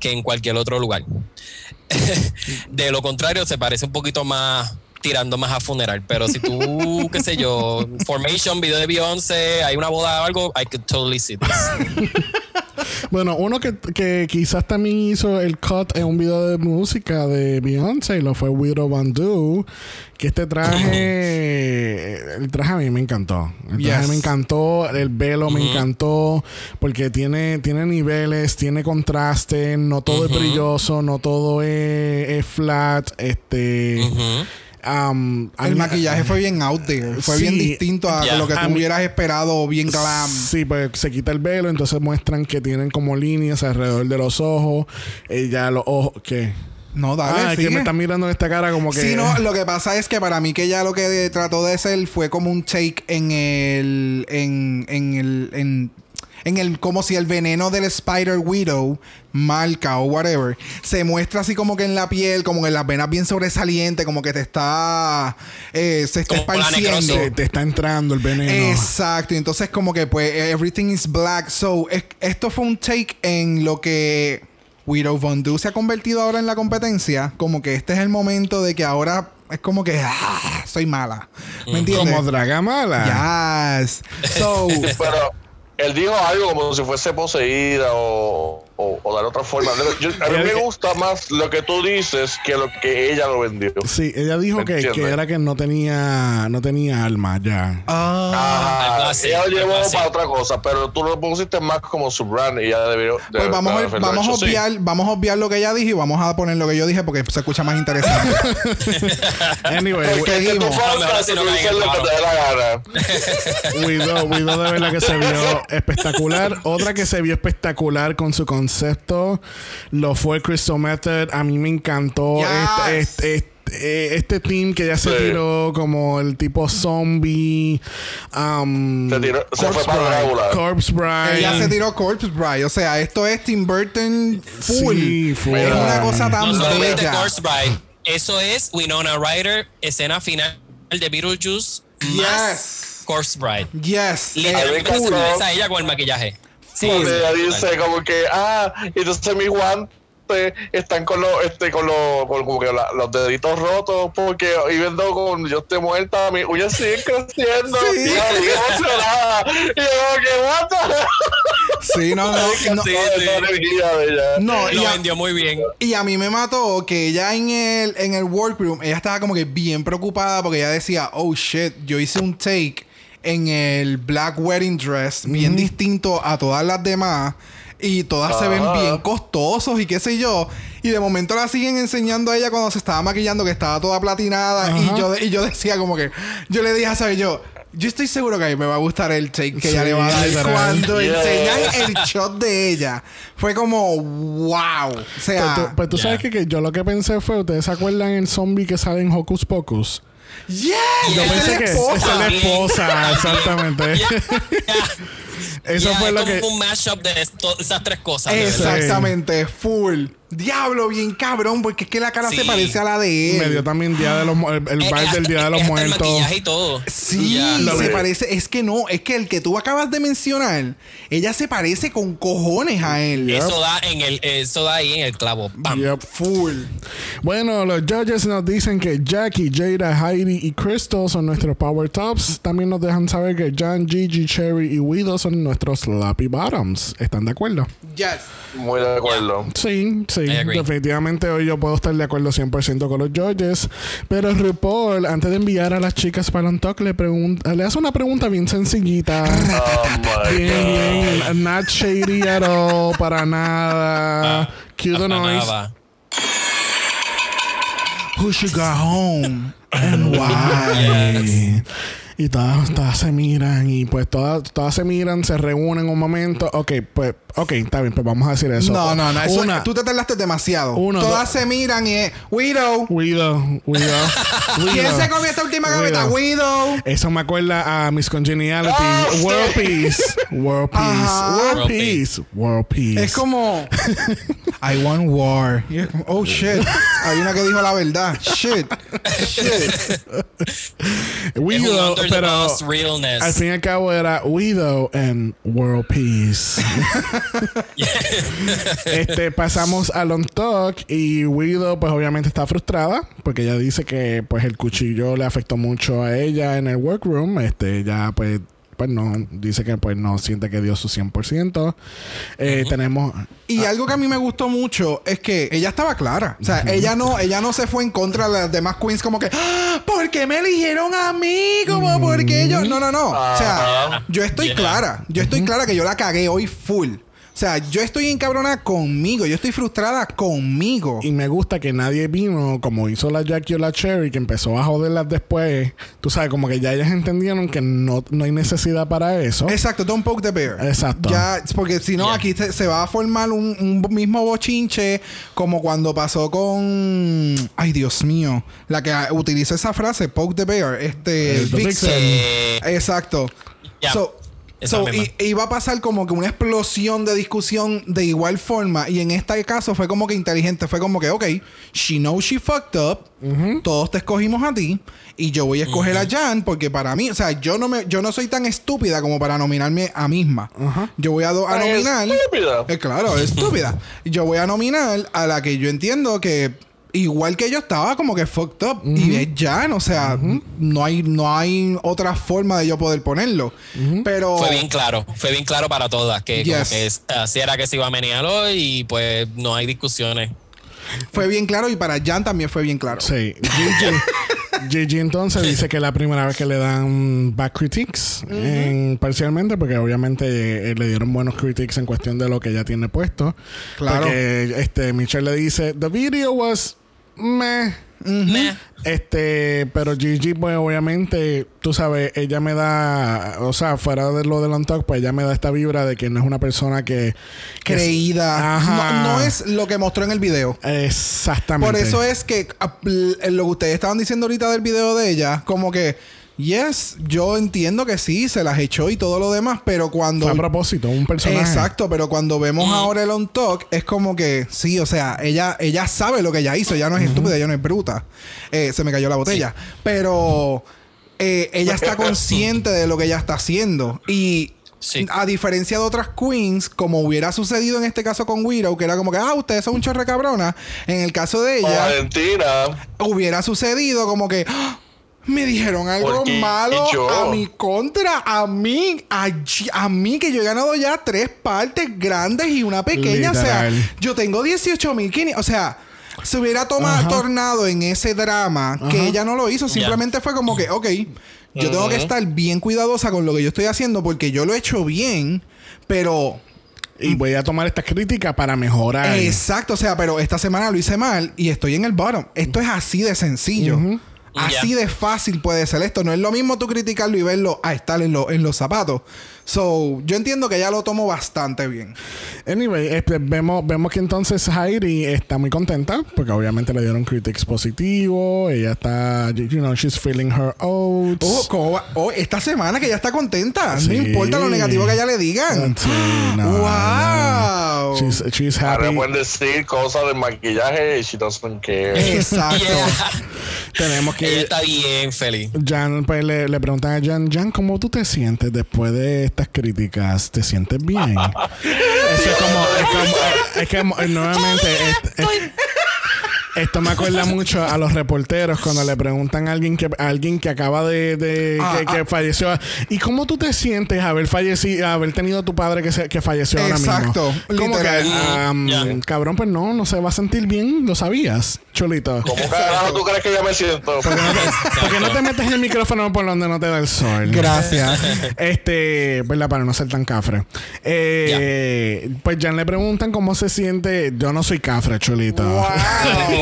que en cualquier otro lugar. de lo contrario, se parece un poquito más tirando más a funeral. Pero si tú, qué sé yo, Formation, video de Beyoncé, hay una boda o algo, I could totally see this. Bueno, uno que, que quizás también hizo el cut en un video de música de Beyoncé y lo fue Widow Van Do. Que este traje, el traje a mí me encantó. El traje Yes. me encantó, el velo me encantó porque tiene, tiene niveles, tiene contraste, no todo es brilloso, no todo es, es flat. Este. Um, El maquillaje fue bien out there. Fue Sí, bien distinto a ya. lo que tú mí- hubieras esperado, bien glam. Sí, pues se quita el velo, entonces muestran que tienen como líneas alrededor de los ojos. Eh, ya los ojos, ¿qué? No, dale, ah, que me están mirando en esta cara como que. Sí, no, lo que pasa es que para mí que ella lo que trató de hacer fue como un take en el. en, en el. En, en el. como si el veneno del Spider Widow, marca o whatever, se muestra así como que en la piel, como que en las venas bien sobresalientes, como que te está. eh, se está Como esparciendo. te, te está entrando el veneno. Exacto, y entonces como que pues everything is black. So, es- esto fue un take en lo que Widow Von Du se ha convertido ahora en la competencia. Como que este es el momento de que ahora es como que ah, soy mala. ¿Me entiendes? Como Dragamala. Yes. So, Pero él dijo algo como si fuese poseída o. o, o dar otra forma. Yo- a mí me gusta más lo que tú dices que lo que ella lo vendió. Sí, ella dijo ¿Me que, que era que no tenía, no tenía alma ya. Ah. Ajá, así, ella lo llevó así. para otra cosa, pero tú lo pusiste más como su brand y ya debió. Pues vamos, a, vamos, a obviar, vamos a obviar lo que ella dijo y vamos a poner lo que yo dije porque se escucha más interesante. Anyway, Porque- tú seguimos. No, mejor faltas no tú dices en lo que te dé la gana. Widow, Widow de verdad que se vio espectacular. Otra que se vio espectacular con su concepto lo fue Crystal Method. A mí me encantó Yes. este, este, este- este team que ya se Sí. tiró como el tipo zombie. Um, Se tiró- se Corpse fue para Bride, Drácula. Corpse Bride. ella se tiró Corpse Bride. O sea, esto es Tim Burton full. Sí, full. Es una cosa tan No bella. Corpse Bride. Eso es Winona Ryder, escena final de Beetlejuice más Yes. Corpse Bride. Yes. Parece a ella con el maquillaje. Sí, Cuando sí, ella dice como que, ah, entonces mis guantes están con los, este, con los, con como que la- los deditos rotos porque y viendo con yo estoy muerta, mis uñas siguen creciendo. Sí. Y emocionada. Y yo como que, the Sí, no, no. no. Sí. No, y Lo a, vendió muy bien. y a mí me mató que ella en el, en el workroom, ella estaba como que bien preocupada porque ella decía, oh shit, yo hice un take en el black wedding dress bien distinto a todas las demás. Y todas se ven bien costosos y qué sé yo. Y de momento la siguen enseñando a ella cuando se estaba maquillando que estaba toda platinada. Ajá. Y yo, y yo decía como que... Yo le dije a saber yo... Yo estoy seguro que a mí me va a gustar el take que ella le va a dar literal. cuando Yeah. enseñan el shot de ella. Fue como... ¡Wow! O sea... Pues tú, pues tú sabes que, que yo lo que pensé fue, ¿ustedes se acuerdan el zombie que sale en Hocus Pocus? ¡Yes! Yo Esa pensé es que esposa. es la esposa, exactamente. Eso Ya, fue es lo como que... un mashup de esto- esas tres cosas. Exactamente, full. Diablo, bien cabrón, porque es que la cara se parece a la de él. Me dio también Día de los el, el Eh, vibe hasta- del Día de los el Muertos. maquillaje y todo. Sí, se parece. Es que no, es que el que tú acabas de mencionar, ella se parece con cojones a él. Eso da en el, eso da ahí en el clavo. Bam. Yep. Full. Bueno, los judges nos dicen que Jackie, Jada, Heidi y Crystal son nuestros power tops. También nos dejan saber que Jan, Gigi, Cherry y Widow son nuestros sloppy bottoms. ¿Están de acuerdo? Yes. Muy de acuerdo. Sí, sí. Agree. Definitivamente hoy yo puedo estar de acuerdo 100% con los judges. Pero RuPaul, antes de enviar a las chicas para un talk, le, pregunta, le hace una pregunta bien sencillita. Oh my bien, God. bien. Not shady at all. Para nada. Cue the noise. nada. Who should go home? And why? Y todas, todas se miran y pues todas, todas se miran, se reúnen un momento. Ok, pues, ok, está bien, pues vamos a decir eso. No, no, no. Eso, Una, tú te tardaste demasiado. Uno, Todas dos. se miran y es Widow. Widow, Widow, ¿Quién se comió esta última gaveta? Widow. Eso me acuerda a Miss Congeniality. Ah, sí. World Peace. World Peace. Ajá. World World Peace. World Peace. Es como I want war. Oh shit. Hay una que dijo la verdad. Shit. Shit. Widow, the pero realness. al fin y al cabo era Widow and World Peace. este, pasamos al on talk y Widow pues obviamente está frustrada porque ella dice que pues el cuchillo le afectó mucho a ella en el workroom. Este, ya pues pues no, dice que pues no siente que dio su 100%. Eh, Tenemos... Y algo que a mí me gustó mucho es que ella estaba clara. O sea, ella no, ella no se fue en contra de las demás queens como que, "Ah, ¿por qué me eligieron a mí? Como, ¿por qué yo? No, no, no. O sea, Ajá. yo estoy Yeah. clara. Yo estoy clara que yo la cagué hoy full. O sea, yo estoy encabronada conmigo. Yo estoy frustrada conmigo. Y me gusta que nadie vino como hizo la Jackie o la Cherry, que empezó a joderlas después. Tú sabes, como que ya ellas entendieron que no, no hay necesidad para eso. Exacto, don't poke the bear. Exacto. Ya, porque si no, Yeah. aquí se, se va a formar un, un mismo bochinche como cuando pasó con. Ay, Dios mío. La que utiliza esa frase, poke the bear. Este. El Vixen. Eh, Exacto. Yeah. So, so, y, iba a pasar como que una explosión de discusión de igual forma. Y en este caso fue como que inteligente. Fue como que, ok, she knows she fucked up. Todos te escogimos a ti. Y yo voy a escoger a Jan porque para mí, o sea, yo no me, yo no soy tan estúpida como para nominarme a misma. Yo voy a, do- a Es nominar. estúpida. Eh, claro, es estúpida. Yo voy a nominar a la que yo entiendo que igual que yo estaba como que fucked up. Y es Jan, o sea, no, hay, no hay otra forma de yo poder ponerlo. Pero. Fue bien claro, fue bien claro para todas que, como Yes. que es- así era que se iba a menear hoy y pues no hay discusiones. Fue bien claro y para Jan también fue bien claro. Sí. Gigi, Gigi entonces dice que es la primera vez que le dan back critiques en- parcialmente porque obviamente eh, le dieron buenos critiques en cuestión de lo que ella tiene puesto. Claro. Porque este, Michelle le dice, the video was meh. Meh. Este, pero Gigi, pues obviamente, tú sabes, ella me da, o sea, fuera de lo del on talk, pues ella me da esta vibra de que no es una persona que... que es- Creída. Ajá. No, no es lo que mostró en el video. Exactamente. Por eso es que lo que ustedes estaban diciendo ahorita del video de ella, como que, yes, yo entiendo que sí, se las echó y todo lo demás, pero cuando. Fue a propósito, un personaje. Exacto, pero cuando vemos ahora el on talk, es como que sí, o sea, ella, ella sabe lo que ella hizo, ella no es estúpida, ella no es bruta. Eh, se me cayó la botella. Pero eh, ella está consciente de lo que ella está haciendo. Y Sí. a diferencia de otras queens, como hubiera sucedido en este caso con Widow, que era como que, ah, ustedes son un chorre cabrona. En el caso de ella, Valentina. hubiera sucedido como que "Ah, me dijeron algo Porque malo yo- a mi contra, a mí, a, mí que yo he ganado ya tres partes grandes y una pequeña, o sea, yo tengo 18 mil o sea, se hubiera tomado tornado en ese drama que ella no lo hizo, simplemente fue como que, ok, yo tengo que estar bien cuidadosa con lo que yo estoy haciendo porque yo lo he hecho bien, pero Y voy a tomar esta crítica para mejorar. Exacto, o sea, pero esta semana lo hice mal y estoy en el bottom. Esto es así de sencillo. Así de fácil puede ser esto. No es lo mismo tú criticarlo y verlo a estar en, en los zapatos. So, yo entiendo que ella lo tomó bastante bien. Anyway, este, vemos, vemos que entonces Heidi está muy contenta porque obviamente le dieron critics positivos. Ella está, you know, she's feeling her oats. Oh, ¿cómo va? Oh, esta semana que ella está contenta. Sí. No importa lo negativo que ella le digan. Sí, no, wow. no. She's, she's Ahora happy. pueden decir cosas del maquillaje y she doesn't care. Exacto. Yeah. Tenemos Ella que. está bien feliz. Jan, pues le, le preguntan a Jan, Jan, ¿cómo tú te sientes después de estas críticas? ¿Te sientes bien? Eso es como, es como, es que nuevamente, es- es- esto me acuerda mucho a los reporteros cuando le preguntan a alguien que, a alguien que acaba de, de- Ah, que, que ah. falleció. ¿Y cómo tú te sientes haber fallecido, haber tenido a tu padre que, se- que falleció ahora mismo? Exacto, Como que, um, Ya. cabrón, pues no, no se va a sentir bien, lo sabías, chulito. ¿Cómo carajo tú crees que yo me siento? ¿Por qué no te metes el micrófono por donde no te da el sol? Gracias. Este, ¿verdad? Para no ser tan cafre. Eh, Pues Jan le preguntan cómo se siente. Yo no soy cafre, chulito. wow.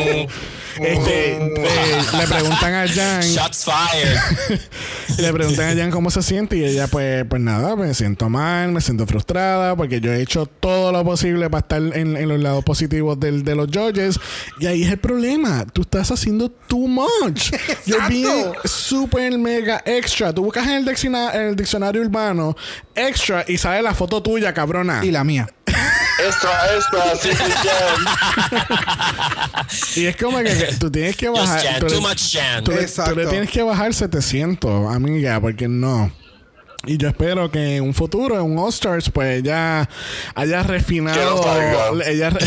Este, eh, le preguntan a Jan, Shots fired. le preguntan a Jan cómo se siente y ella, pues, pues nada, me siento mal, me siento frustrada porque yo he hecho todo lo posible para estar en, en los lados positivos del- de los judges y ahí es el problema. Tú estás haciendo too much. You're being super mega extra. Tú buscas en el, dicciona- en el diccionario urbano extra y sale la foto tuya, cabrona. y la mía. Extra, extra, sí, sí. Y es como que, que tú tienes que Just bajar. Jan. tú le- Too much Jan. Tú le, tú le tienes que bajar 700, amiga, porque no. Y yo espero que en un futuro, en un All-Stars, pues ella haya refinado. Ella. re-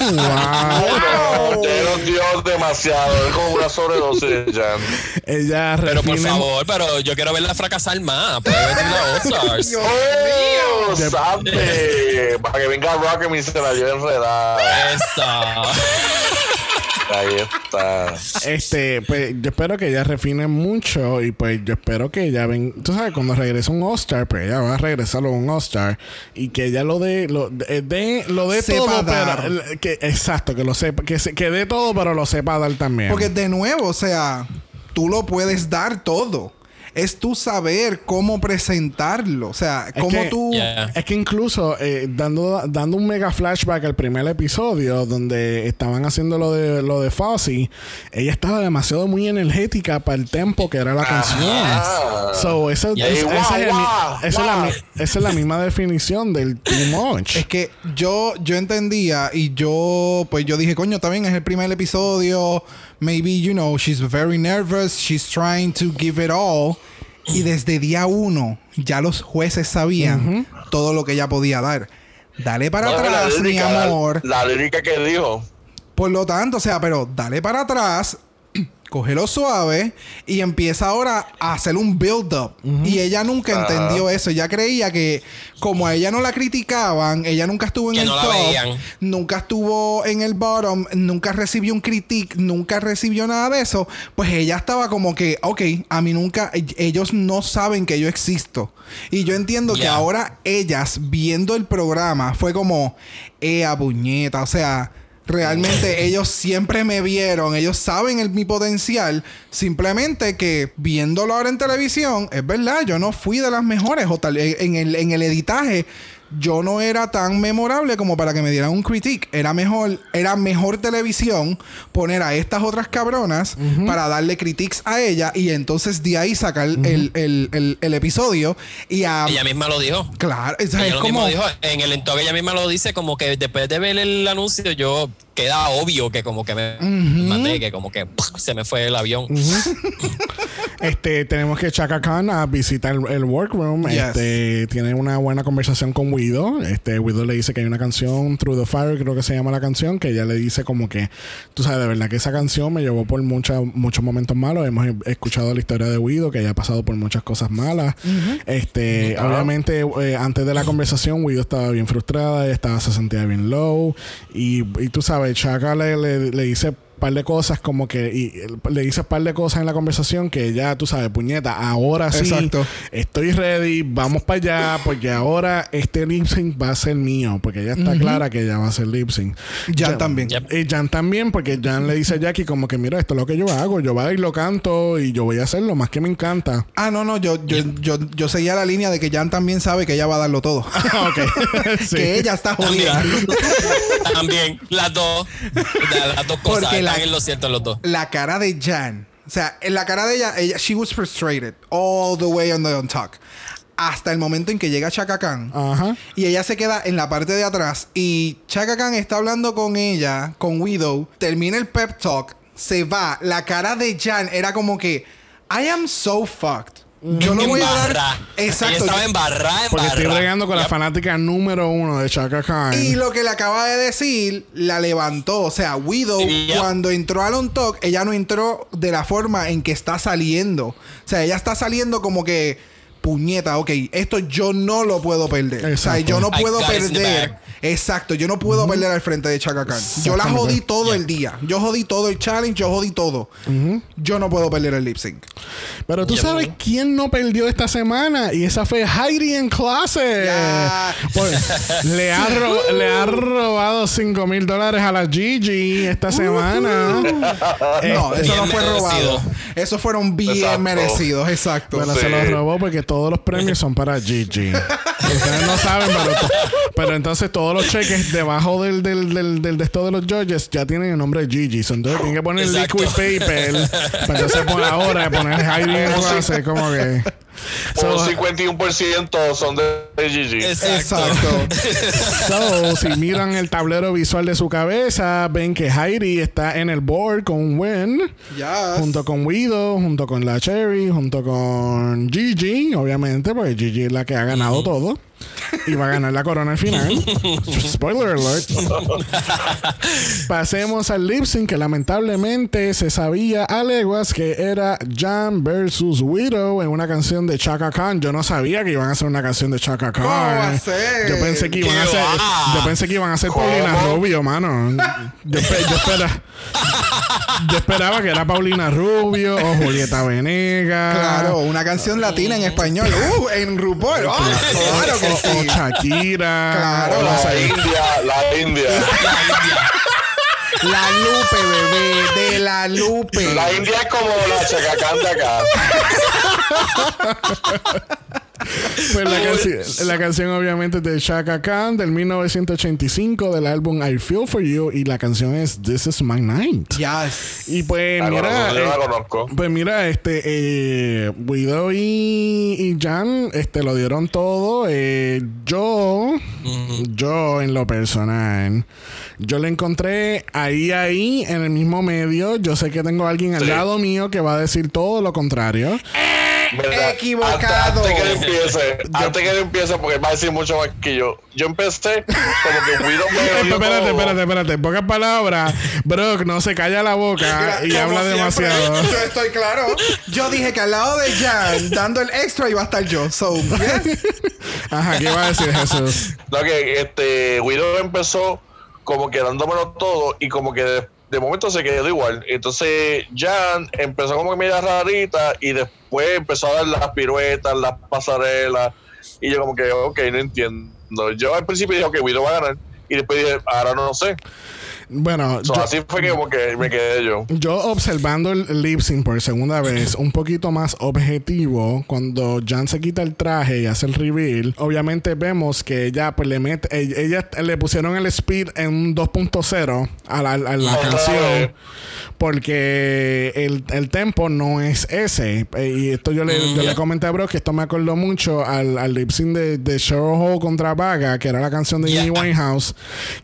wow. Nos dio demasiado. Es como una sobredosis, Jan. Ella Pero por favor, pero yo quiero verla fracasar más. Puede venir la All-Stars. ¡Oh! ¡Sabe! Para que venga Rocket y se la lleve enredada. Esa. Ahí está. Este, pues yo espero que ella refine mucho y pues yo espero que ella ven, tú sabes, cuando regrese un All-Star, pues ella va a regresar a un All-Star y que ella lo dé, lo de, de- lo dé Sepa todo, dar. pero que exacto, que lo sepa, que, se- que dé todo, pero lo sepa dar también. Porque de nuevo, o sea, tú lo puedes dar todo. Es tú saber cómo presentarlo. O sea, Es cómo que- tú. Yeah. Es que incluso eh, dando, dando un mega flashback al primer episodio donde estaban haciendo lo de lo de Fozzy, ella estaba demasiado muy energética para el tempo que era la canción. So, esa es la misma definición del too much. Es que yo, yo entendía y yo, pues yo dije, coño, también es el primer episodio. Maybe, you know, she's very nervous. She's trying to give it all. Y desde día uno, ya los jueces sabían todo lo que ella podía dar. Dale para No, atrás, mi lírica, la- amor. La, lírica que dijo. Por lo tanto, o sea, pero dale para atrás, cógelo suave y empieza ahora a hacer un build-up. Y ella nunca entendió eso. Ella creía que como a ella no la criticaban, ella nunca estuvo en Que el no la top, veían. nunca estuvo en el bottom, nunca recibió un critique, nunca recibió nada de eso, pues ella estaba como que, ok, a mí nunca, ellos no saben que yo existo. Y yo entiendo que ahora ellas viendo el programa fue como, ea puñeta, o sea... Realmente ellos siempre me vieron, ellos saben el, mi potencial, simplemente que viéndolo ahora en televisión, es verdad, yo no fui de las mejores, o tal, en, el, en el editaje yo no era tan memorable como para que me dieran un critique. Era mejor, era mejor televisión poner a estas otras cabronas para darle critiques a ella y entonces de ahí sacar el, el- el- el episodio y a... Ella misma lo dijo. Claro, o sea, Ella es lo como... mismo dijo, en el entorno ella misma lo dice como que después de ver el anuncio yo queda obvio que como que me maté, que como que se me fue el avión. Este, tenemos que Chaka Khan a visitar el, el workroom. Yes. Este, tiene una buena conversación con Widow. Este, Widow le dice que hay una canción, Through the Fire, creo que se llama la canción, que ella le dice como que, tú sabes, de verdad que esa canción me llevó por mucha- muchos momentos malos. Hemos escuchado la historia de Widow, que ella ha pasado por muchas cosas malas. Este, obviamente, eh, antes de la conversación, Widow estaba bien frustrada, ella estaba, se sentía bien low. Y, y tú sabes, Chaka le, le, le dice par de cosas como que y le dice par de cosas en la conversación que ya tú sabes puñeta ahora sí Exacto. estoy ready vamos para allá porque ahora este lip sync va a ser mío porque ella está clara que ella va a ser lip sync Jan también. Yep. y Jan también porque Jan le dice a Jackie como que mira esto es lo que yo hago yo voy y lo canto y yo voy a hacerlo más que me encanta Ah, no, no, yo, yo, yo, yo seguía la línea de que Jan también sabe que ella va a darlo todo. ok Sí. que ella está jodida. también, las dos, la- las dos cosas Porque la- en lo cierto los dos. la cara de Jan. O sea, en la cara de ella, ella, she was frustrated all the way on the on talk. Hasta el momento en que llega Chaka Khan. Ajá Y ella se queda en la parte de atrás. Y Chaka Khan está hablando con ella, con Widow. Termina el pep talk. Se va. La cara de Jan era como que, I am so fucked. Yo no voy a dar. Exacto. Ella estaba embarrada, porque estoy bregando con la fanática número uno de Chaka Khan Y lo que le acaba de decir, la levantó. O sea, Widow, Yep. cuando entró al On Talk, ella no entró de la forma en que está saliendo. O sea, ella está saliendo como que, puñeta, ok, esto yo no lo puedo perder. O sea, yo no puedo perder. Exacto, yo no puedo perder al frente de Chaka Khan. Yo la jodí todo el día. Yo jodí todo el challenge, yo jodí todo. Yo no puedo perder el lip sync. Pero tú sabes quién no perdió esta semana y esa fue Heidi en clase. Pues, le, ha le ha robado 5 mil dólares a la Gigi esta semana. No, Este, eso no bien fue merecido. robado. Esos fueron bien Exacto. merecidos, exacto. Bueno, Sí. se los robó porque todos los premios son para Gigi. Ustedes no saben, pero, pero entonces todos los cheques debajo del, del, del, del de esto de los judges ya tienen el nombre de Gigi. So, entonces tienen que poner Exacto. liquid paper. Para entonces por ahora poner Heidi en clase como que. So, un 51% son de, de GG. Exacto. Exacto. So, si miran el tablero visual de su cabeza, ven que Heidi está en el board con Wen, Ya. junto con Widow, junto con la Cherry, junto con Gigi, obviamente, porque Gigi es la que ha ganado todo. Y va a ganar la corona al final. Spoiler alert. Pasemos al lip sync que lamentablemente se sabía a leguas que era Jan versus Widow en una canción de Chaka Khan. Yo no sabía que iban a hacer una canción de Chaka Khan. ¿Cómo va a ser? Yo pensé que iban a ¿Qué hacer, va? yo pensé que iban a hacer. Paulina Rubio, mano. Yo, espe- yo espera- yo esperaba que era Paulina Rubio o Julieta Venegas. Claro, una canción latina en español. Uh, en RuPaul. Ah, claro O. Shakira. Claro. o no La. India, la India. La Lupe, bebé, de la Lupe. La India es como la chacacán de acá. Pues la, canci- la canción obviamente es de Shaka Khan del 1985 del álbum I Feel For You y la canción es This Is My Night. Yes. Y pues La mira, conozco, yo la eh, conozco. pues mira, este eh, Widow y, y Jan este lo dieron todo. Eh, yo, yo en lo personal, yo le encontré ahí ahí en el mismo medio. Yo sé que tengo a alguien al Sí. lado mío que va a decir todo lo contrario. Mira, Equivocado. Antes, antes que él empiece, antes que él empiece, porque va a decir mucho más que yo. Yo empecé como que Widow me Espérate, todo. espérate, espérate. En pocas palabras, Brock no se calla la boca y habla siempre, demasiado. Yo estoy claro. Yo dije que al lado de Jan, dando el extra, iba a estar yo. So, yes. Ajá, ¿qué iba a decir Jesús? No, que este Widow empezó como que dándomelo todo y como que de, de momento se quedó igual. Entonces Jan empezó como que media rarita y después empezó a dar las piruetas, las pasarelas y yo como que, ok, no entiendo. Yo al principio dije, ok, Widow va a ganar y después dije, ahora no sé. Bueno, So, yo, así fue que me quedé yo. yo observando el lip sync por segunda vez, un poquito más objetivo, cuando Jan se quita el traje y hace el reveal, obviamente vemos que ella pues le mete, ella, ella- le pusieron el speed en un 2.0 a la, a la canción. Porque el, el tempo no es ese. Eh, Y esto yo le, yo le comenté a Bro que esto me acordó mucho al, al lip sync de, de Cheryl Hall contra Vaga, que era la canción de Yeah. Amy Winehouse,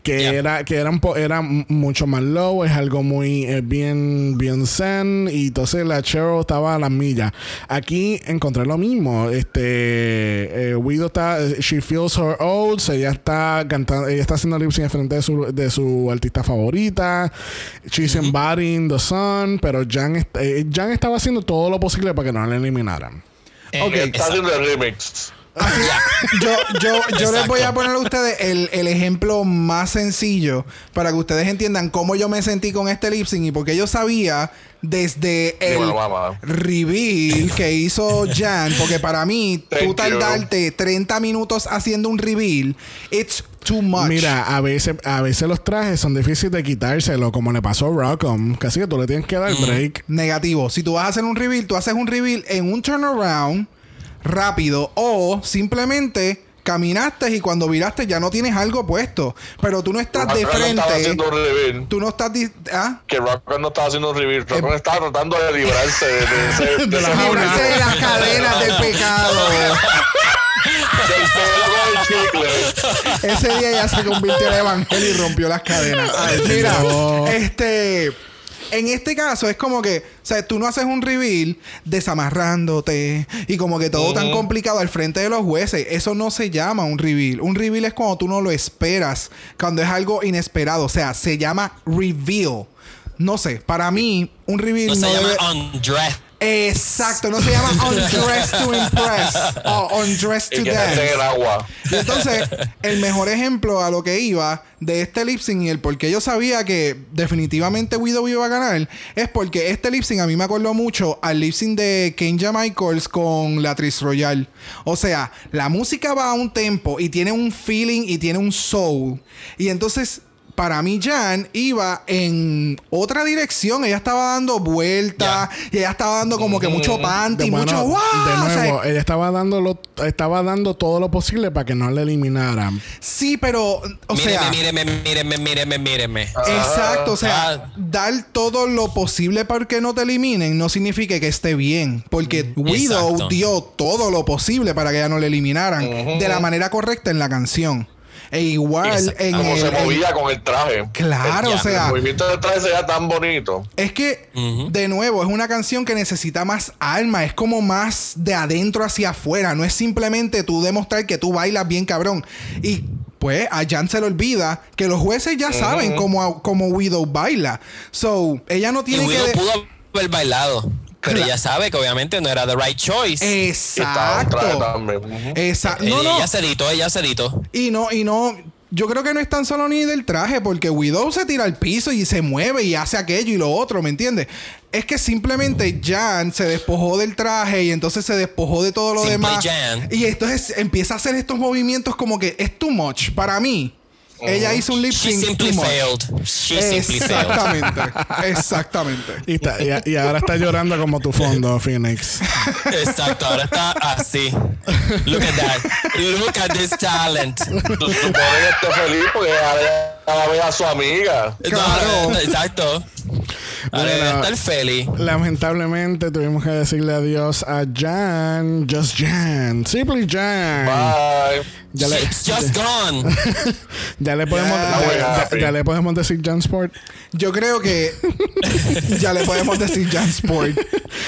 que Yeah. era, que era, un po- era mucho más low, es algo muy eh, bien, bien zen. Y entonces la Cheryl estaba a las millas. Aquí encontré lo mismo. Este eh, Widow está, she feels her old, ella está cantando, ella está haciendo lip sync frente de su, de su artista favorita. She's embodying the sun, pero Jan, eh, Jan estaba haciendo todo lo posible para que no la eliminaran. Eh. Está haciendo el remix. Yo, yo, yo les voy a poner a ustedes el, el ejemplo más sencillo para que ustedes entiendan cómo yo me sentí con este lip sync y porque yo sabía desde el reveal que hizo Jan, porque para mí, tú Thank you. tardarte 30 minutos haciendo un reveal, it's too much. Mira, a veces, a veces los trajes son difíciles de quitárselo, como le pasó a Rockham. Casi que tú le tienes que dar break. Negativo. Si tú vas a hacer un reveal, tú haces un reveal en un turnaround rápido o simplemente caminaste y cuando viraste ya no tienes algo puesto. Pero tú no estás de no frente. haciendo reveal. Tú no estás... ¿Ah? Que Rock no estaba haciendo reveal. Rock estaba tratando de librarse de, de ese, De la. Librarse de las cadenas del pecado. Ese día ya se convirtió en evangelio y rompió las cadenas. Mira, no. este. En este caso es como que, o sea, tú no haces un reveal desamarrándote y como que todo tan complicado al frente de los jueces. Eso no se llama un reveal. Un reveal es cuando tú no lo esperas, cuando es algo inesperado. O sea, se llama reveal. No sé, para mí, un reveal No no, se llama undress. Exacto, no se llama undress to impress o undress Y to que se dance. el agua. Y entonces, el mejor ejemplo a lo que iba de este lip sync y el por qué yo sabía que definitivamente Widow iba a ganar es porque este lip sync a mí me acordó mucho al lip sync de Kenya Michaels con la Tris Royal. O sea, la música va a un tempo y tiene un feeling y tiene un soul. Y entonces. Para mí, Jan iba en otra dirección. Ella estaba dando vueltas y ella estaba dando como que mucho panty, De, mucho bueno, wow. de O sea, nuevo, ella estaba dando, lo- estaba dando todo lo posible para que no la eliminaran. sí, pero, o sea, míreme, míreme, míreme, míreme. Exacto, o sea, Ah. dar todo lo posible para que no te eliminen no significa que esté bien, porque Widow Exacto. dio todo lo posible para que ella no le eliminaran de la manera correcta en la canción. E igual en Como el, se movía con el traje. Claro, o Ya, El sea, movimiento del traje se veía tan bonito. es que de nuevo es una canción que necesita más alma, es como más de adentro hacia afuera, no es simplemente tú demostrar que tú bailas bien cabrón. Y pues a Jan se le olvida que los jueces ya saben cómo, cómo Widow baila. So, ella no Y tiene que... Widow pudo haber bailado. Pero Cla- ella sabe que obviamente no era the right choice. Exacto. No, no. Ella se editó, ella se editó. Y no, y no. Yo creo que no es tan solo ni del traje, porque Widow se tira al piso y se mueve y hace aquello y lo otro, ¿me entiendes? Es que simplemente Jan se despojó del traje y entonces se despojó de todo lo Simple demás. Jan. Y entonces empieza a hacer estos movimientos como que es too much para mí. Ella hizo un lip She sync simply too much. failed. She simply failed. Exactamente. Exactamente. Y, está- y- y ahora está llorando como tu fondo, Phoenix. Exacto, ahora está así. Look at that. Look at this talent. Tú supones que esté feliz porque ahora va a ver a su amiga. Claro. Exacto. Ahora Bueno. está el Feli. Lamentablemente tuvimos que decirle adiós a Jan, Just Jan, Simply Jan. Bye. Ya le, It's just gone. ya le podemos, Ya. le podemos decir Jan Sport. Yo creo que ya le podemos decir Jan Sport.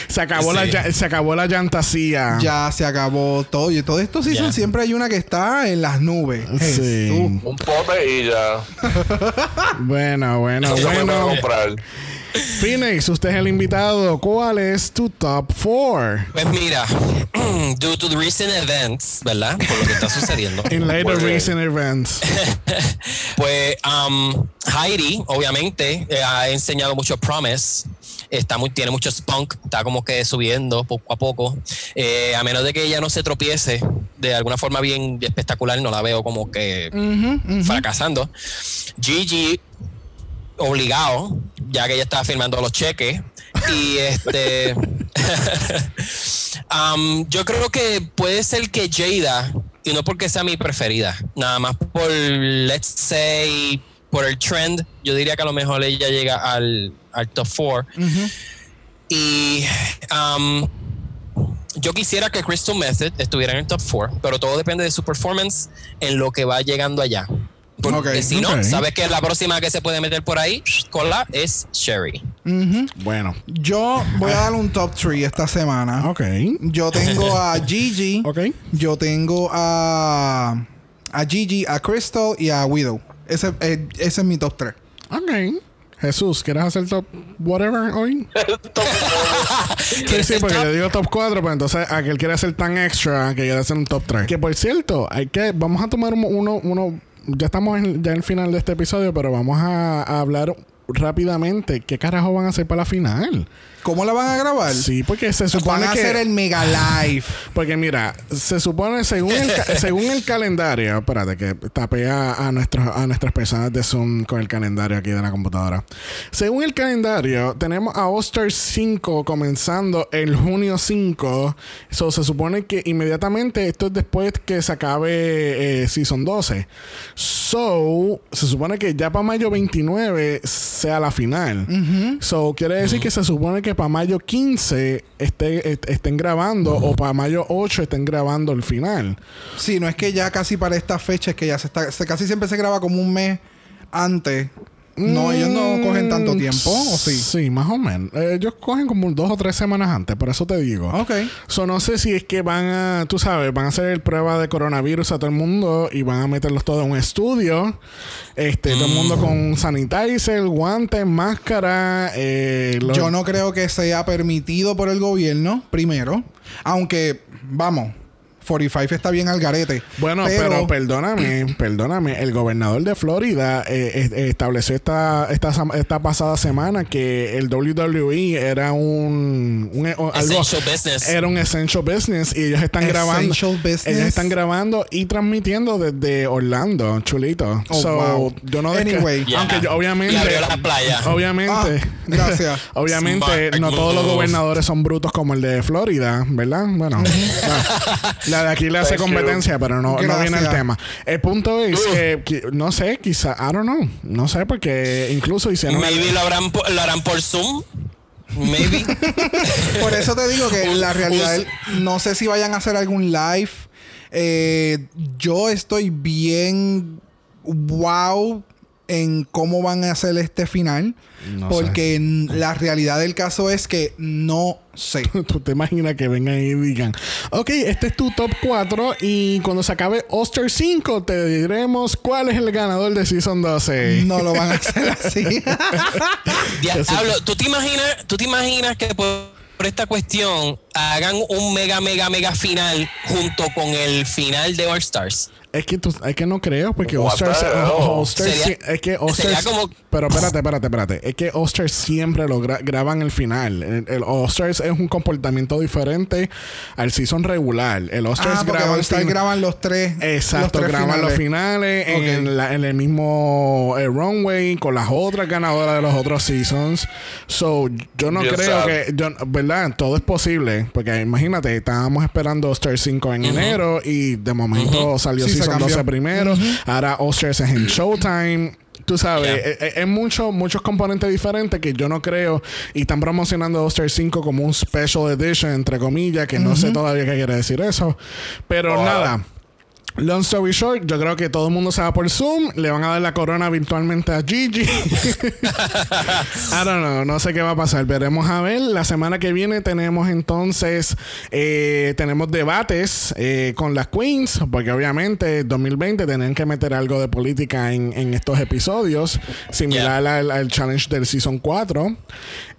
Se acabó la Sí. ya- se acabó la llantasía. Ya se acabó todo. Y todo esto season Ya. siempre hay una que está en las nubes. Sí. Jesús. Un pote y ya. Bueno, bueno, Eso se puede bueno. Phoenix, usted es el invitado. ¿Cuál es tu top 4? Pues mira, due to the recent events, ¿verdad? Por lo que está sucediendo. In later Muy bien. recent events. Pues um, Heidi, obviamente, eh, ha enseñado mucho Promise. Está muy, tiene mucho spunk, está como que subiendo poco a poco. Eh, a menos de que ella no se tropiece de alguna forma bien espectacular, no la veo como que fracasando. Gigi, obligado, ya que ella estaba firmando los cheques. Y este. um, yo creo que puede ser que Jada, y no porque sea mi preferida, nada más por, let's say, por el trend, yo diría que a lo mejor ella llega al, al top 4. Y um, yo quisiera que Crystal Method estuviera en el top 4, pero todo depende de su performance en lo que va llegando allá. Porque si no, sabes que la próxima que se puede meter por ahí, cola, es Sherry. Bueno. Yo voy a dar un top 3 esta semana. Ok. Yo tengo a Gigi. Ok. Yo tengo a, a Gigi, a Crystal y a Widow. Ese, eh, ese es mi top 3. Ok. Jesús, ¿quieres hacer top whatever hoy? Sí, sí, porque yo digo top 4, pero entonces aquel quiere hacer tan extra que quiere hacer un top 3. Que por cierto, hay que, vamos a tomar un- uno, uno, ya estamos en, ya en el final de este episodio, pero vamos a, a hablar rápidamente qué carajo van a hacer para la final. ¿Cómo la van a grabar? Sí, porque se supone Van a que... hacer el Mega Live. Porque mira, se supone, según el, según el calendario, espérate que tapea a, nuestros, a nuestras personas de Zoom con el calendario aquí de la computadora. Según el calendario, tenemos a All-Star 5 comenzando el junio 5. So, se supone que inmediatamente esto es después que se acabe eh, Season 12. So, se supone que ya para mayo 29 sea la final. So, quiere decir que se supone que para mayo 15 esté- est- estén grabando o para mayo 8 estén grabando el final. Sí, no es que ya casi para esta fecha, es que ya se está. se- casi siempre se graba como un mes antes. No, ellos no cogen tanto tiempo, ¿o sí? Sí, más o menos. Ellos cogen como dos o tres semanas antes, por eso te digo. Ok. So, no sé si es que van a, tú sabes, van a hacer el prueba de coronavirus a todo el mundo y van a meterlos todos en un estudio. Este, todo el mundo Mm. con sanitizer, guantes, máscara. Eh, los- Yo no creo que sea permitido por el gobierno, primero. Aunque, vamos, 45 está bien al garete. Bueno, pero, perdóname, perdóname. El gobernador de Florida eh, eh, estableció esta, esta, esta pasada semana que el WWE era un, un- o- algo Essential business. era un essential business y ellos están grabando business. ellos están grabando y transmitiendo desde Orlando, chulito. Oh, so, wow. yo no Anyway. Yeah. aunque yo obviamente la playa. obviamente Ah, gracias. obviamente Smart no todos los gobernadores son brutos como el de Florida, ¿verdad? Bueno, la, la de aquí le hace you. competencia, pero no, no viene el tema. El punto es que, que- no sé, quizá, I don't know, no sé, porque incluso hicieron Maybe lo, harán, por- lo harán por Zoom. Maybe. Por eso te digo que la realidad, no sé si vayan a hacer algún live. Eh, yo estoy bien wow en cómo van a hacer este final. No porque la realidad del caso es que no sé. Tú te imaginas que vengan y digan, ok, este es tu top 4 y cuando se acabe Oster 5 te diremos cuál es el ganador de Season 12. No lo van a hacer así. Diablo, ¿tú te imaginas, tú te imaginas que por, por esta cuestión hagan un mega, mega, mega final junto con el final de All Stars? Es que, tú, es que no creo, porque Oster? Oster es que Oster, sería como- pero espérate, espérate, espérate, es que Oster siempre lo gra- graban el final. El, el Oster es un comportamiento diferente al season regular. El Oster ah, graban los tres. Exacto, los tres graban los finales. en, la- en el mismo eh, runway con las otras ganadoras de los otros seasons. So, yo no Bien creo sad. que, yo, ¿verdad? Todo es posible. Porque imagínate, estábamos esperando Star 5 en enero y de momento salió Sí, cambió. 12 primero. Ahora Osters es en Showtime. Tú sabes, Yeah. eh, eh, es mucho, muchos componentes diferentes que yo no creo. Y están promocionando All-Star 5 como un special edition, entre comillas, que no sé todavía qué quiere decir eso. Pero nada. Long story short, yo creo que todo el mundo se va por Zoom, le van a dar la corona virtualmente a Gigi. I don't know, no sé qué va a pasar, veremos a ver. La semana que viene tenemos entonces, eh, tenemos debates eh, con las Queens, porque obviamente 2020 tenían que meter algo de política en, en estos episodios, similar al, al challenge del Season 4.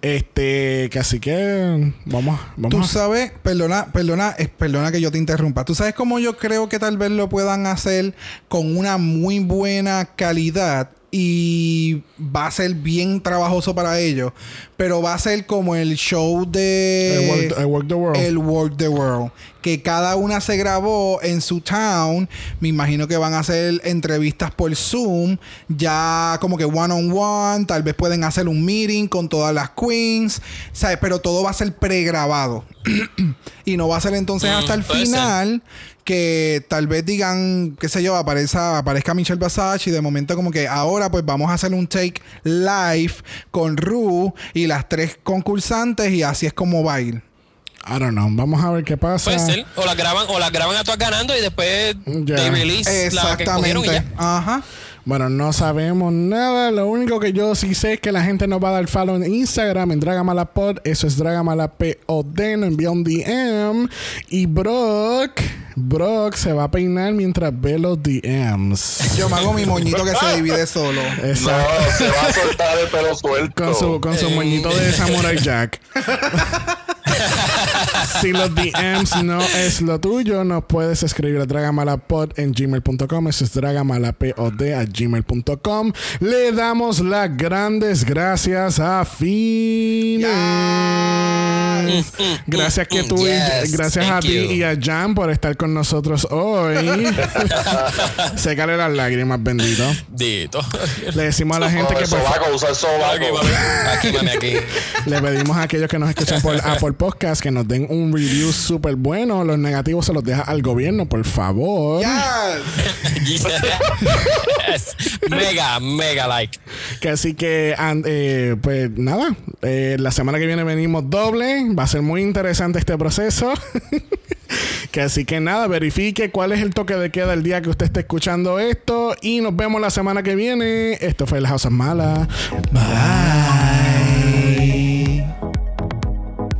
Este, que así que vamos, Tú vamos a... sabes, perdona, perdona, perdona que yo te interrumpa. Tú sabes cómo yo creo que tal vez lo puedan hacer con una muy buena calidad y va a ser bien trabajoso para ellos, pero va a ser como el show de El Work- the World. el Work the World, que cada una se grabó en su town. Me imagino que van a hacer entrevistas por Zoom, ya como que one on one. Tal vez pueden hacer un meeting con todas las queens, ¿sabes? Pero todo va a ser pregrabado. y no va a ser entonces Mm, hasta el final que tal vez digan, qué sé yo, aparezca, aparezca Michelle Basage y de momento como que ahora pues vamos a hacer un take live con Ru y las tres concursantes y así es como va a ir. I don't know, vamos a ver qué pasa. Puede ser. O las graban, o las graban a todas ganando y después Ya. they release la que cogieron y Exactamente. ya. Ajá. Bueno, no sabemos nada. Lo único que yo sí sé es que la gente nos va a dar follow en Instagram, en Dragamalapod. Eso es Dragamalapod. Nos envía un DM. Y Brock, Brock se va a peinar mientras ve los DMs. Yo me hago mi moñito que se divide solo. Exacto. No, se va a soltar el pelo suelto. Con su, con su moñito de Samurai Jack. si los DMs no es lo tuyo, nos puedes escribir a dragamalapod en gmail.com. Eso es dragamalapod a gmail.com. Le damos las grandes gracias a Fines. Gracias que tú, y- Yes, gracias a thank ti you. y a Jan por estar con nosotros hoy. Sécale las lágrimas, bendito. Dito. Le decimos a la gente que sobaco, usa el Aquí, sobaco. mami. Aquí, mami, aquí. Le pedimos a aquellos que nos escuchan por Apple Podcast que nos den un review súper bueno. Los negativos se los deja al gobierno, por favor. Yes. Yes. Mega, mega like. Que así que, and- eh, pues nada, eh, la semana que viene venimos doble. Va a ser muy interesante este proceso. que así que nada, verifique cuál es el toque de queda el día que usted esté escuchando esto. Y nos vemos la semana que viene. Esto fue El House of Mala. Bye.